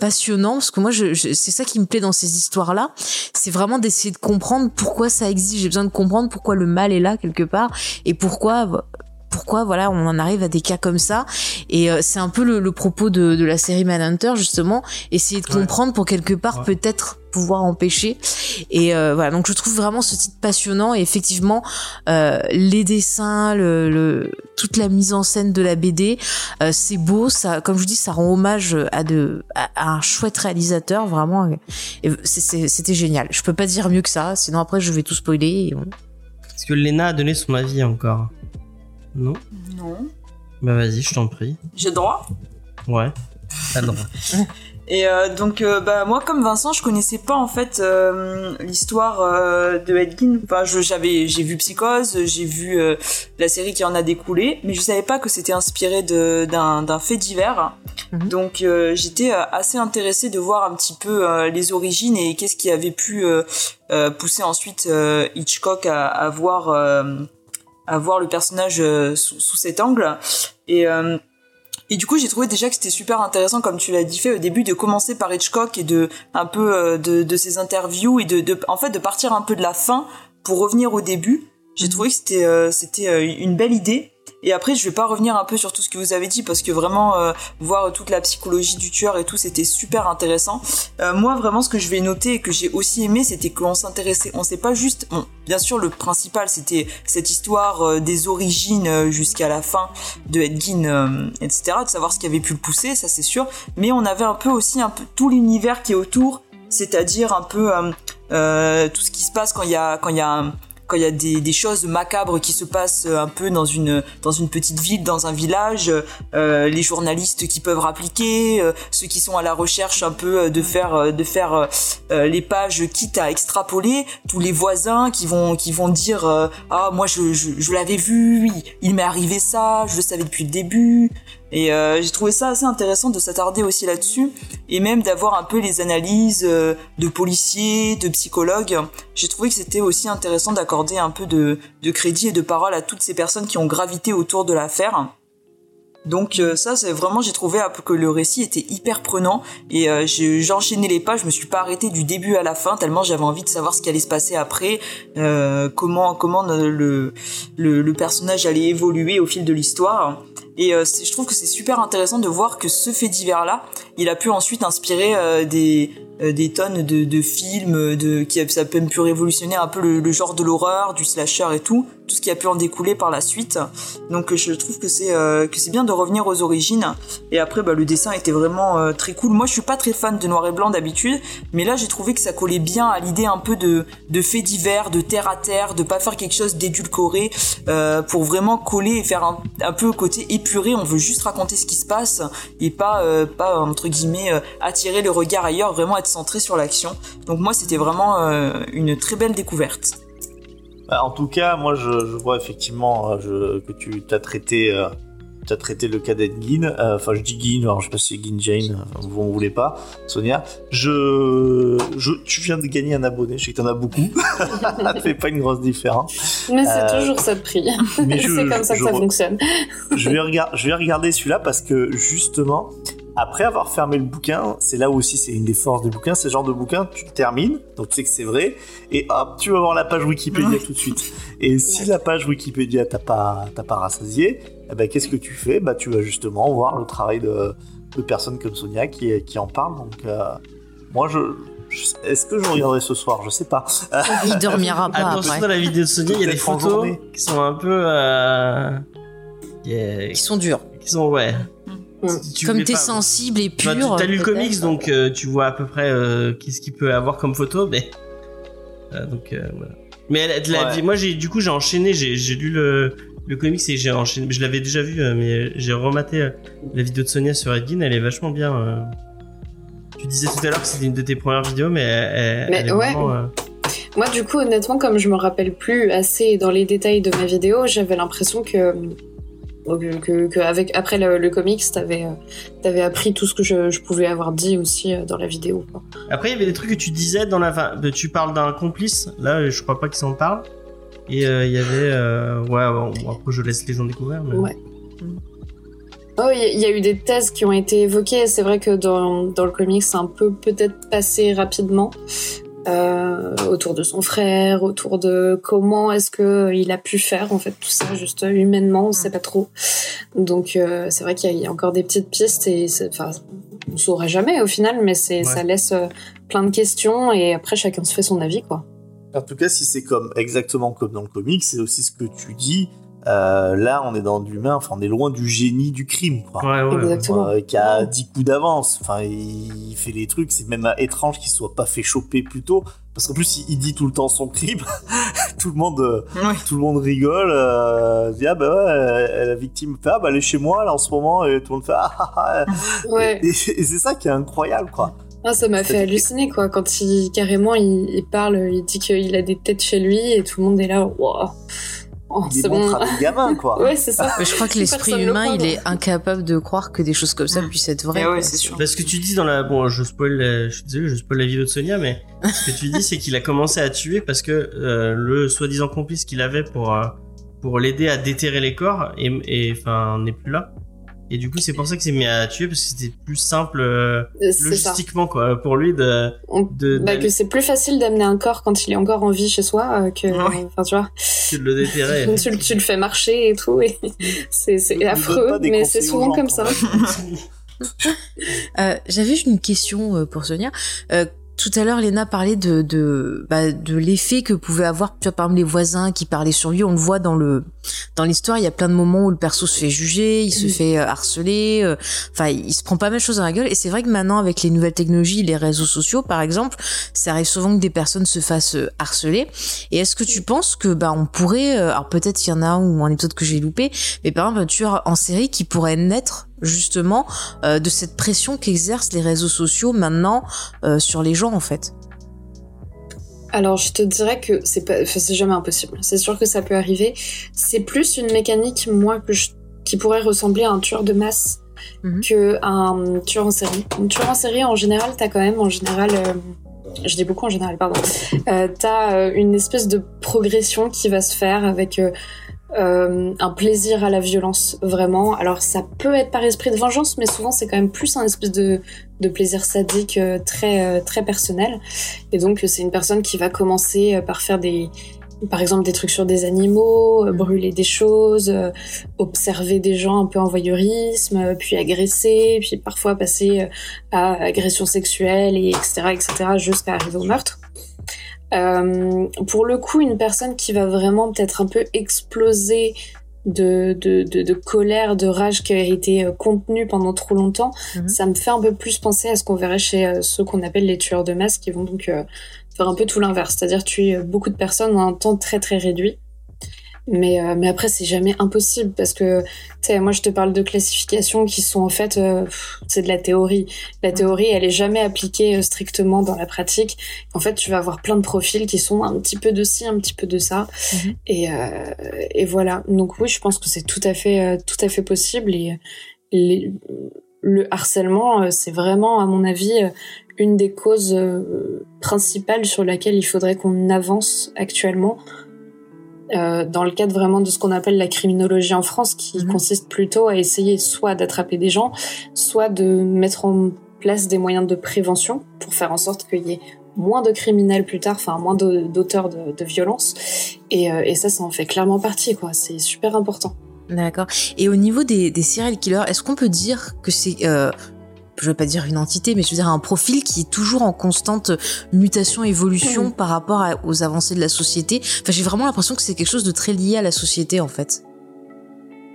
passionnant parce que moi je, je, c'est ça qui me plaît dans ces histoires là, c'est vraiment d'essayer de comprendre pourquoi ça existe. J'ai besoin de comprendre pourquoi le mal est là quelque part et pourquoi pourquoi voilà on en arrive à des cas comme ça et euh, c'est un peu le, le propos de, de la série Manhunter justement essayer de Ouais. comprendre pour quelque part Ouais. peut-être pouvoir empêcher et euh, voilà donc je trouve vraiment ce titre passionnant et effectivement euh, les dessins le, le- toute la mise en scène de la BD euh, c'est beau ça comme je vous dis ça rend hommage à de à, à un chouette réalisateur vraiment c'était génial je peux pas dire mieux que ça sinon après je vais tout spoiler et on- Est-ce que Lena a donné son avis encore? Non? Non. Bah vas-y, je t'en prie. J'ai le droit? Ouais. T'as le droit. Et euh, donc, euh, bah, moi, comme Vincent, je connaissais pas en fait euh, l'histoire euh, de Ed Gein. Enfin, j'avais, j'ai vu Psychose, j'ai vu euh, la série qui en a découlé, mais je savais pas que c'était inspiré de, d'un, d'un fait divers. Mhm. Donc, euh, j'étais assez intéressée de voir un petit peu euh, les origines et qu'est-ce qui avait pu pousser ensuite euh, Hitchcock à, à voir euh, à voir le personnage euh, sous, sous cet angle. Et euh, et du coup, j'ai trouvé déjà que c'était super intéressant, comme tu l'as dit fait au début, de commencer par Hitchcock et de un peu euh, de, de ses interviews et de, de en fait de partir un peu de la fin pour revenir au début. J'ai trouvé que c'était euh, c'était euh, une belle idée. Et après, je vais pas revenir un peu sur tout ce que vous avez dit parce que vraiment euh, voir toute la psychologie du tueur et tout, c'était super intéressant. Euh, moi, vraiment, ce que je vais noter et que j'ai aussi aimé, c'était qu'on s'intéressait, on sait pas juste, bon, bien sûr, le principal, c'était cette histoire euh, des origines jusqu'à la fin de Ed Gein, euh, etc., de savoir ce qui avait pu le pousser, ça c'est sûr. Mais on avait un peu aussi un peu tout l'univers qui est autour, c'est-à-dire un peu tout ce qui se passe quand il y a quand il y a il y a des, choses macabres qui se passent euh, un peu dans une dans une petite ville, dans un village, euh, les journalistes qui peuvent rappliquer, euh, ceux qui sont à la recherche un peu de faire de faire les pages quitte à extrapoler, tous les voisins qui vont qui vont dire ah moi je l'avais vu, il m'est arrivé ça, je le savais depuis le début. Et euh, j'ai trouvé ça assez intéressant de s'attarder aussi là-dessus et même d'avoir un peu les analyses euh, de policiers, de psychologues. J'ai trouvé que c'était aussi intéressant d'accorder un peu de, de crédit et de parole à toutes ces personnes qui ont gravité autour de l'affaire. Donc euh, ça, c'est vraiment, j'ai trouvé que le récit était hyper prenant et euh, j'enchaînais les pages, je me suis pas arrêtée du début à la fin tellement j'avais envie de savoir ce qui allait se passer après, euh, comment comment le le personnage allait évoluer au fil de l'histoire. Et euh, je trouve que c'est super intéressant de voir que ce fait divers là, il a pu ensuite inspirer euh, des des tonnes de, de films, de qui ça a même pu révolutionner un peu le, le genre de l'horreur, du slasher et tout, tout ce qui a pu en découler par la suite. Donc euh, je trouve que c'est euh, que c'est bien de revenir aux origines. Et après, bah, le dessin était vraiment euh, très cool. Moi, je suis pas très fan de noir et blanc d'habitude, mais là, j'ai trouvé que ça collait bien à l'idée un peu de de faits divers, de terre à terre, de pas faire quelque chose d'édulcoré, euh, pour vraiment coller et faire un, un peu côté épuré. On veut juste raconter ce qui se passe et pas euh, pas entre guillemets euh, attirer le regard ailleurs, vraiment être centré sur l'action. Donc moi, c'était vraiment euh, une très belle découverte. Bah, en tout cas, moi, je, je vois effectivement euh, je- que tu as traité, euh, tu as traité le cas d'Ed Gein. Euh, Enfin, je dis Gein, alors je sais pas si c'est Gein Jane, vous en voulez pas, Sonia. Je, je, tu viens de gagner un abonné, je sais que t'en as beaucoup. ça fait pas une grosse différence. Mais c'est Euh, toujours ça de prix. Mais je- c'est comme ça que je ça fonctionne. je vais, je vais regarder celui-là parce que justement, après avoir fermé le bouquin, c'est là aussi c'est une des forces du bouquin, c'est le genre de bouquin, tu le termines, donc tu sais que c'est vrai, et hop, tu vas voir la page Wikipédia tout de suite. Et si la page Wikipédia t'as pas, t'as pas rassasié, eh ben, qu'est-ce que tu fais? Bah, Tu vas justement voir le travail de, de personnes comme Sonia qui, qui en parlent. Donc, euh, moi, je, est-ce que je regarderai ce soir? Je sais pas. il dormira pas Attention, après dans la vidéo de Sony, il y a des photos qui sont un peu. Euh... qui- ils sont durs qui sont, ouais. Tu comme t'es pas- sensible et Bah, pur tu as lu le comics, donc euh, tu vois à peu près euh, qu'est-ce qu'il peut avoir comme photo, mais. Euh, donc, euh, voilà. Mais elle- de la Ouais. vie- moi, j'ai du coup, j'ai enchaîné, j'ai j'ai lu le, le comics et j'ai enchaîné. Je l'avais déjà vu, mais j'ai rematé la vidéo de Sonia sur Edgin, elle est vachement bien. euh. Tu disais tout à l'heure que c'était une de tes premières vidéos, mais elle, elle- Mais elle est ouais. vraiment, euh, Moi, du coup, honnêtement, comme je me rappelle plus assez dans les détails de ma vidéo, j'avais l'impression que, que, que- que avec, après le, le comics, t'avais euh, t'avais appris tout ce que je, je pouvais avoir dit aussi euh, dans la vidéo. quoi. Après, il y avait des trucs que tu disais dans la. de- Tu parles d'un complice. Là, je crois pas qu'ils s'en parlent. Et euh, il y avait. euh, Ouais, bon, bon, après, je laisse les gens découvrir. Mais... Ouais. Oh, il y, a- il y a eu des thèses qui ont été évoquées. C'est vrai que dans, dans le comics, c'est un peu peut-être passé rapidement. Euh, autour de son frère, autour de comment est-ce que il a pu faire en fait tout ça juste humainement, on sait pas trop. Donc euh, c'est vrai qu'il y, a encore des petites pistes et enfin on saura jamais au final, mais c'est ça laisse euh, plein de questions et après chacun se fait son avis quoi. En tout cas, si c'est comme exactement comme dans le comic, c'est aussi ce que tu dis. Euh, là, on est dans l'humain, enfin, on est loin du génie du crime, quoi. Ouais, ouais. Exactement. Euh, qui a 10 coups d'avance. Enfin, il fait les trucs, c'est même étrange qu'il soit pas fait choper plus tôt. Parce qu'en plus, il, il dit tout le temps son crime. tout le monde, euh, Ouais. tout le monde rigole. Euh, dit, ah bah ouais, euh, la victime fait, ah bah elle est chez moi, là, en ce moment, et tout le monde fait, ah ah ah. Ouais. Et, et c'est ça qui est incroyable, quoi. Ah, ça m'a fait halluciner quoi quand il carrément il, il parle, il dit qu'il a des têtes chez lui et tout le monde est là. Wow. Il c'est bon. montre à des gamins, quoi. Ouais, c'est ça. Mais je crois que l'esprit le humain, il est incapable de croire que des choses comme ça puissent être vraies. Eh ouais, c'est sûr. Parce que tu dis dans la bon je spoil la- je suis désolé je spoil la vidéo de Sonia mais ce que tu dis c'est qu'il a commencé à tuer parce que euh, le soi-disant complice qu'il avait pour euh, pour l'aider à déterrer les corps et et enfin n'est plus là et du coup c'est pour ça qu'il s'est mis à tuer parce que c'était plus simple euh, C'est ça. logistiquement quoi pour lui de On- de, Bah, que c'est plus facile d'amener un corps quand il est encore en vie chez soi euh, que, Ouais. enfin tu vois, que de le déterrer tu, le- tu le fais marcher et tout et c'est c'est affreux, mais c'est souvent gens, comme ça. Euh, J'avais une question euh, pour Sonia. Tout à l'heure, Léna parlait de de, bah, de l'effet que pouvaient avoir, tu vois, par exemple, les voisins qui parlaient sur lui. On le voit dans le dans l'histoire. Il y a plein de moments où le perso se fait juger, il se fait euh, harceler. euh, Enfin, il se prend pas mal de choses dans la gueule. Et c'est vrai que maintenant, avec les nouvelles technologies, les réseaux sociaux, par exemple, ça arrive souvent que des personnes se fassent euh, harceler. Et est-ce que tu penses que bah on pourrait, euh, alors peut-être qu'il y en a un ou un épisode que j'ai loupé, mais par exemple un tueur en série qui pourrait naître justement euh, de cette pression qu'exercent les réseaux sociaux maintenant euh, sur les gens en fait. Alors je te dirais que c'est pas, enfin, c'est jamais impossible. C'est sûr que ça peut arriver. C'est plus une mécanique moi que je- qui pourrait ressembler à un tueur de masse Mhm. que un tueur en série. Un tueur en série en général, t'as quand même en général, euh, je dis beaucoup en général, pardon. Euh, t'as euh, une espèce de progression qui va se faire avec euh, un plaisir à la violence vraiment. Alors ça peut être par esprit de vengeance, mais souvent c'est quand même plus un espèce de, de plaisir sadique euh, très euh, très personnel. Et donc c'est une personne qui va commencer euh, par faire des par exemple des trucs sur des animaux, euh, brûler des choses, euh, observer des gens un peu en voyeurisme, puis agresser, puis parfois passer à agression sexuelle et etc etc jusqu'à arriver au meurtre. Euh, pour le coup, une personne qui va vraiment peut-être un peu exploser de, de, de, de colère, de rage qui a été euh, contenue pendant trop longtemps, Mhm. ça me fait un peu plus penser à ce qu'on verrait chez euh, ceux qu'on appelle les tueurs de masse qui vont donc euh, faire un peu tout l'inverse, c'est-à-dire tuer beaucoup de personnes en un temps très très réduit. Mais, euh, mais après, c'est jamais impossible parce que, tu sais, moi je te parle de classifications qui sont en fait, euh, c'est de la théorie. La théorie, elle est jamais appliquée euh, strictement dans la pratique. En fait, tu vas avoir plein de profils qui sont un petit peu de ci, un petit peu de ça. Mhm. Et, euh, et voilà. Donc oui, je pense que c'est tout à fait, euh, tout à fait possible. Et les- le harcèlement, euh, c'est vraiment, à mon avis, une des causes principales sur laquelle il faudrait qu'on avance actuellement. Euh, dans le cadre vraiment de ce qu'on appelle la criminologie en France, qui Mhm. consiste plutôt à essayer soit d'attraper des gens, soit de mettre en place des moyens de prévention pour faire en sorte qu'il y ait moins de criminels plus tard, enfin moins de- d'auteurs de, de violences. Et, euh, et ça, ça en fait clairement partie, quoi. C'est super important. D'accord. Et au niveau des, des serial killers, est-ce qu'on peut dire que c'est, euh, je veux pas dire une entité, mais je veux dire un profil qui est toujours en constante mutation, évolution par rapport à- aux avancées de la société Enfin, j'ai vraiment l'impression que c'est quelque chose de très lié à la société en fait.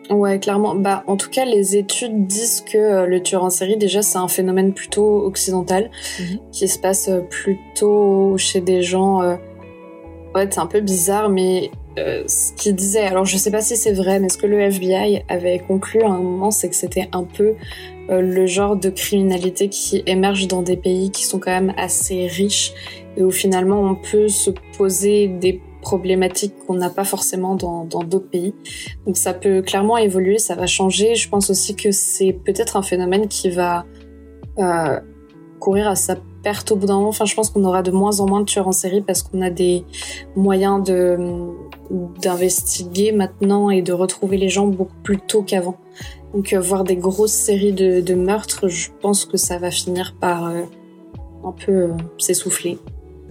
Ouais, clairement. Bah, en tout cas, les études disent que euh, le tueur en série, déjà, c'est un phénomène plutôt occidental, Mhm. qui se passe euh, plutôt chez des gens. euh, Ouais, c'est un peu bizarre, mais euh, ce qu'il disait, alors je sais pas si c'est vrai, mais ce que le FBI avait conclu à un moment, c'est que c'était un peu le genre de criminalité qui émerge dans des pays qui sont quand même assez riches et où finalement on peut se poser des problématiques qu'on n'a pas forcément dans dans d'autres pays. Donc ça peut clairement évoluer, ça va changer. Je pense aussi que c'est peut-être un phénomène qui va euh, courir à sa perte au bout d'un moment. Enfin, je pense qu'on aura de moins en moins de tueurs en série parce qu'on a des moyens de d'investiguer maintenant et de retrouver les gens beaucoup plus tôt qu'avant. Donc euh, voir des grosses séries de, de meurtres, je pense que ça va finir par euh, un peu euh, s'essouffler.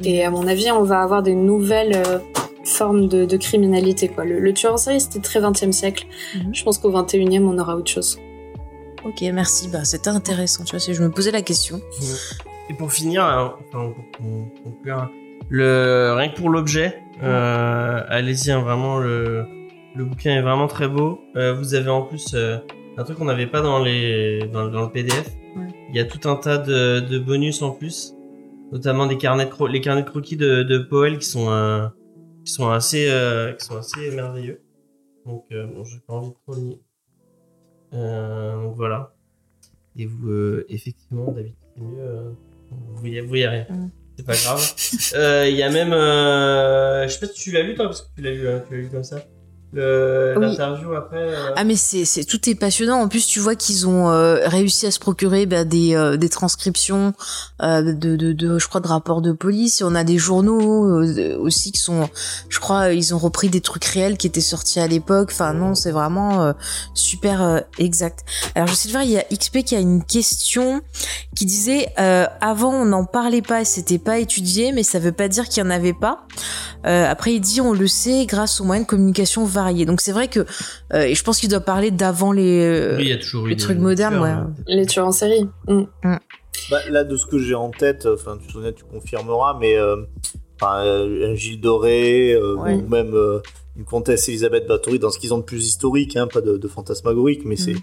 Et à mon avis, on va avoir des nouvelles formes de, de criminalité. Quoi. Le, le tueur en série, c'était très 20e siècle. Mhm. Je pense qu'au 21e, on aura autre chose. Ok, merci. Bah, c'était intéressant. Tu vois, si je me posais la question. Et pour finir, hein, enfin, le, rien que pour l'objet, euh, allez-y, hein, vraiment, le, le bouquin est vraiment très beau. Euh, vous avez en plus euh, un truc qu'on n'avait pas dans, les, dans, dans le PDF. Ouais. Il y a tout un tas de, de bonus en plus, notamment des carnets de les carnets de croquis de, de Powell qui sont, euh, qui sont assez, euh, qui sont assez merveilleux. Donc, euh, bon, j'ai pas envie de trop le nier. Donc voilà. Et vous, euh, effectivement, David, c'est mieux. euh, vous voyez, vous. Mm. C'est pas grave. Euh, Il y a même. Euh, je sais pas si tu l'as lu toi, parce que tu l'as lu, hein, tu l'as lu comme ça. Oui. L'interview après. euh, Ah mais c'est c'est tout est passionnant. En plus, tu vois qu'ils ont euh, réussi à se procurer bah, des euh, des transcriptions de, de de je crois de rapports de police. Et on a des journaux aussi qui sont, je crois, ils ont repris des trucs réels qui étaient sortis à l'époque. Enfin non, c'est vraiment super exact. Alors je sais de voir, il y a XP qui a une question qui disait avant on n'en parlait pas, c'était pas étudié, mais ça veut pas dire qu'il y en avait pas. Après il dit on le sait grâce aux moyens de communication variés. Donc c'est vrai que euh, et je pense qu'il doit parler d'avant les euh, oui, il y a toujours eu les des- trucs des modernes, tueurs, ouais. hein. Les tueurs en série. Mm. Bah, là, de ce que j'ai en tête, enfin, tu tu confirmeras, mais euh, euh, un Gilles Doré, euh, Ouais. ou même euh, une comtesse Elisabeth Bathory, dans ce qu'ils ont de plus historique, hein, pas de, de fantasmagorique, mais c'est Mhm.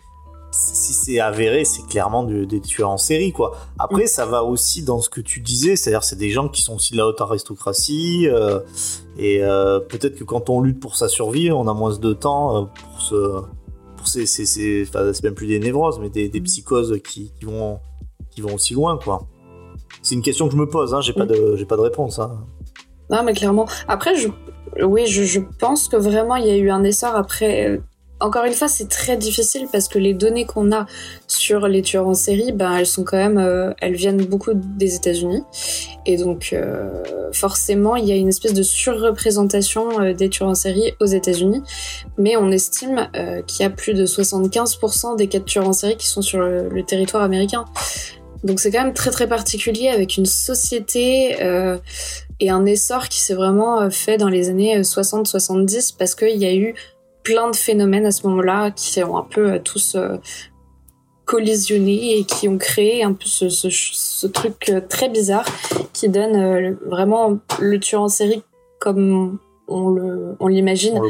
Si c'est avéré, c'est clairement des tueurs en série, quoi. Après, ça va aussi dans ce que tu disais, c'est-à-dire c'est des gens qui sont aussi de la haute aristocratie, euh, et euh, peut-être que quand on lutte pour sa survie, on a moins de temps euh, pour se, pour ces, ces, ces- enfin, c'est même plus des névroses, mais des, des Mhm. psychoses qui, qui vont, qui vont aussi loin, quoi. C'est une question que je me pose, hein, j'ai pas de, j'ai pas de réponse. Hein. Non, mais clairement. Après, je, oui, je, je pense que vraiment il y a eu un essor après. Encore une fois, c'est très difficile parce que les données qu'on a sur les tueurs en série, ben elles sont quand même, euh, elles viennent beaucoup des États-Unis, et donc euh, forcément il y a une espèce de surreprésentation euh, des tueurs en série aux États-Unis, mais on estime qu'il y a plus de 75% des cas de tueurs en série qui sont sur le, territoire américain. Donc c'est quand même très très particulier avec une société. et un essor qui s'est vraiment fait dans les années 60-70 parce qu'il y a eu plein de phénomènes à ce moment-là qui ont un peu euh, tous euh, collisionné et qui ont créé un peu ce, ce, ce truc euh, très bizarre qui donne euh, vraiment le tueur en série comme on le on l'imagine. Ouais.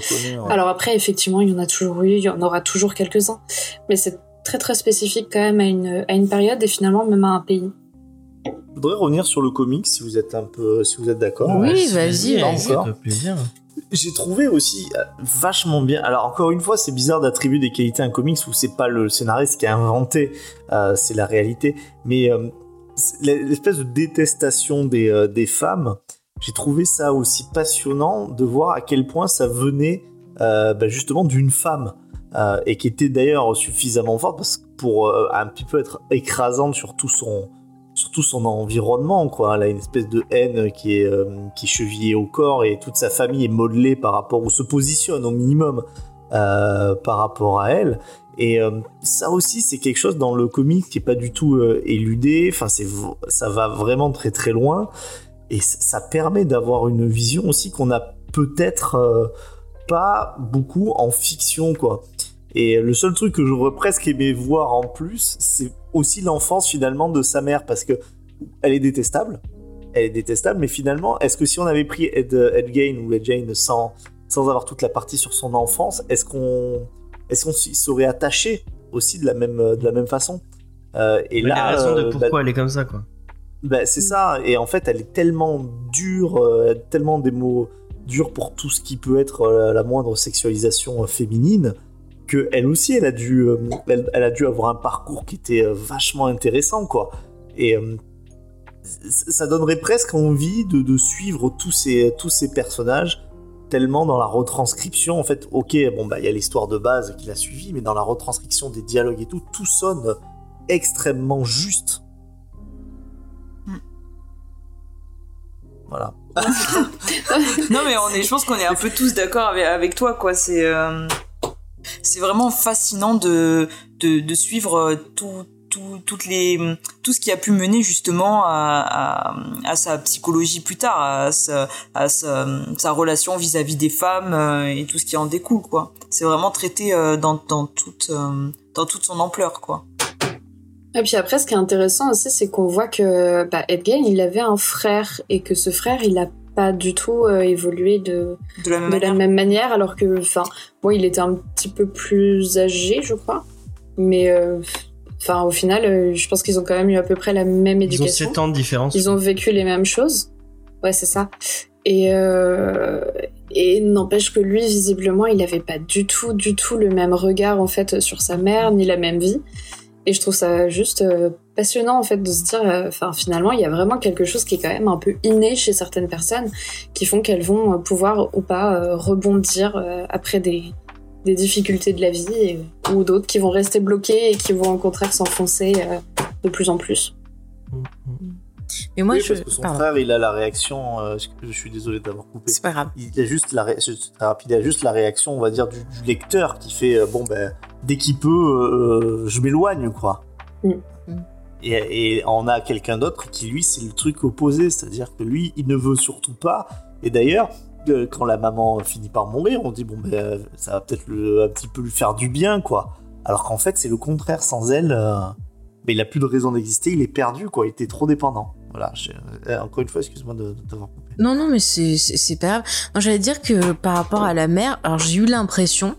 Alors après, effectivement, il y en a toujours eu, il y en aura toujours quelques-uns, mais c'est très très spécifique quand même à une, à une période et finalement même à un pays. Je voudrais revenir sur le comics si vous êtes un peu, si vous êtes d'accord. Oui, vas-y, vas-y. plaisir. J'ai trouvé aussi euh, vachement bien. Alors encore une fois, c'est bizarre d'attribuer des qualités à un comics où c'est pas le scénariste qui a inventé, euh, c'est la réalité. Mais euh, l'espèce de détestation des, femmes, j'ai trouvé ça aussi passionnant de voir à quel point ça venait bah, justement d'une femme et qui était d'ailleurs suffisamment forte pour un petit peu être écrasante sur tout son sur tout son environnement quoi. Elle a une espèce de haine qui est euh, qui chevillée au corps et toute sa famille est modelée par rapport ou se positionne au minimum euh, par rapport à elle. Et euh, ça aussi c'est quelque chose dans le comic qui est pas du tout éludé. Enfin ça va vraiment très très loin. Et ça permet d'avoir une vision aussi qu'on a peut-être pas beaucoup en fiction quoi et le seul truc que j'aurais presque aimé voir en plus, c'est aussi l'enfance finalement de sa mère, parce que elle est détestable. Elle est détestable, mais finalement, est-ce que si on avait pris Ed, Ed Gein ou Ed Jane sans, sans avoir toute la partie sur son enfance, est-ce qu'on est-ce qu'on s'y serait attaché aussi de la même, de la même façon? Euh, Et là, raison de euh, pourquoi bah, elle est comme ça, quoi. bah, c'est ça, et en fait, elle est tellement dure, euh, tellement des mots durs pour tout ce qui peut être euh, la moindre sexualisation féminine, que elle aussi, elle a dû, euh, elle, elle a dû avoir un parcours qui était euh, vachement intéressant, quoi. Et euh, ça donnerait presque envie de, de suivre tous ces, tous ces personnages, tellement dans la retranscription, en fait, ok, bon, bah, il y a l'histoire de base qu'il a suivie, mais dans la retranscription des dialogues et tout, tout sonne extrêmement juste. Voilà. Non mais on est, je pense qu'on est un peu tous d'accord avec, avec toi quoi. C'est euh, c'est vraiment fascinant de de, suivre euh, tout, tout, toutes les, tout ce qui a pu mener justement à, sa psychologie plus tard, à sa, à sa, relation vis-à-vis des femmes euh, et tout ce qui en découle. C'est vraiment traité euh, dans, dans, toute, dans toute son ampleur, quoi. Et puis après, ce qui est intéressant aussi, c'est qu'on voit que bah, Ed Gein, il avait un frère et que ce frère, il a pas du tout euh, évolué de, De la même de manière. la même manière, alors que, enfin, bon, il était un petit peu plus âgé, je crois, mais, euh, enfin, au final, euh, je pense qu'ils ont quand même eu à peu près la même Ils ont éducation. 7 ans de différence. Ils ont vécu les mêmes choses. Ouais, c'est ça. Et, euh, et n'empêche que lui, visiblement, il avait pas du tout, du tout le même regard, en fait, sur sa mère, ni la même vie. Et je trouve ça juste euh, passionnant, en fait, de se dire, euh, enfin, finalement, il y a vraiment quelque chose qui est quand même un peu inné chez certaines personnes, qui font qu'elles vont euh, pouvoir ou pas rebondir après des, des difficultés de la vie, ou d'autres qui vont rester bloquées et qui vont au contraire s'enfoncer de plus en plus. Mais moi, Oui, je. parce que son Pardon. frère, il a la réaction. euh, je suis désolé d'avoir coupé. C'est pas grave. Il a juste la, ré- rapide, il a juste la réaction, on va dire, du, du lecteur qui fait euh, bon ben dès qu'il peut, euh, je m'éloigne quoi. Mm. Et, et on a quelqu'un d'autre qui lui c'est le truc opposé, c'est-à-dire que lui il ne veut surtout pas. Et d'ailleurs euh, quand la maman finit par mourir, on dit bon ben ça va peut-être un petit peu lui faire du bien quoi. Alors qu'en fait c'est le contraire, sans elle, ben, il a plus de raison d'exister, il est perdu quoi, il était trop dépendant. Voilà, je- euh, encore une fois excuse-moi de, de coupé. Non, non, mais c'est pas grave. J'allais dire que par rapport à la mère, alors j'ai eu l'impression,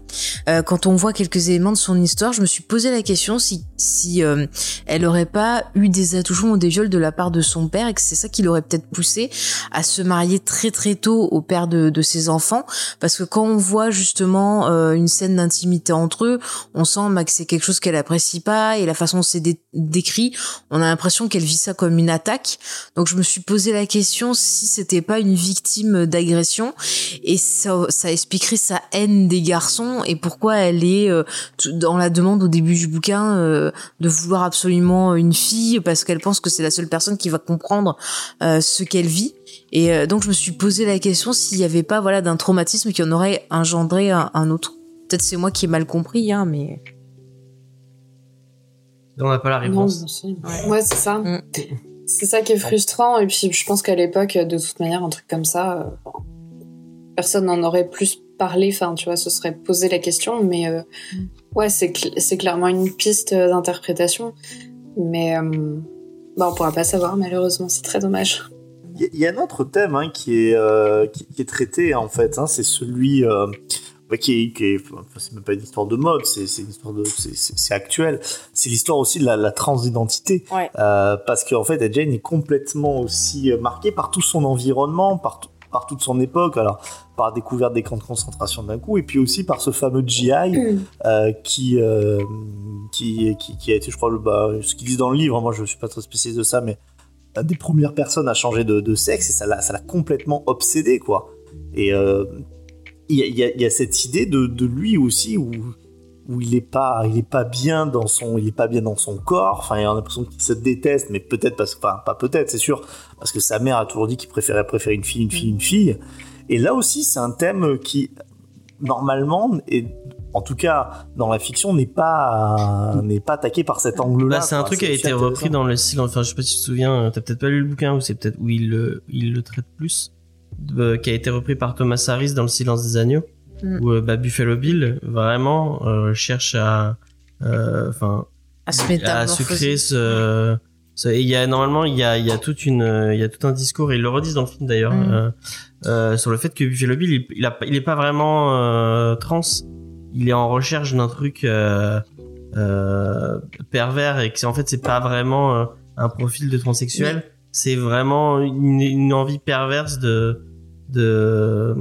euh, quand on voit quelques éléments de son histoire, je me suis posé la question si si euh, elle aurait pas eu des attouchements ou des viols de la part de son père et que c'est ça qui l'aurait peut-être poussé à se marier très très tôt au père de, de ses enfants, parce que quand on voit justement euh, une scène d'intimité entre eux, on sent bah, que c'est quelque chose qu'elle apprécie pas et la façon dont c'est dé- décrit, on a l'impression qu'elle vit ça comme une attaque. Donc je me suis posé la question si c'était pas une victime d'agression et ça, ça expliquerait sa haine des garçons et pourquoi elle est euh, dans la demande au début du bouquin euh, de vouloir absolument une fille parce qu'elle pense que c'est la seule personne qui va comprendre euh, ce qu'elle vit. Et euh, donc je me suis posé la question s'il y avait pas voilà d'un traumatisme qui en aurait engendré un, un autre. Peut-être c'est moi qui ai mal compris, hein, mais On n'a pas la réponse. Ouais, c'est ça. Mm. C'est ça qui est frustrant. Et puis, je pense qu'à l'époque, de toute manière, un truc comme ça, euh, personne n'en aurait plus parlé. Enfin, tu vois, ce serait posé la question. Mais euh, ouais, c'est cl- c'est clairement une piste d'interprétation. Mais euh, bah, on pourra pas savoir, malheureusement. C'est très dommage. Il y a- il y, a un autre thème hein, qui, est, euh, qui, qui est traité en fait, hein, c'est celui euh, qui est, qui est enfin, c'est même pas une histoire de mode, c'est c'est une histoire de, c'est- c'est c'est actuel. C'est l'histoire aussi de la, la transidentité, Ouais. Euh, parce qu'en fait, Jane est complètement aussi euh, marqué par tout son environnement, par, par toute son époque, alors par la découverte des camps de concentration d'un coup, et puis aussi par ce fameux GI euh, qui, euh, qui, qui, qui a été, je crois, le, bah, ce qu'ils disent dans le livre, moi je suis pas très spécialiste de ça, mais des premières personnes à changer de, de sexe, et ça l'a ça l'a complètement obsédé, quoi. Et euh, il y, a- y y cette idée de, de lui aussi où, où il est pas il est pas bien dans son il est pas bien dans son corps enfin il a l'impression qu'il se déteste mais peut-être parce que enfin pas peut-être c'est sûr parce que sa mère a toujours dit qu'il préférait préférer une fille une fille une fille et là aussi c'est un thème qui normalement et en tout cas dans la fiction n'est pas n'est pas attaqué par cet angle là Bah, c'est un truc qui a été repris dans le cycle. Enfin, je sais pas si tu te souviens. T'as peut-être pas lu le bouquin ou c'est peut-être où il le traite plus, de- qui a été repris par Thomas Harris dans Le Silence des agneaux, Mm. où euh, bah, Buffalo Bill vraiment euh, cherche à, euh, enfin, à se à se créer ce. ce- et il y a normalement il y a il y a toute une euh, il y a tout un discours et ils le redisent dans le film d'ailleurs Mm. euh, euh, sur le fait que Buffalo Bill il, il a pas- il est pas vraiment euh, trans il est en recherche d'un truc euh, euh, pervers et que en fait c'est pas vraiment euh, un profil de transsexuel c'est vraiment une, une envie perverse de de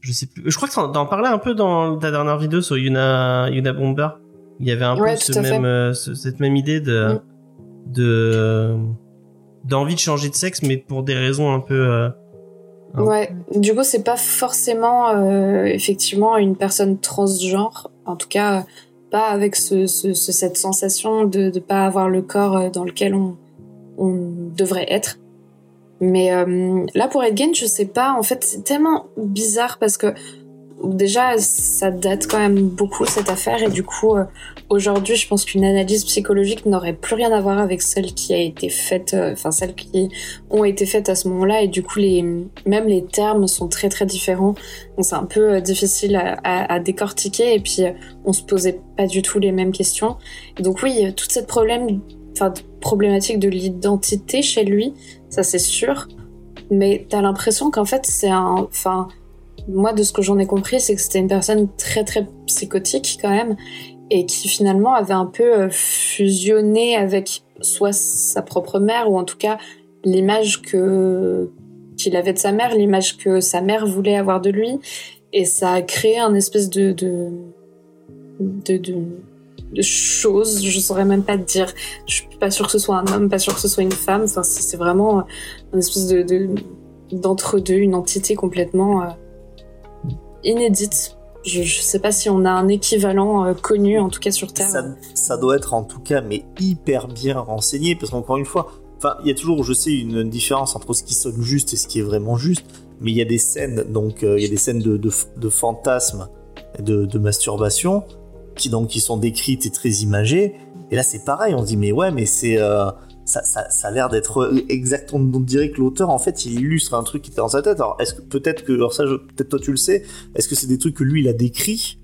je sais plus. Je crois que t'en parlais un peu dans ta dernière vidéo sur Yuna Yuna Bomber il y avait un Ouais, peu ce même euh, ce- cette même idée de Mm. de d'envie de changer de sexe mais pour des raisons un peu euh, un- Ouais, du coup, c'est pas forcément euh, effectivement une personne transgenre, en tout cas pas avec ce, ce- ce- cette sensation de ne pas avoir le corps dans lequel on, on devrait être. Mais euh, là, pour Edgen, je sais pas, en fait, c'est tellement bizarre parce que déjà, ça date quand même beaucoup cette affaire et du coup, euh, aujourd'hui, je pense qu'une analyse psychologique n'aurait plus rien à voir avec celle qui a été faite, euh, enfin celles qui ont été faites à ce moment-là et du coup, les, même les termes sont très très différents. Donc c'est un peu euh, difficile à, décortiquer et puis on se posait pas du tout les mêmes questions. Et donc oui, toute cette problème, enfin problématique de l'identité chez lui, ça c'est sûr. Mais t'as l'impression qu'en fait c'est un, enfin moi, de ce que j'en ai compris, c'est que c'était une personne très très psychotique quand même, et qui finalement avait un peu euh, fusionné avec soit sa propre mère, ou en tout cas l'image que qu'il avait de sa mère, l'image que sa mère voulait avoir de lui, et ça a créé un espèce de de de, de, de choses, je saurais même pas te dire. Je suis pas sûre que ce soit un homme, pas sûre que ce soit une femme. Enfin, c'est vraiment une espèce de d'entre deux, une entité complètement euh, inédite. Je, je sais pas si on a un équivalent euh, connu, en tout cas sur Terre. Ça, doit être en tout cas, mais hyper bien renseigné, parce qu'encore une fois, il y a toujours, je sais, une différence entre ce qui sonne juste et ce qui est vraiment juste, mais il y a des scènes, donc euh, il y a des scènes de, de, de fantasmes, de, de, masturbation, qui donc qui sont décrites et très imagées. Et là, c'est pareil, on se dit mais ouais, mais c'est euh, ça, a l'air d'être exactement. On dirait que l'auteur, en fait, il illustre un truc qui était dans sa tête. Alors, est-ce que peut-être que, alors ça, peut-être toi tu le sais, est-ce que c'est des trucs que lui il a décrit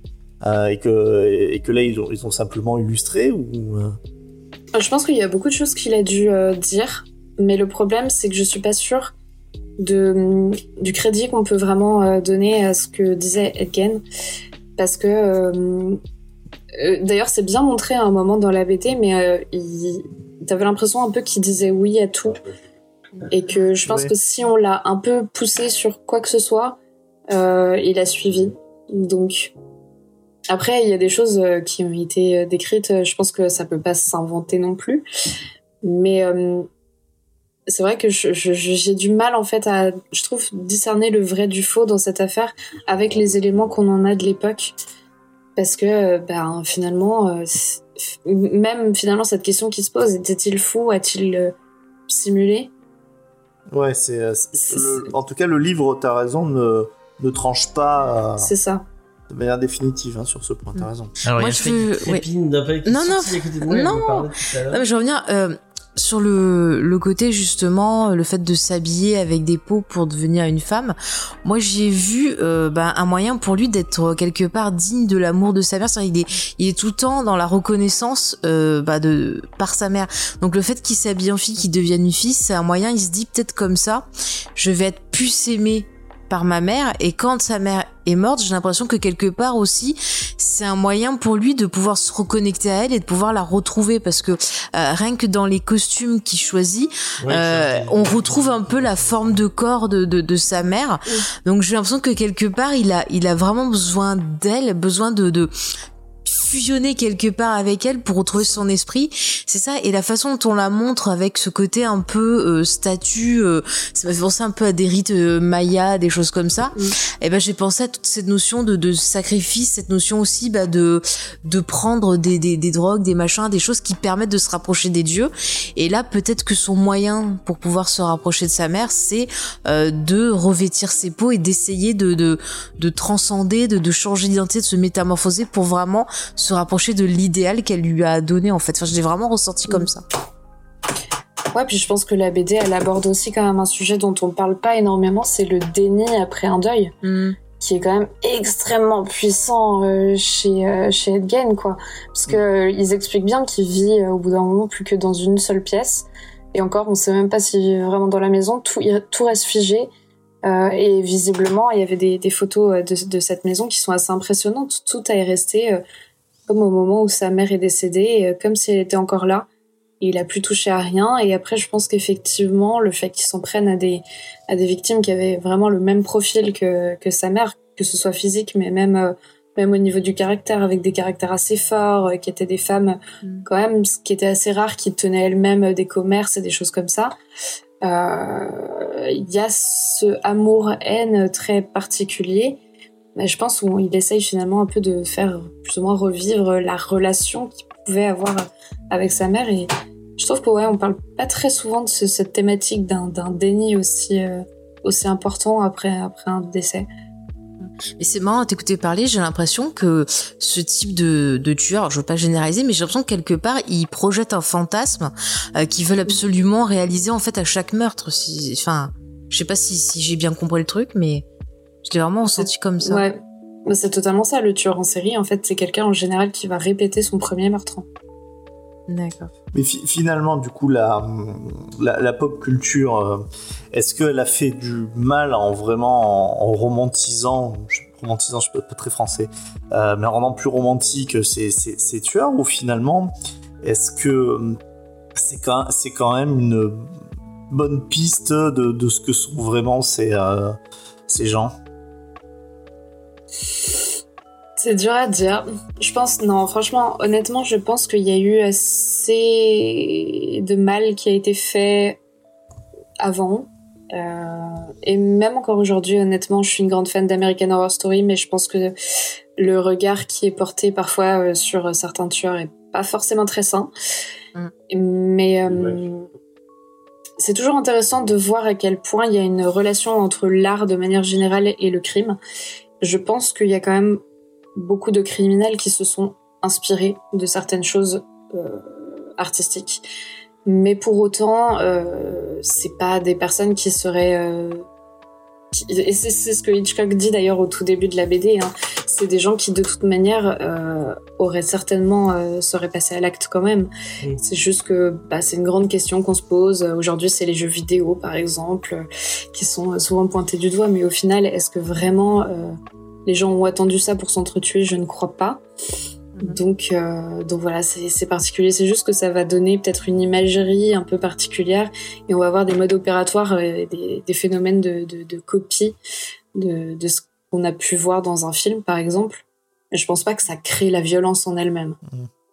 euh, et que et que là ils ont, ils ont simplement illustré ou euh? Je pense qu'il y a beaucoup de choses qu'il a dû dire, mais le problème c'est que je suis pas sûre de du crédit qu'on peut vraiment donner à ce que disait Edgen, parce que euh, D'ailleurs, c'est bien montré à un moment dans la BT, mais il, t'avais l'impression un peu qu'il disait oui à tout. Et que je pense ouais. que si on l'a un peu poussé sur quoi que ce soit, euh, il a suivi. Donc, après, il y a des choses euh, qui ont été décrites. Je pense que ça peut pas s'inventer non plus. Mais euh, c'est vrai que j'ai du mal, en fait, à, je trouve, discerner le vrai du faux dans cette affaire avec les éléments qu'on en a de l'époque. Parce que, ben, finalement, euh, même finalement cette question qui se pose, était-il fou? A-t-il euh, simulé? Ouais, c'est, euh, en tout cas le livre, t'as raison, ne, ne tranche pas. Euh, c'est ça. De manière définitive hein, sur ce point, t'as raison. Alors, Moi, il y a je veux... Non, non, non, non, mais je reviens sur le, côté justement le fait de s'habiller avec des peaux pour devenir une femme. Moi j'ai vu euh, bah, un moyen pour lui d'être quelque part digne de l'amour de sa mère. Il est tout le temps dans la reconnaissance euh, bah, par sa mère. Donc le fait qu'il s'habille en fille qu'il devienne une fille c'est un moyen. Il se dit peut-être comme ça je vais être plus aimé par ma mère. Et quand sa mère est morte, j'ai l'impression que quelque part aussi, c'est un moyen pour lui de pouvoir se reconnecter à elle et de pouvoir la retrouver parce que euh, rien que dans les costumes qu'il choisit, ouais, euh, on retrouve un peu la forme de corps de, de, de sa mère. Donc j'ai l'impression que quelque part, il a, il a vraiment besoin d'elle, besoin de, de fusionner quelque part avec elle pour retrouver son esprit. C'est ça et la façon dont on la montre avec ce côté un peu euh, statue euh, ça m'a fait penser un peu à des rites euh, mayas des choses comme ça. Mm. et ben j'ai pensé à toute cette notion de, de sacrifice cette notion aussi bah, de de prendre des, des, des drogues des machins des choses qui permettent de se rapprocher des dieux. Et là peut-être que son moyen pour pouvoir se rapprocher de sa mère c'est euh, de revêtir ses peaux et d'essayer de, de de transcender de, de changer d'identité de se métamorphoser pour vraiment se rapprocher de l'idéal qu'elle lui a donné en fait. Enfin, je l'ai vraiment ressenti comme ça. Ouais, puis je pense que la BD, elle aborde aussi quand même un sujet dont on parle pas énormément, c'est le déni après un deuil, mm. qui est quand même extrêmement puissant euh, chez euh, chez Edgen, quoi. Parce que euh, ils expliquent bien qu'il vit euh, au bout d'un moment plus que dans une seule pièce, et encore, on sait même pas s'il vit vraiment dans la maison. Tout tout reste figé. Euh, et visiblement, il y avait des, des photos de, de, cette maison qui sont assez impressionnantes. Tout est resté comme au moment où sa mère est décédée, euh, comme si elle était encore là. Et il a plus touché à rien. Et après, je pense qu'effectivement, le fait qu'il s'en prenne à des à des victimes qui avaient vraiment le même profil que que sa mère, que ce soit physique, mais même euh, même au niveau du caractère, avec des caractères assez forts, euh, qui étaient des femmes mm. quand même, ce qui était assez rare, qui tenaient elles-mêmes des commerces et des choses comme ça. Il euh, y a ce amour-haine très particulier je pense qu'il essaye finalement un peu de faire plus ou moins revivre la relation qu'il pouvait avoir avec sa mère et je trouve que ouais on parle pas très souvent de ce, cette thématique d'un déni aussi euh, aussi important après après un décès Mais c'est marrant t'écouter parler, j'ai l'impression que ce type de, de tueur, je veux pas généraliser, mais j'ai l'impression que quelque part, ils projettent un fantasme euh, qu'ils veulent absolument réaliser en fait à chaque meurtre. Si, enfin, je sais pas si, si j'ai bien compris le truc, mais je l'ai vraiment ressenti comme ça. Ouais. Mais c'est totalement ça, le tueur en série. En fait, c'est quelqu'un en général qui va répéter son premier meurtre. D'accord. Mais fi- finalement, du coup, la, la, la pop culture, euh, est-ce qu'elle a fait du mal en vraiment en, en romantisant, je, romantisant, je suis pas, pas très français, euh, mais en rendant plus romantique ces, ces, ces tueurs ou finalement, est-ce que euh, c'est quand, c'est quand même une bonne piste de, de ce que sont vraiment ces, euh, ces gens? C'est dur à dire. Je pense, non, franchement, honnêtement, je pense qu'il y a eu assez de mal qui a été fait avant. Euh, et même encore aujourd'hui, honnêtement, je suis une grande fan d'American Horror Story, mais je pense que le regard qui est porté parfois euh, sur certains tueurs est pas forcément très sain. Mm. Mais euh, Ouais. c'est toujours intéressant de voir à quel point il y a une relation entre l'art de manière générale et le crime. Je pense qu'il y a quand même beaucoup de criminels qui se sont inspirés de certaines choses euh, artistiques. Mais pour autant, euh, c'est pas des personnes qui seraient... euh, et c'est ce que Hitchcock dit d'ailleurs au tout début de la BD. Hein. C'est des gens qui de toute manière euh, auraient certainement euh, seraient passés à l'acte quand même. Mm. C'est juste que bah, c'est une grande question qu'on se pose. Aujourd'hui, c'est les jeux vidéo par exemple euh, qui sont souvent pointés du doigt. Mais au final, est-ce que vraiment euh, les gens ont attendu ça pour s'entretuer? Je ne crois pas. Donc, euh, donc voilà, c'est particulier. C'est juste que ça va donner peut-être une imagerie un peu particulière et on va avoir des modes opératoires, et des, des phénomènes de, de, de copie de, de ce qu'on a pu voir dans un film, par exemple. Je pense pas que ça crée la violence en elle-même.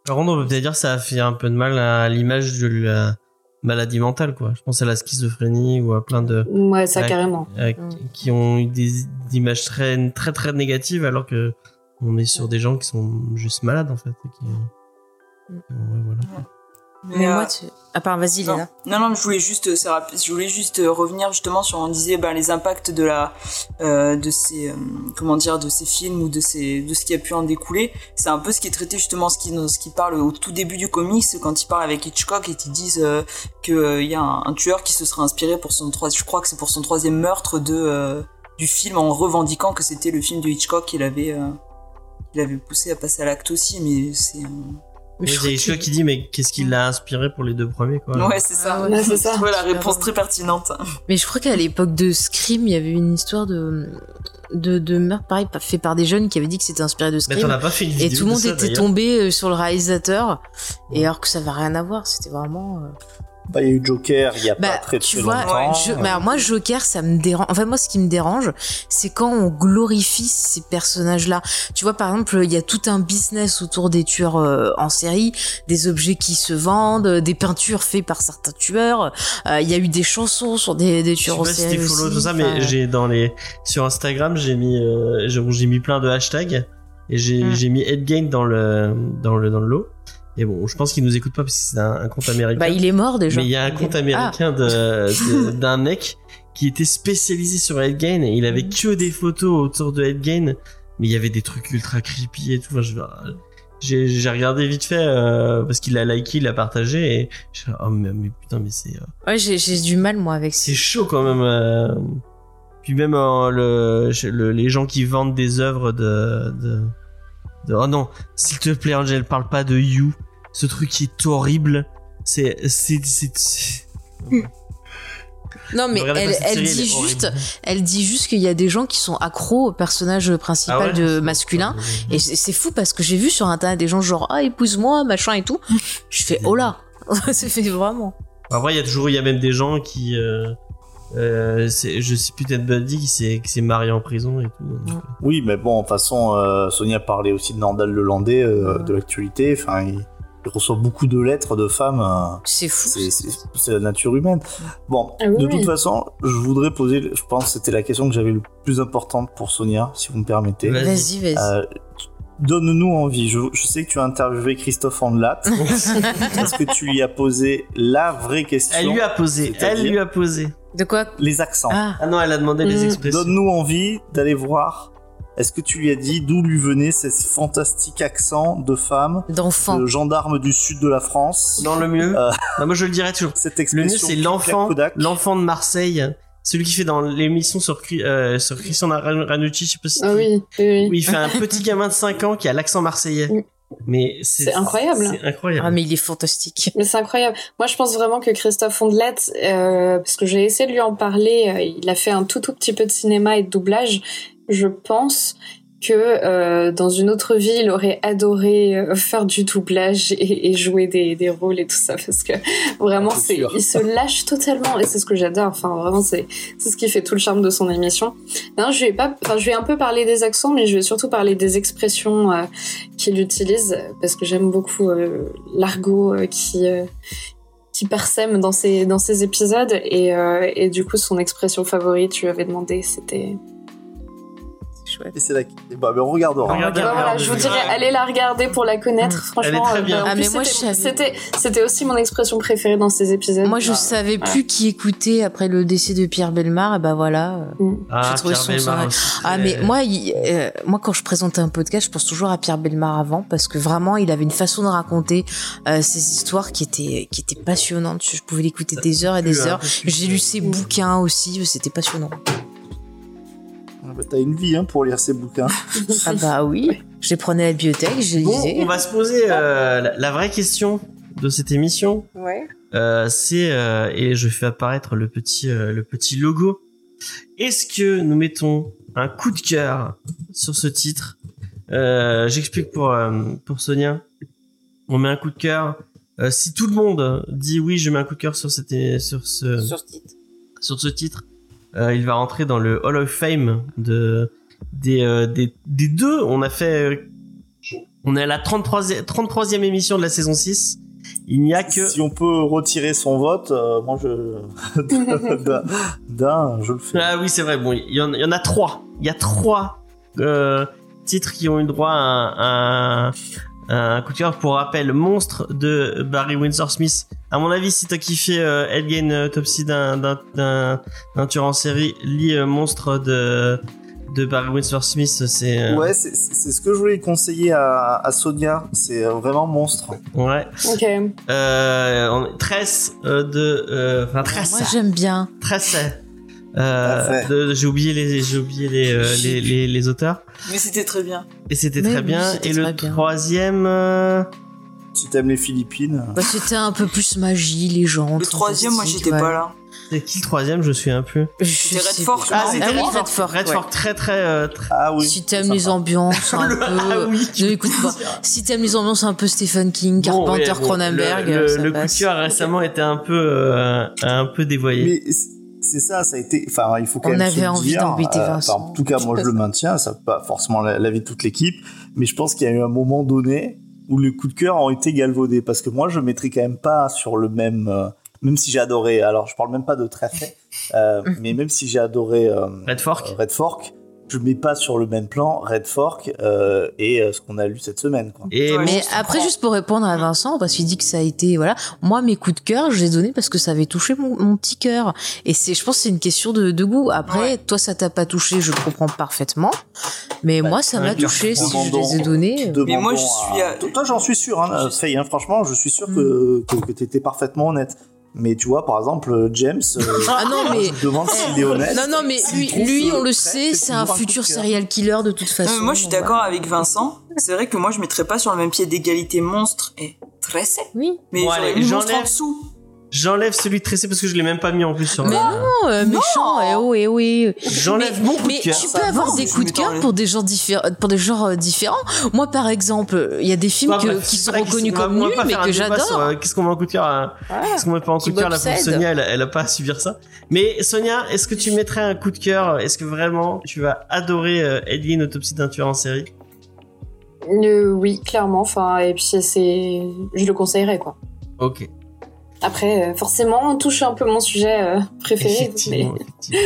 Par contre, on peut peut-être dire que ça a fait un peu de mal à l'image de la maladie mentale, quoi. Je pense à la schizophrénie ou à plein de Ouais, ça carrément. euh, Mm. qui ont eu des, des images très très très négatives alors que on est sur des gens qui sont juste malades en fait. et qui- Mm. Ouais, voilà. Mais euh, moi, tu... à part, vas-y, non. Léna. non, non, je voulais juste, euh, c'est rapide, je voulais juste euh, revenir justement sur on disait ben, les impacts de la, euh, de ces, euh, comment dire, de ces films ou de ces, de ce qui a pu en découler. C'est un peu ce qui est traité justement, ce qui, ce qui parle au tout début du comics quand ils parlent avec Hitchcock et qu'ils disent euh, que euh, il y a un, un tueur qui se serait inspiré pour son troisième, je crois que c'est pour son troisième meurtre de euh, du film en revendiquant que c'était le film de Hitchcock qu'il avait, euh, qu'il avait poussé à passer à l'acte aussi, mais c'est, euh, Mais a que- Hitchcock qui dit mais qu'est-ce qui l'a inspiré pour les deux premiers quoi? ouais, c'est ça. Ah ouais, c'est ça. Je trouvais la réponse très pertinente. Mais je crois qu'à l'époque de Scream, il y avait une histoire de, de, de meurtre, pareil, fait par des jeunes qui avaient dit que c'était inspiré de Mais t'en Scream. as pas fait une vidéo Et tout le de monde ça, était tombé euh, sur le réalisateur, et alors que ça va rien à voir, c'était vraiment. Euh, Bah, il y a eu Joker il y a Bah, pas très tu très vois, longtemps. je- bah, moi, Joker, ça me dérange. Enfin, moi, ce qui me dérange, c'est quand on glorifie ces personnages-là. Tu vois, par exemple, il y a tout un business autour des tueurs euh, en série, des objets qui se vendent, euh, des peintures faites par certains tueurs. Euh, Il y a eu des chansons sur des, des Je sais tueurs en pas si série t'es follow aussi. tout ça, mais j'ai dans les sur Instagram j'ai mis euh, j'ai mis plein de hashtags et j'ai Mm. j'ai mis Headgain dans le dans le dans le lot. Et bon, je pense qu'il nous écoute pas parce que c'est un, un compte américain. Bah, il est mort déjà. mais il y a un compte américain de- d'un mec qui était spécialisé sur Headgain et il avait Mm. que des photos autour de Headgain, mais il y avait des trucs ultra creepy et tout. Enfin, j'ai regardé vite fait euh, parce qu'il a liké, il a partagé et je oh mais, mais putain mais c'est euh, Ah, Ouais, j'ai du mal moi avec c'est ça. chaud quand même. euh. Puis même le, les gens qui vendent des œuvres de, de, de- oh non, s'il te plaît Angel, parle pas de You. Ce truc qui est horrible. C'est Non, mais elle, elle dit juste, elle dit juste qu'il y a des gens qui sont accros au personnage principal Ah ouais de masculin. Et c'est fou parce que j'ai vu sur internet des gens genre ah épouse-moi machin et tout. Je fais oh là, c'est fait vraiment. Après, il y a toujours, il y a même des gens qui. Euh, euh, je sais plus Ted Bundy qui s'est qui s'est marié en prison et tout. donc, Oui, mais bon, de toute façon, euh, Sonia parlait aussi de Nordal Lelandais, euh, de l'actualité. Enfin, il, il reçoit beaucoup de lettres de femmes. euh, C'est fou. c'est- la nature humaine. Bon, Ah oui, de oui. toute façon, je voudrais poser, je pense que c'était la question que j'avais le plus importante pour Sonia, si vous me permettez. Vas-y. Vas-y. Euh, Donne-nous envie. Je, je sais que tu as interviewé Christophe Andelat. Est-ce que tu lui as posé la vraie question Elle lui a posé. Elle lui a posé. De quoi Les accents. Ah, Ah non, elle a demandé les Mm. expressions. Donne-nous envie d'aller voir est-ce que tu lui as dit d'où lui venait ce fantastique accent de femme, D'enfant. de gendarme du sud de la France? Dans le mieux. Euh. Bah, moi, je le dirais toujours. Cette Le mieux, expression. c'est l'enfant, l'enfant de Marseille. Celui qui fait dans l'émission sur, euh, sur Christian Ran- Ranucci, je sais pas si Ah oui, oui, oui. où il fait un petit gamin de 5 ans qui a l'accent marseillais. Mais c'est C'est incroyable. C'est incroyable. Ah mais il est fantastique. Mais c'est incroyable. Moi, je pense vraiment que Christophe Ondelat, euh, parce que j'ai essayé de lui en parler, euh, il a fait un tout tout petit peu de cinéma et de doublage. Je pense que euh, dans une autre vie, il aurait adoré euh, faire du doublage et, et jouer des, des rôles et tout ça, parce que vraiment, C'est c'est, il se lâche totalement et c'est ce que j'adore. Enfin, vraiment, c'est c'est ce qui fait tout le charme de son émission. Non, je vais pas, enfin, je vais un peu parler des accents, mais je vais surtout parler des expressions euh, qu'il utilise parce que j'aime beaucoup euh, l'argot qui qui parsème dans ces dans ces épisodes et et du coup son expression favorite, lui avais demandé, c'était. Chouette. Et c'est là. et Bah, mais on regardera. Bah, voilà, je vous dirais, allez la regarder pour la connaître. Elle est Franchement, très bien. en Ah, plus, mais moi, je c'était- savais- c'était c'était aussi mon expression préférée dans ces épisodes. Moi je Ah, savais voilà. plus qui écouter après le décès de Pierre Belmar et bah voilà. euh. Ah, J'ai trouvé Pierre son aussi, Ah mais moi il- euh, moi quand je présente un podcast, je pense toujours à Pierre Belmar avant parce que vraiment il avait une façon de raconter euh, ces histoires qui étaient qui étaient passionnantes. Je pouvais l'écouter des heures et des heures. J'ai lu ses bouquins aussi, c'était passionnant. Ah, bah, T'as une vie hein, pour lire ces bouquins. Ah bah oui, je les prenais à la bibliothèque, je les Bon, lisais. on va se poser euh, la, la vraie question de cette émission. Ouais. Euh, c'est euh, et je fais apparaître le petit euh, le petit logo. Est-ce que nous mettons un coup de cœur sur ce titre? Euh, J'explique pour euh, pour Sonia. On met un coup de cœur. Euh, si tout le monde dit oui, je mets un coup de cœur sur cette sur ce Sur ce titre. sur ce titre, euh, il va rentrer dans le Hall of Fame de des euh, des, des deux. On a fait euh, on est à la 33e 33e émission de la saison 6. Il n'y a que Si on peut retirer son vote, euh, moi je. d'un- je le fais. Ah oui, c'est vrai. Bon, il y, en- il y en a trois. Il y a trois euh, titres qui ont eu droit à un, à un coup de cœur. Pour rappel, Monstre de Barry Windsor Smith. À mon avis, si t'as kiffé euh, Alien Autopsy d'un d'un d'un d'un tueur en série, lis euh, Monstre de de Barry Windsor Smith. C'est euh, Ouais, c'est c'est ce que je voulais conseiller à, à Sonia. C'est euh, vraiment monstre. ouais. Ok. Euh, on- Tress euh, de euh, enfin Tress. Moi j'aime bien. Tress. Euh, j'ai oublié les j'ai oublié les, euh, les, les les auteurs. Mais c'était très bien. Et c'était très oui, bien. Et le bien. troisième, euh, Si t'aimes les Philippines. Bah, c'était un peu plus magie, légende. Le troisième, moi j'étais ouais. pas là. c'est qui le troisième? Je souviens plus. Je C'était plus. non Ah, c'était oui, Redford. Redford. Redford, ouais. très très euh, très. Ah oui. Si t'aimes les ambiances un Le- peu, ah oui, ne écoute pas. Si t'aimes les ambiances un peu Stephen King, Bon, Carpenter, ouais, bon, Cronenberg, Le, le- le coup de cœur récemment était un peu euh, un peu dévoyé. Mais c'est- ça, ça a été. Enfin, il faut quand On même avait se envie dire, d'embêter euh, Vincent. enfin, en tout cas, moi, je le maintiens. Ça peut pas forcément la- l'avis de toute l'équipe, mais je pense qu'il y a eu un moment donné où les coups de cœur ont été galvaudés, parce que moi, je mettrais quand même pas sur le même. euh, même si j'ai adoré. Alors, je parle même pas de Trafet, euh, mais même si j'ai adoré euh, Red Fork. euh, Red Fork, je mets pas sur le même plan Red Fork euh, et euh, ce qu'on a lu cette semaine. Quoi. Et Ouais, Mais après, juste pour répondre à Vincent, parce qu'il dit que ça a été, voilà, moi, mes coups de cœur, je les ai donnés parce que ça avait touché mon, mon petit cœur. Et c'est, je pense, que c'est une question de, de goût. Après, Ouais. toi, ça t'a pas touché, je le comprends parfaitement. Mais Bah, moi, ça m'a touché si je les ai donnés. Mais moi, je suis à- Toi, j'en suis sûr, hein, Je- Faye, hein, franchement, je suis sûr que, que, que tu étais parfaitement honnête. Mais tu vois, par exemple, James, euh, Ah non, mais. je me demande s'il est honnête. Non, non, mais lui, on le sait, c'est un futur serial killer de toute façon. moi je suis d'accord voilà. avec Vincent. C'est vrai que moi je mettrais pas sur le même pied d'égalité monstre et tressé. Oui. Mais Bon, monstre j'enlève. en dessous. J'enlève celui de Tressé parce que je l'ai même pas mis en plus sur. Mais non, euh, méchant, eh oh, eh oui. J'enlève mais, mon coup mais de cœur. tu ça peux avoir mais des coups de cœur pour des genres différents, pour des genres euh, différents. Moi, par exemple, il y a des films Bah, que- bref, qui sont reconnus comme nuls, mais que j'adore. euh, Qu'est-ce qu'on met en coup de cœur à- Qu'est-ce qu'on met pas en coup de cœur là pour. Sonia elle, elle a pas à subir ça. Mais Sonia, est-ce que tu mettrais un coup de cœur? Est-ce que vraiment tu vas adorer euh, Alien Autopsie d'un tueur en série? Euh, oui, clairement. Enfin, et puis c'est, je le conseillerais quoi. Ok. Après, euh, forcément, on touche un peu mon sujet euh, préféré. Mais... Effectivement. effectivement.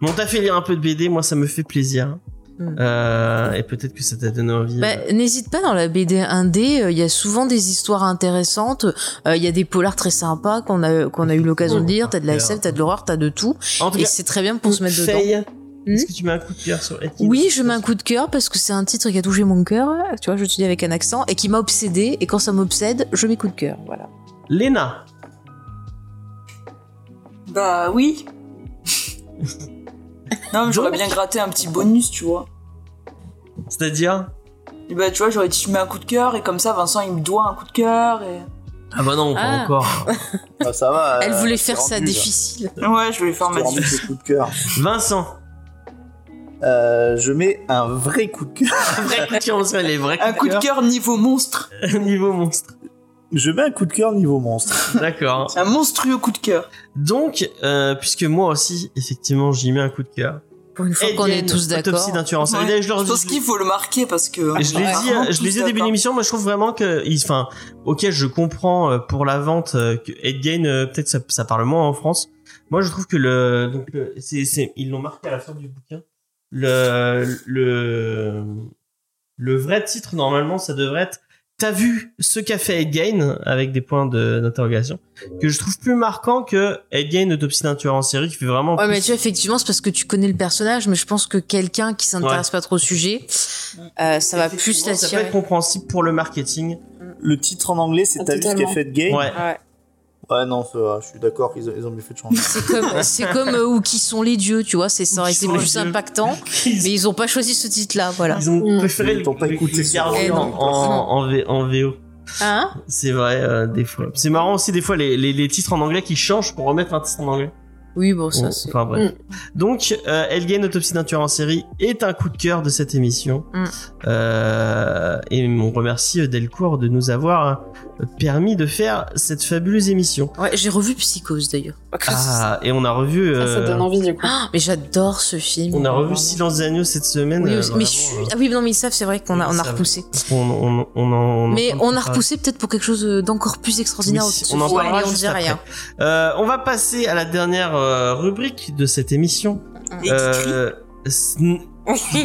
Bon, t'as fait lire un peu de BD, moi ça me fait plaisir. Hmm. Euh, et peut-être que ça t'a donné envie. Bah, N'hésite pas dans la BD indé, euh, il y a souvent des histoires intéressantes, euh, il y a des polars très sympas qu'on a qu'on a eu l'occasion de lire, t'as de la SF, t'as de l'horreur, t'as de tout, en tout et cas, c'est très bien pour se mettre dedans. Faye, Est-ce que tu mets un coup de cœur sur Atkins Oui, je mets un coup de cœur parce que c'est un titre qui a touché mon cœur, tu vois, je te dis avec un accent, et qui m'a obsédé. Et quand ça m'obsède, je mets coup de cœur. Voilà. Léna. Bah oui. non, mais j'aurais bien gratté un petit bonus, tu vois. C'est-à-dire? Et bah tu vois, j'aurais dit je mets un coup de cœur et comme ça Vincent il me doit un coup de cœur et. Ah bah non, pas Ah. encore. Ah, ça va. Elle euh, voulait faire ça rendu, difficile. Ouais, je vais faire ma difficile. coup de cœur. Vincent. Euh, je mets un vrai coup de cœur. Un vrai coup de cœur, on sait, les vrais Un coup coups de cœur niveau monstre. Niveau monstre. Je mets un coup de cœur niveau monstre. D'accord. Un monstrueux coup de cœur. Donc, euh, puisque moi aussi, effectivement, j'y mets un coup de cœur. Pour une fois qu'on est tous d'accord. Autopsie d'un tueur en série. Ouais. D'ailleurs, je leur Je pense qu'il faut le marquer parce que. Je l'ai dit, euh, je l'ai dit au début de l'émission, moi je trouve vraiment que, enfin, ok, je comprends euh, pour la vente euh, que Edgain, peut-être ça, ça parle moins en France. Moi, je trouve que le, donc c'est, c'est, ils l'ont marqué à la fin du bouquin. Le, le, le vrai titre normalement, ça devrait être T'as vu ce qu'a fait Edgain avec des points de, d'interrogation que je trouve plus marquant que Edgain autopsie d'un tueur en série qui fait vraiment. Ouais, mais plus- tu vois, effectivement, c'est parce que tu connais le personnage, mais je pense que quelqu'un qui s'intéresse pas trop au sujet, euh, ça va plus Effectivement, Ça peut être compréhensible pour le marketing. Le titre en anglais, c'est Ah, T'as vu ce qu'a fait game Ouais. Ouais. Ouais, non, je suis d'accord, ils, ont- ils ont mieux fait de changer. C'est comme, c'est comme euh, où qui sont les dieux, tu vois, c'est, ça plus dieux. impactant, mais ils ont pas choisi ce titre-là, voilà. Ils ont Mm. préféré Ils le, t'ont pas écouté le Eh en, en, en V- en VO. Hein? C'est vrai, euh, des fois. C'est marrant aussi, des fois, les, les, les titres en anglais qui changent pour remettre un titre en anglais. Oui, bon, ça, Bon, c'est. enfin bref. Donc, euh, Elgain, Autopsie d'un tueur en série, est un coup de cœur de cette émission. Mm. Euh, et on remercie euh, Delcourt de nous avoir euh, permis de faire cette fabuleuse émission. Ouais, j'ai revu Psychose d'ailleurs. Ah, et on a revu... Ça, ça donne envie du coup. Ah, mais j'adore ce film. on a revu Vraiment. Silence des agneaux cette semaine. Oui, mais vraiment, ah oui, non, mais ils savent, c'est vrai qu'on a, on a repoussé. on, on, on, en- on Mais on a repoussé peut-être pour quelque chose d'encore plus extraordinaire. Oui, on en parlera et on dit rien. Euh, on va passer à la dernière euh, rubrique de cette émission. Et. Euh,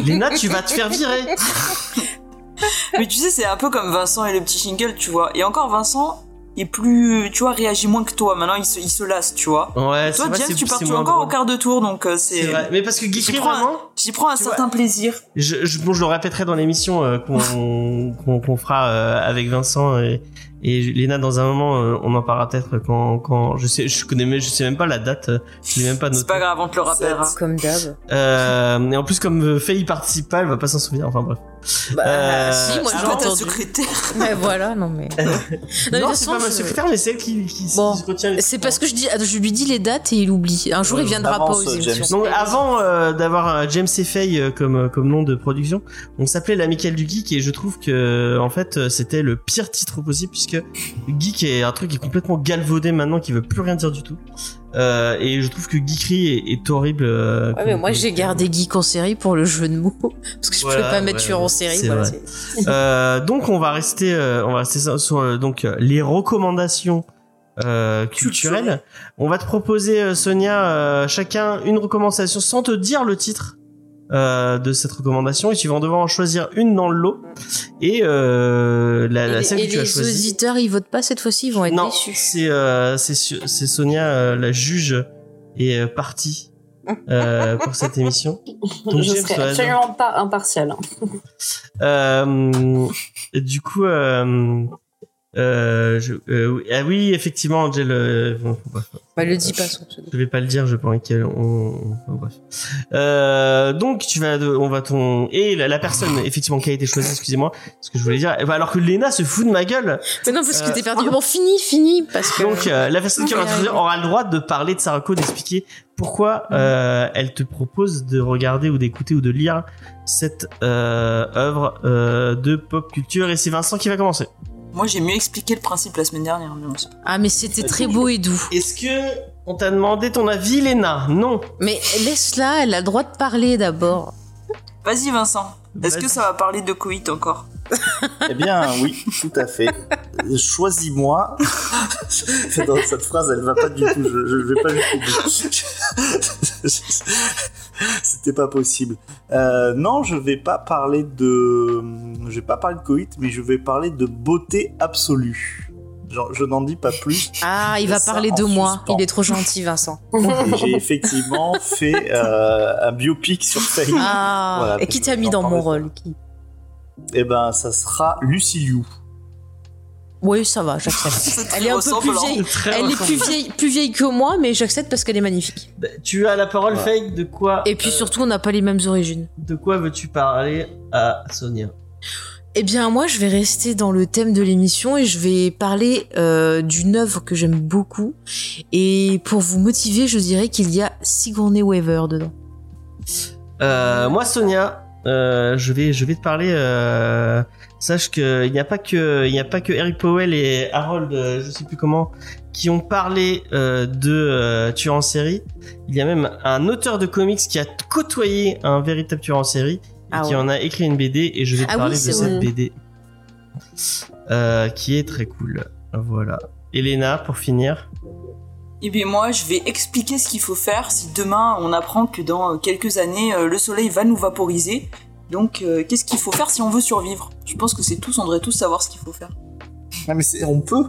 Léna, tu vas te faire virer. Mais tu sais, c'est un peu comme Vincent et le petit Shingle, tu vois. Et encore, Vincent est plus. Tu vois, réagit moins que toi. Maintenant, il se, il se lasse, tu vois. Ouais, Toi, c'est- tu pars encore drôle. au quart de tour, donc euh, C'est. Mais parce que prends, vraiment, un, j'y prends un Tu certain plaisir. je, je, bon, je le répéterai dans l'émission euh, qu'on qu'on qu'on fera euh, avec Vincent et, et Léna dans un moment. euh, on en parlera peut-être quand, quand je sais, je connais, même- je sais même pas la date. euh, Je l'ai même pas C'est noté. pas grave, on te le rappellera. Comme d'hab. Euh, et en plus, comme Faye y participe pas, elle va pas s'en souvenir. Enfin bref. Bah, Euh, si, moi C'est j'ai pas ta secrétaire. Mais voilà, non mais. Non, mais Non, c'est pas ma je- secrétaire, mais c'est elle qui, qui, se retient. les C'est parce que je dis, je lui dis les dates et il oublie. Un jour, Ouais, il viendra pas aux émissions. Donc avant euh, d'avoir James et Faye comme comme nom de production, on s'appelait l'amical du geek et je trouve que en fait c'était le pire titre possible puisque geek est un truc qui est complètement galvaudé maintenant qui veut plus rien dire du tout. Euh, et je trouve que geekery est, est horrible. euh, Ouais, mais moi j'ai gardé geek en série pour le jeu de mots parce que je Voilà, pouvais pas mettre ouais, tueur en série. Voilà, Euh, donc on va rester on va rester sur, donc les recommandations euh, culturelles. On va te proposer Sonia chacun une recommandation sans te dire le titre euh, de cette recommandation et tu vas en devoir en choisir une dans le lot et euh, la, la Et, celle et que tu as les choisie. auditeurs, ils votent pas cette fois-ci, ils vont être Non, déçus. c'est euh, c'est Sonia euh, la juge et euh, partie euh, pour cette émission. Donc, je serai absolument pas impartial. Euh, du coup, euh, euh, je, euh, ah oui, effectivement, Angel. euh, bon, bref, Bah, le dis pas son pseudo. je vais pas le dire, je pense qu'on. on- bref. Euh, donc tu vas, on va ton et la, la personne effectivement qui a été choisie, excusez-moi, ce que je voulais dire. ben, Alors que Lena se fout de ma gueule. Mais non, parce que Euh, t'es perdu. Bon, fini, fini, parce que. Donc euh, la personne qui va aura le droit de parler de sa reco, d'expliquer pourquoi euh, elle te propose de regarder ou d'écouter ou de lire cette euh, œuvre euh, de pop culture. Et c'est Vincent qui va commencer. Moi, j'ai mieux expliqué le principe la semaine dernière. mais bon, c'est- Ah, mais c'était très beau et doux. Est-ce que on t'a demandé ton avis, Léna? Non. Mais laisse-la, elle a le droit de parler d'abord. Vas-y, Vincent. Est-ce que ça va parler de coït encore Eh bien, oui, tout à fait. Choisis-moi. Dans cette phrase, elle va pas du tout. Je, je vais pas bout. C'était pas possible. Euh, non, je vais pas parler de. Je vais pas parler de coït, mais je vais parler de beauté absolue. Je n'en dis pas plus. Ah, il va parler de moi. suspens. Il est trop gentil, Vincent. J'ai effectivement fait euh, un biopic sur Faye. Ah, Voilà, et qui t'a mis dans mon rôle qui Et ben, ça sera Lucy Liu. Oui, ça va, j'accepte. Elle est un peu plus vieille. Elle est plus vieille, plus vieille que moi, mais j'accepte parce qu'elle est magnifique. Bah, Tu as la parole Ouais. fake de quoi Et puis euh, surtout, on n'a pas les mêmes origines. de quoi veux-tu parler à Sonia? Eh bien, moi, je vais rester dans le thème de l'émission et je vais parler euh, d'une œuvre que j'aime beaucoup. Et pour vous motiver, je dirais qu'il y a Sigourney Weaver dedans. Euh, moi, Sonia, euh, je vais, te parler. Sache que il n'y a pas que, Eric Powell et Harold, je sais plus comment, qui ont parlé de tueur en série. Il y a même un auteur de comics qui a côtoyé un véritable tueur en série Ah qui ouais. en a écrit une BD. Et je vais te Ah oui, parler de cette vrai. BD, euh, qui est très cool. Voilà. Elena, pour finir. Et bien moi, je vais expliquer ce qu'il faut faire si demain on apprend que dans euh, quelques années, euh, le soleil va nous vaporiser. Donc, euh, qu'est-ce qu'il faut faire si on veut survivre? Je pense que c'est tous, on devrait tous savoir ce qu'il faut faire. Ah, mais c'est- on peut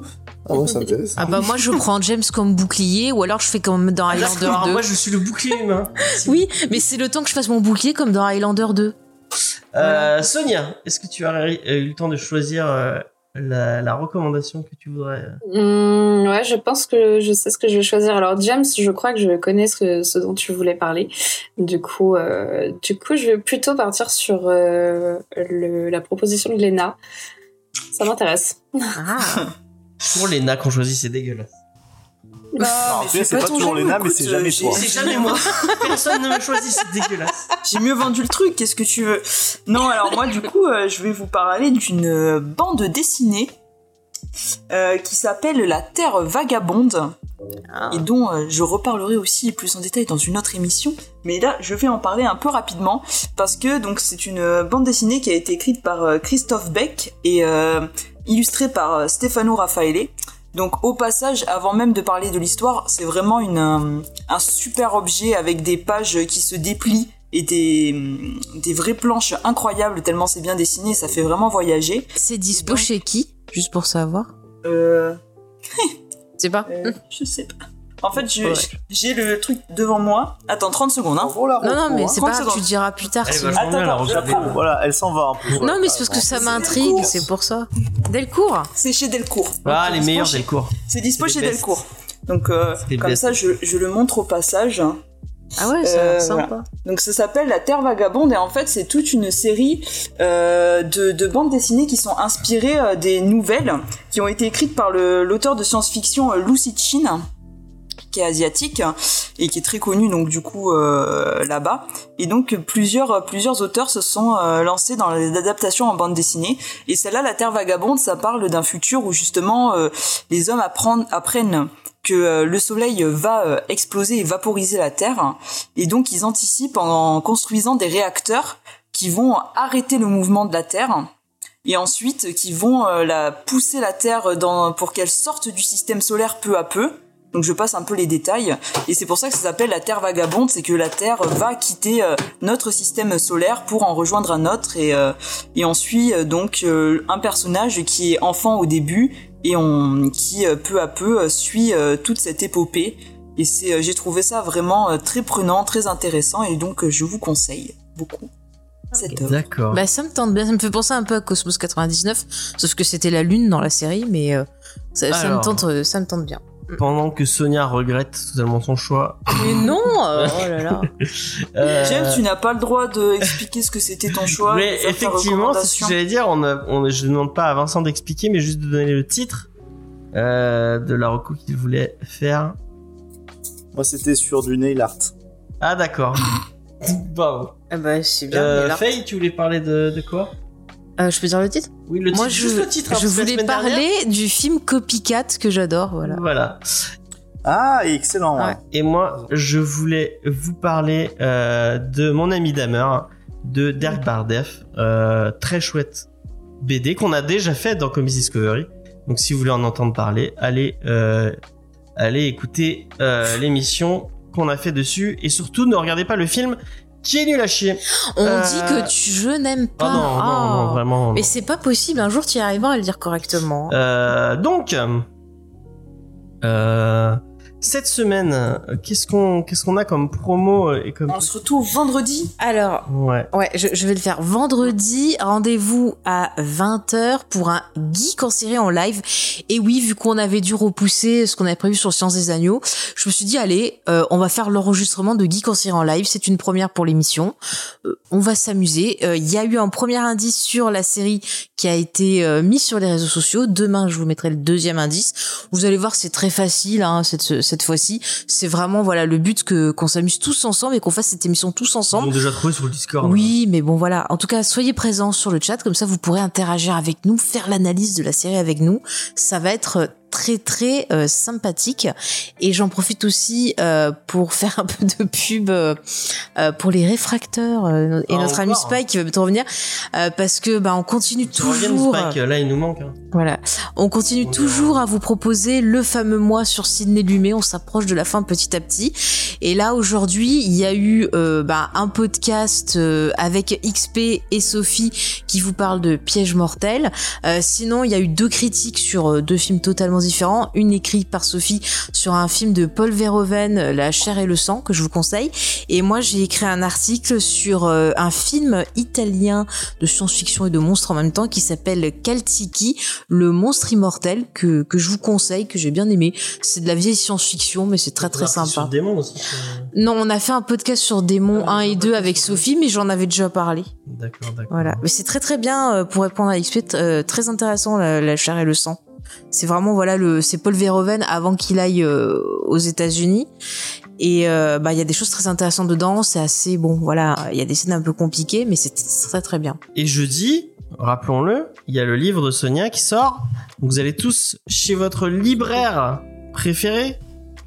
Ah ouais, ça m'intéresse. Ah bah moi, je prends James comme bouclier ou alors je fais comme dans Highlander D'accord, 2. moi je suis le bouclier humain. Oui, mais c'est le temps que je fasse mon bouclier comme dans Highlander 2. Euh, Sonia, est-ce que tu as eu le temps de choisir euh, la, la recommandation que tu voudrais euh Hmm, ouais, je pense que je sais ce que je vais choisir. Alors James, je crois que je connais ce, que- ce dont tu voulais parler. Du coup, euh, du coup, je vais plutôt partir sur euh, le, la proposition de Lena. Ça m'intéresse. Ah. Pour les nains qu'on choisit, c'est dégueulasse. Bah, fait, c'est pas toujours Léna, mais c'est jamais toi. C'est jamais moi. Personne ne me choisit, c'est dégueulasse. J'ai mieux vendu le truc, qu'est-ce que tu veux? Non, alors moi, du coup, euh, je vais vous parler d'une euh, bande dessinée euh, qui s'appelle La Terre Vagabonde et dont euh, je reparlerai aussi plus en détail dans une autre émission. Mais là, je vais en parler un peu rapidement parce que donc c'est une euh, bande dessinée qui a été écrite par euh, Christophe Beck et euh, illustrée par euh, Stefano Raffaele. Donc au passage, avant même de parler de l'histoire, c'est vraiment une, euh, un super objet avec des pages qui se déplient et des, des vraies planches incroyables tellement c'est bien dessiné, ça fait vraiment voyager. C'est dispo chez qui? Juste pour savoir. Euh, C'est pas euh, je sais pas. En fait, Ouais. j'ai le truc devant moi. Attends, 30 secondes, hein. Non, non, mais c'est 30 pas grave, tu diras plus tard. Elle est sinon. vachement bien, Attends, attends. Voilà, elle s'en va en plus. Non, mais c'est parce que ça C'est m'intrigue, Delcourt. c'est pour ça. Delcourt C'est chez Delcourt. Ah, Donc, les c'est meilleurs chez- cours. C'est dispo C'est chez best. Delcourt. Donc, euh, C'est comme best. ça, je, je le montre au passage. Ah ouais, ça a Euh, sympa. Donc ça s'appelle La Terre Vagabonde et en fait c'est toute une série euh, de, de bandes dessinées qui sont inspirées euh, des nouvelles qui ont été écrites par le- l'auteur de science-fiction euh, Lu Cixin qui est asiatique et qui est très connu donc du coup euh, là-bas. Et donc plusieurs plusieurs auteurs se sont euh, lancés dans les adaptations en bande dessinée. Et celle-là La Terre Vagabonde ça parle d'un futur où justement euh, les hommes apprennent, apprennent que le soleil va exploser et vaporiser la Terre. Et donc ils anticipent en construisant des réacteurs qui vont arrêter le mouvement de la Terre et ensuite qui vont la pousser la Terre dans, pour qu'elle sorte du système solaire peu à peu. Donc je passe un peu les détails et c'est pour ça que ça s'appelle la Terre vagabonde, c'est que la Terre va quitter euh, notre système solaire pour en rejoindre un autre et euh, et on suit euh, donc un personnage qui est enfant au début et on qui peu à peu suit toute cette épopée et c'est j'ai trouvé ça vraiment très prenant, très intéressant et donc je vous conseille beaucoup cette œuvre. D'accord. Bah ça me tente bien, ça me fait penser un peu à Cosmos 99, sauf que c'était la lune dans la série, mais euh, ça, ça me tente, ça me tente bien. Pendant que Sonia regrette totalement son choix. Mais non, euh, oh là là. euh, James, tu n'as pas le droit d'expliquer ce que c'était ton choix. mais effectivement, c'est ce que j'allais dire. On a, on, je ne demande pas à Vincent d'expliquer, mais juste de donner le titre euh, de la reco qu'il voulait faire. Moi, c'était sur du nail art. Ah d'accord. Bravo. Ah bah c'est Euh, mais là- Faye, tu voulais parler de, de quoi? Euh, je peux dire le titre? Oui, le Moi titre. je, juste le titre. hein, je voulais parler dernière- du film Copycat que j'adore, voilà. Voilà. Ah, excellent. ouais. Et moi, je voulais vous parler euh, de mon ami Damer, de Dirk Bardef, euh, très chouette BD qu'on a déjà fait dans Comics Discovery. Donc si vous voulez en entendre parler, allez, euh, allez écouter euh, l'émission qu'on a fait dessus et surtout ne regardez pas le film qui est nul à chier. On euh, dit que je n'aime ah pas. Ah non, vraiment. Mais c'est pas possible, un jour tu y arriveras à le dire correctement. Euh, donc. Euh cette semaine, qu'est-ce qu'on qu'est-ce qu'on a comme promo et comme On se retrouve vendredi. Alors, ouais. Ouais, je, je vais le faire vendredi. Rendez-vous à 20h pour un geek en série en live. Et oui, vu qu'on avait dû repousser ce qu'on avait prévu sur Science des Agneaux, je me suis dit, allez, euh, on va faire l'enregistrement de geek en série en live. C'est une première pour l'émission. Euh, on va s'amuser. Euh, Il y a eu un premier indice sur la série qui a été euh, mis sur les réseaux sociaux. Demain, je vous mettrai le deuxième indice. Vous allez voir, c'est très facile hein, cette, cette fois-ci. C'est vraiment voilà le but que qu'on s'amuse tous ensemble et qu'on fasse cette émission tous Ils ensemble. ont déjà trouvé sur le Discord. Oui, mais bon voilà. En tout cas, soyez présents sur le chat, comme ça vous pourrez interagir avec nous, faire l'analyse de la série avec nous. Ça va être très très euh, sympathique et j'en profite aussi euh, pour faire un peu de pub euh, pour les réfracteurs et Ah, notre ami encore Spike qui va bientôt revenir parce que bah on continue reviens, toujours Spike, là il nous manque. hein. voilà. On continue On toujours à vous proposer le fameux mois sur Sydney Lumet. On s'approche de la fin petit à petit. Et là, aujourd'hui, il y a eu bah, un podcast avec XP et Sophie qui vous parle de Piège mortel. Sinon, il y a eu deux critiques sur deux films totalement différents. Une écrite par Sophie sur un film de Paul Verhoeven, euh, La chair et le sang, que je vous conseille. Et moi, j'ai écrit un article sur euh, un film italien de science-fiction et de monstres en même temps qui s'appelle Kaltiki, le monstre immortel que, que je vous conseille, que j'ai bien aimé. C'est de la vieille science-fiction, mais c'est très très sympa. Sur Démon aussi. c'est- Non, on a fait un podcast sur Démon Ah, 1 et on a 2 pas avec Sophie, mais j'en avais déjà parlé. D'accord, d'accord. Voilà. Mais c'est très très bien euh, pour répondre à XP, euh, très intéressant la, la chair et le sang. C'est vraiment voilà le c'est Paul Verhoeven avant qu'il aille euh, aux États-Unis et euh, bah il y a des choses très intéressantes dedans, c'est assez bon voilà, il y a des scènes un peu compliquées mais c'est très très bien. Et jeudi, rappelons-le, il y a le livre de Sonia qui sort. Donc vous allez tous chez votre libraire préféré.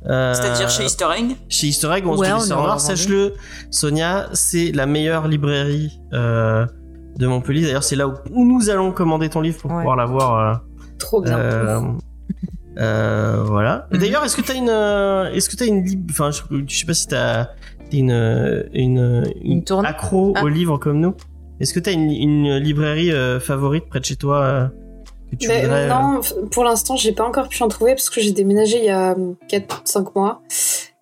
Euh, C'est-à-dire chez Easter Egg. chez Easter Egg, on Ouais, se dit noir. Sache-le, Sonia, c'est la meilleure librairie euh, de Montpellier. D'ailleurs, c'est là où, où nous allons commander ton livre pour Ouais. pouvoir l'avoir. Trop bien. euh, euh, voilà. D'ailleurs, est-ce que t'as une, euh, est-ce que t'as une, lib- enfin, je, je sais pas si t'as t'es une, une, Une tourne accro Ah. aux livres comme nous. Est-ce que t'as une, une librairie euh, favorite près de chez toi euh, que tu Mais, voudrais non, pour l'instant, j'ai pas encore pu en trouver parce que j'ai déménagé il y a 4-5 mois.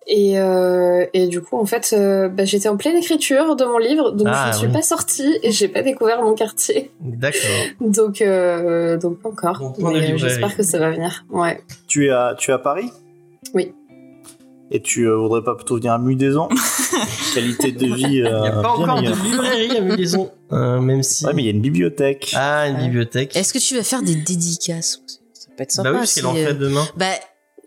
Et, euh, et du coup, en fait, euh, bah, j'étais en pleine écriture de mon livre, donc Ah, je ne suis oui. pas sortie et j'ai pas découvert mon quartier. D'accord. Donc, euh, donc pas encore. Mais, euh, j'espère que ça va venir. Ouais. Tu es à, tu es à Paris? Oui. Et tu euh, voudrais pas plutôt venir à Mudaison? Qualité de vie Il n'y a pas encore meilleure. de librairie à Mudaison, euh, même si. Ouais, mais il y a une bibliothèque. Ah, une Ouais. bibliothèque. Est-ce que tu vas faire des dédicaces? Ça peut être sympa. bah oui, parce en si, euh, fait demain. Bah,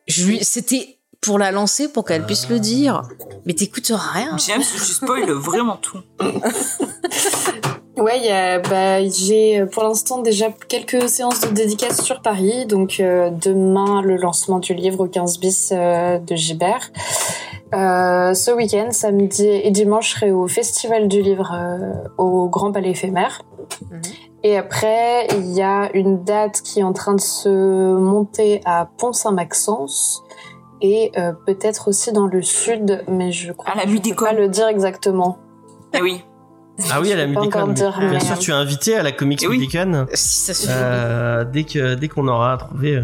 je lui, c'était pour la lancer, pour qu'elle puisse le dire. Mais t'écoutes rien. James, tu spoil vraiment tout. Ouais, il y a, bah, j'ai euh, pour l'instant déjà quelques séances de dédicaces sur Paris. Donc euh, demain, le lancement du livre au 15 bis euh, de Gibert. Euh, ce week-end, samedi et dimanche, je serai au Festival du livre euh, au Grand Palais éphémère. Mhm. Et après, il y a une date qui est en train de se monter à Pont-Saint-Maxence et euh, peut-être aussi dans le sud, mais je crois À la que je peux pas le dire exactement. Eh oui. Ah oui, à la Mudicon. encore dire, Bien mais- sûr, tu es invité à la Comics Eh oui. Mudicon, Si ça se fait. euh, dès que dès qu'on aura trouvé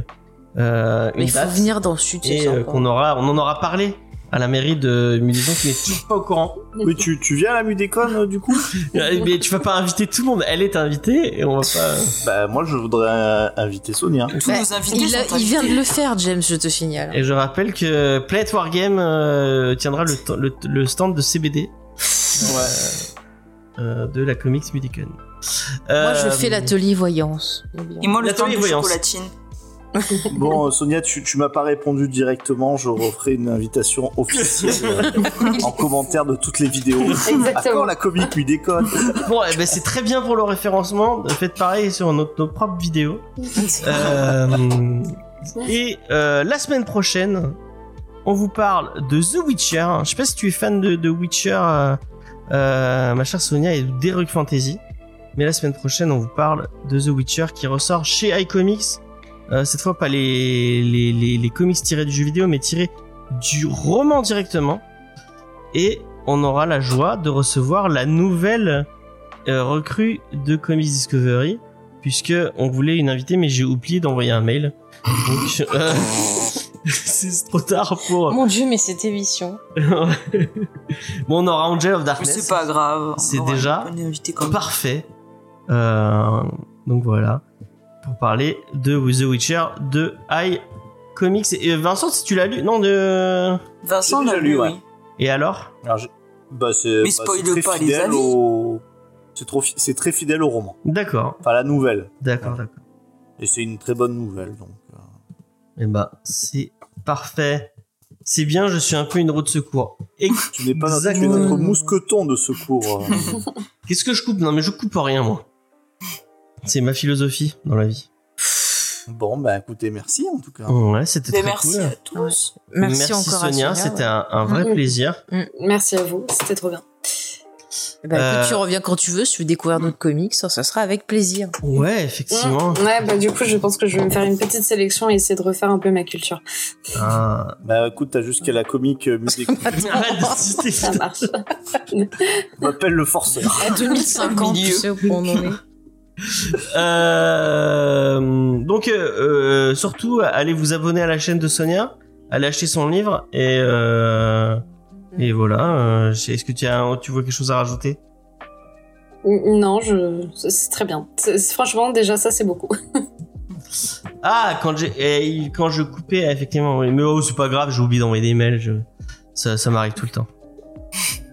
euh, Mais il faut venir dans le sud, et euh, qu'on aura, on en aura parlé à la mairie de Mudaison qui n'est toujours pas au courant. Oui, tu, tu viens à la Mudécon euh, du coup Euh, Mais tu vas pas inviter tout le monde. Elle est invitée et on va pas. Bah, moi je voudrais euh, inviter Sonia. Tous Bah, nos invités il, sont a- il vient de le faire, James, je te signale. Et je rappelle que Planet Wargame euh, tiendra le, t- le, le stand de CBD euh, de la Comics Mudicon. Moi, je Euh, fais l'atelier voyance. Et moi, le temps de voyance. chocolatine. Bon, Sonia, tu, tu m'as pas répondu directement. Je referai une invitation officielle euh, en commentaire de toutes les vidéos. À quand Exactement. la comique Mudécon Bon, eh ben, c'est très bien pour le référencement. Faites pareil sur notre, nos propres vidéos. Euh, et euh, la semaine prochaine, on vous parle de The Witcher. Je sais pas si tu es fan de, de Witcher, euh, euh, ma chère Sonia, et d'Heroic Fantasy. Mais la semaine prochaine, on vous parle de The Witcher qui ressort chez iComics. Euh, cette fois, pas les, les, les, les comics tirés du jeu vidéo, mais tirés du roman directement. Et on aura la joie de recevoir la nouvelle euh, recrue de Comics Discovery, puisque on voulait une invitée, mais j'ai oublié d'envoyer un mail. Donc, euh, c'est trop tard pour. Mon dieu, mais cette émission. bon, on aura Angel of Mais Darkness. c'est pas grave. C'est déjà parfait. Euh, donc voilà, pour parler de The Witcher de i Comics. Et euh, Vincent, si tu l'as lu, non de. Vincent l'a lu, lu, ouais. oui. Et alors Alors, je- bah, c'est Mais bah, spoil pas les au- C'est trop, fi- c'est très fidèle au roman. D'accord, Enfin, la nouvelle. d'accord, d'accord. Et c'est une très bonne nouvelle, donc. euh, Et bah, c'est parfait. C'est bien, je suis un peu une roue de secours. Et Tu n'es pas notre, tu es Exactement. notre mousqueton de secours. euh. qu'est-ce que je coupe? Non, mais je coupe rien, moi. C'est ma philosophie dans la vie. bon, bah écoutez, merci en tout cas. Ouais, c'était très merci cool. à tous. Merci, encore Sonia, à Sonia. c'était ouais. un, un vrai plaisir. Merci à vous, c'était trop bien. Ben, écoute, Euh, tu reviens quand tu veux, si tu veux découvrir d'autres comics, ça, ça sera avec plaisir. Ouais, effectivement. Ouais, bah du coup, je pense que je vais me faire une petite sélection et essayer de refaire un peu ma culture. Ah. Bah écoute, t'as jusqu'à la comique euh, musique. Ça marche. On m'appelle le forceur. À 2050, tu sais où on en est. Euh, donc, euh, euh, surtout, allez vous abonner à la chaîne de Sonia, allez acheter son livre et euh, et voilà. Est-ce que tu as, tu vois quelque chose à rajouter? Non, je... c'est- très bien. Franchement, déjà, ça, c'est beaucoup. Ah, quand j'ai, eh, quand je coupais, effectivement, oui. mais oh, c'est pas grave, j'ai oublié d'envoyer des mails. Je, ça, ça m'arrive tout le temps.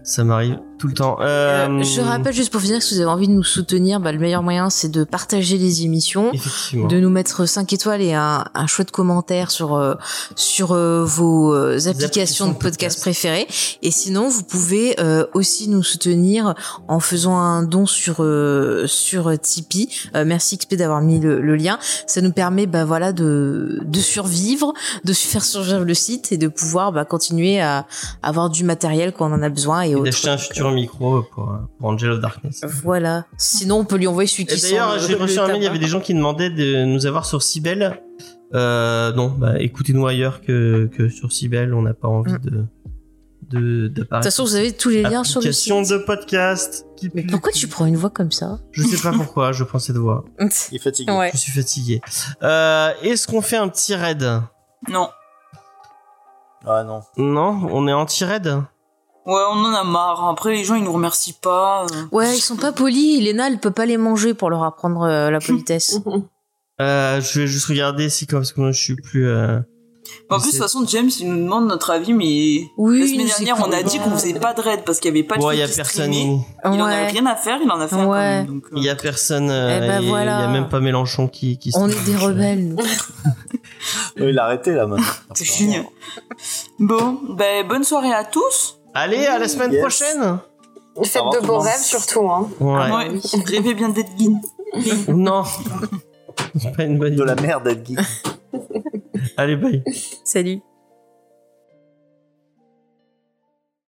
Ça m'arrive tout le temps. Euh, je rappelle juste pour finir que si vous avez envie de nous soutenir, bah, le meilleur moyen c'est de partager les émissions, de nous mettre 5 étoiles et un, un chouette commentaire sur euh, sur euh, vos applications, applications de podcast, podcast. préférées. Et sinon, vous pouvez euh, aussi nous soutenir en faisant un don sur euh, sur Tipeee. Euh, merci XP d'avoir mis le, le lien. Ça nous permet bah voilà de de survivre, de faire survivre le site et de pouvoir bah, continuer à avoir du matériel quand on en a besoin et, Et autres. D'acheter un futur micro pour, pour Angel of Darkness. Voilà. Sinon, on peut lui envoyer celui qui d'ailleurs, sent j'ai reçu un mail, il y avait des gens qui demandaient de nous avoir sur Cybelle. Euh, non, bah écoutez-nous ailleurs que, que sur Cybelle, on n'a pas envie Mm. de de De toute façon, vous avez tous les liens sur le site. de podcast. qui Mais pue. pourquoi tu prends une voix comme ça Je sais pas pourquoi, je prends cette voix. Il est fatigué. Ouais. Je suis fatigué. Euh, Est-ce qu'on fait un petit raid? Non. Ah non. Non, on est anti-raid Ouais, on en a marre. Après, les gens, ils nous remercient pas. euh. Ouais, ils sont pas polis. Léna, elle peut pas les manger pour leur apprendre euh, la politesse. euh, Je vais juste regarder si comme parce que moi je suis plus. Euh... En plus, de toute façon, James, il nous demande notre avis, mais Oui, la semaine dernière, on a dit qu'on faisait pas de raid parce qu'il y avait pas de Ouais, il y a personne. Il en avait Ouais. rien à faire, il en a fait quand Ouais. même. donc, euh, Il y a personne. euh, Eh ben voilà. Il y a même pas Mélenchon qui. qui On se- est des rebelles. nous. Ouais, il a arrêté là maintenant. C'est fini. Bon, ben, bonne soirée à tous. Allez, à la semaine Yes. prochaine. Faites de beaux monde. rêves, surtout. Hein. Ouais. Ouais. Rêvez bien d'être guine. Non. C'est pas une bonne De idée. la merde, Geek. Allez, bye. Salut.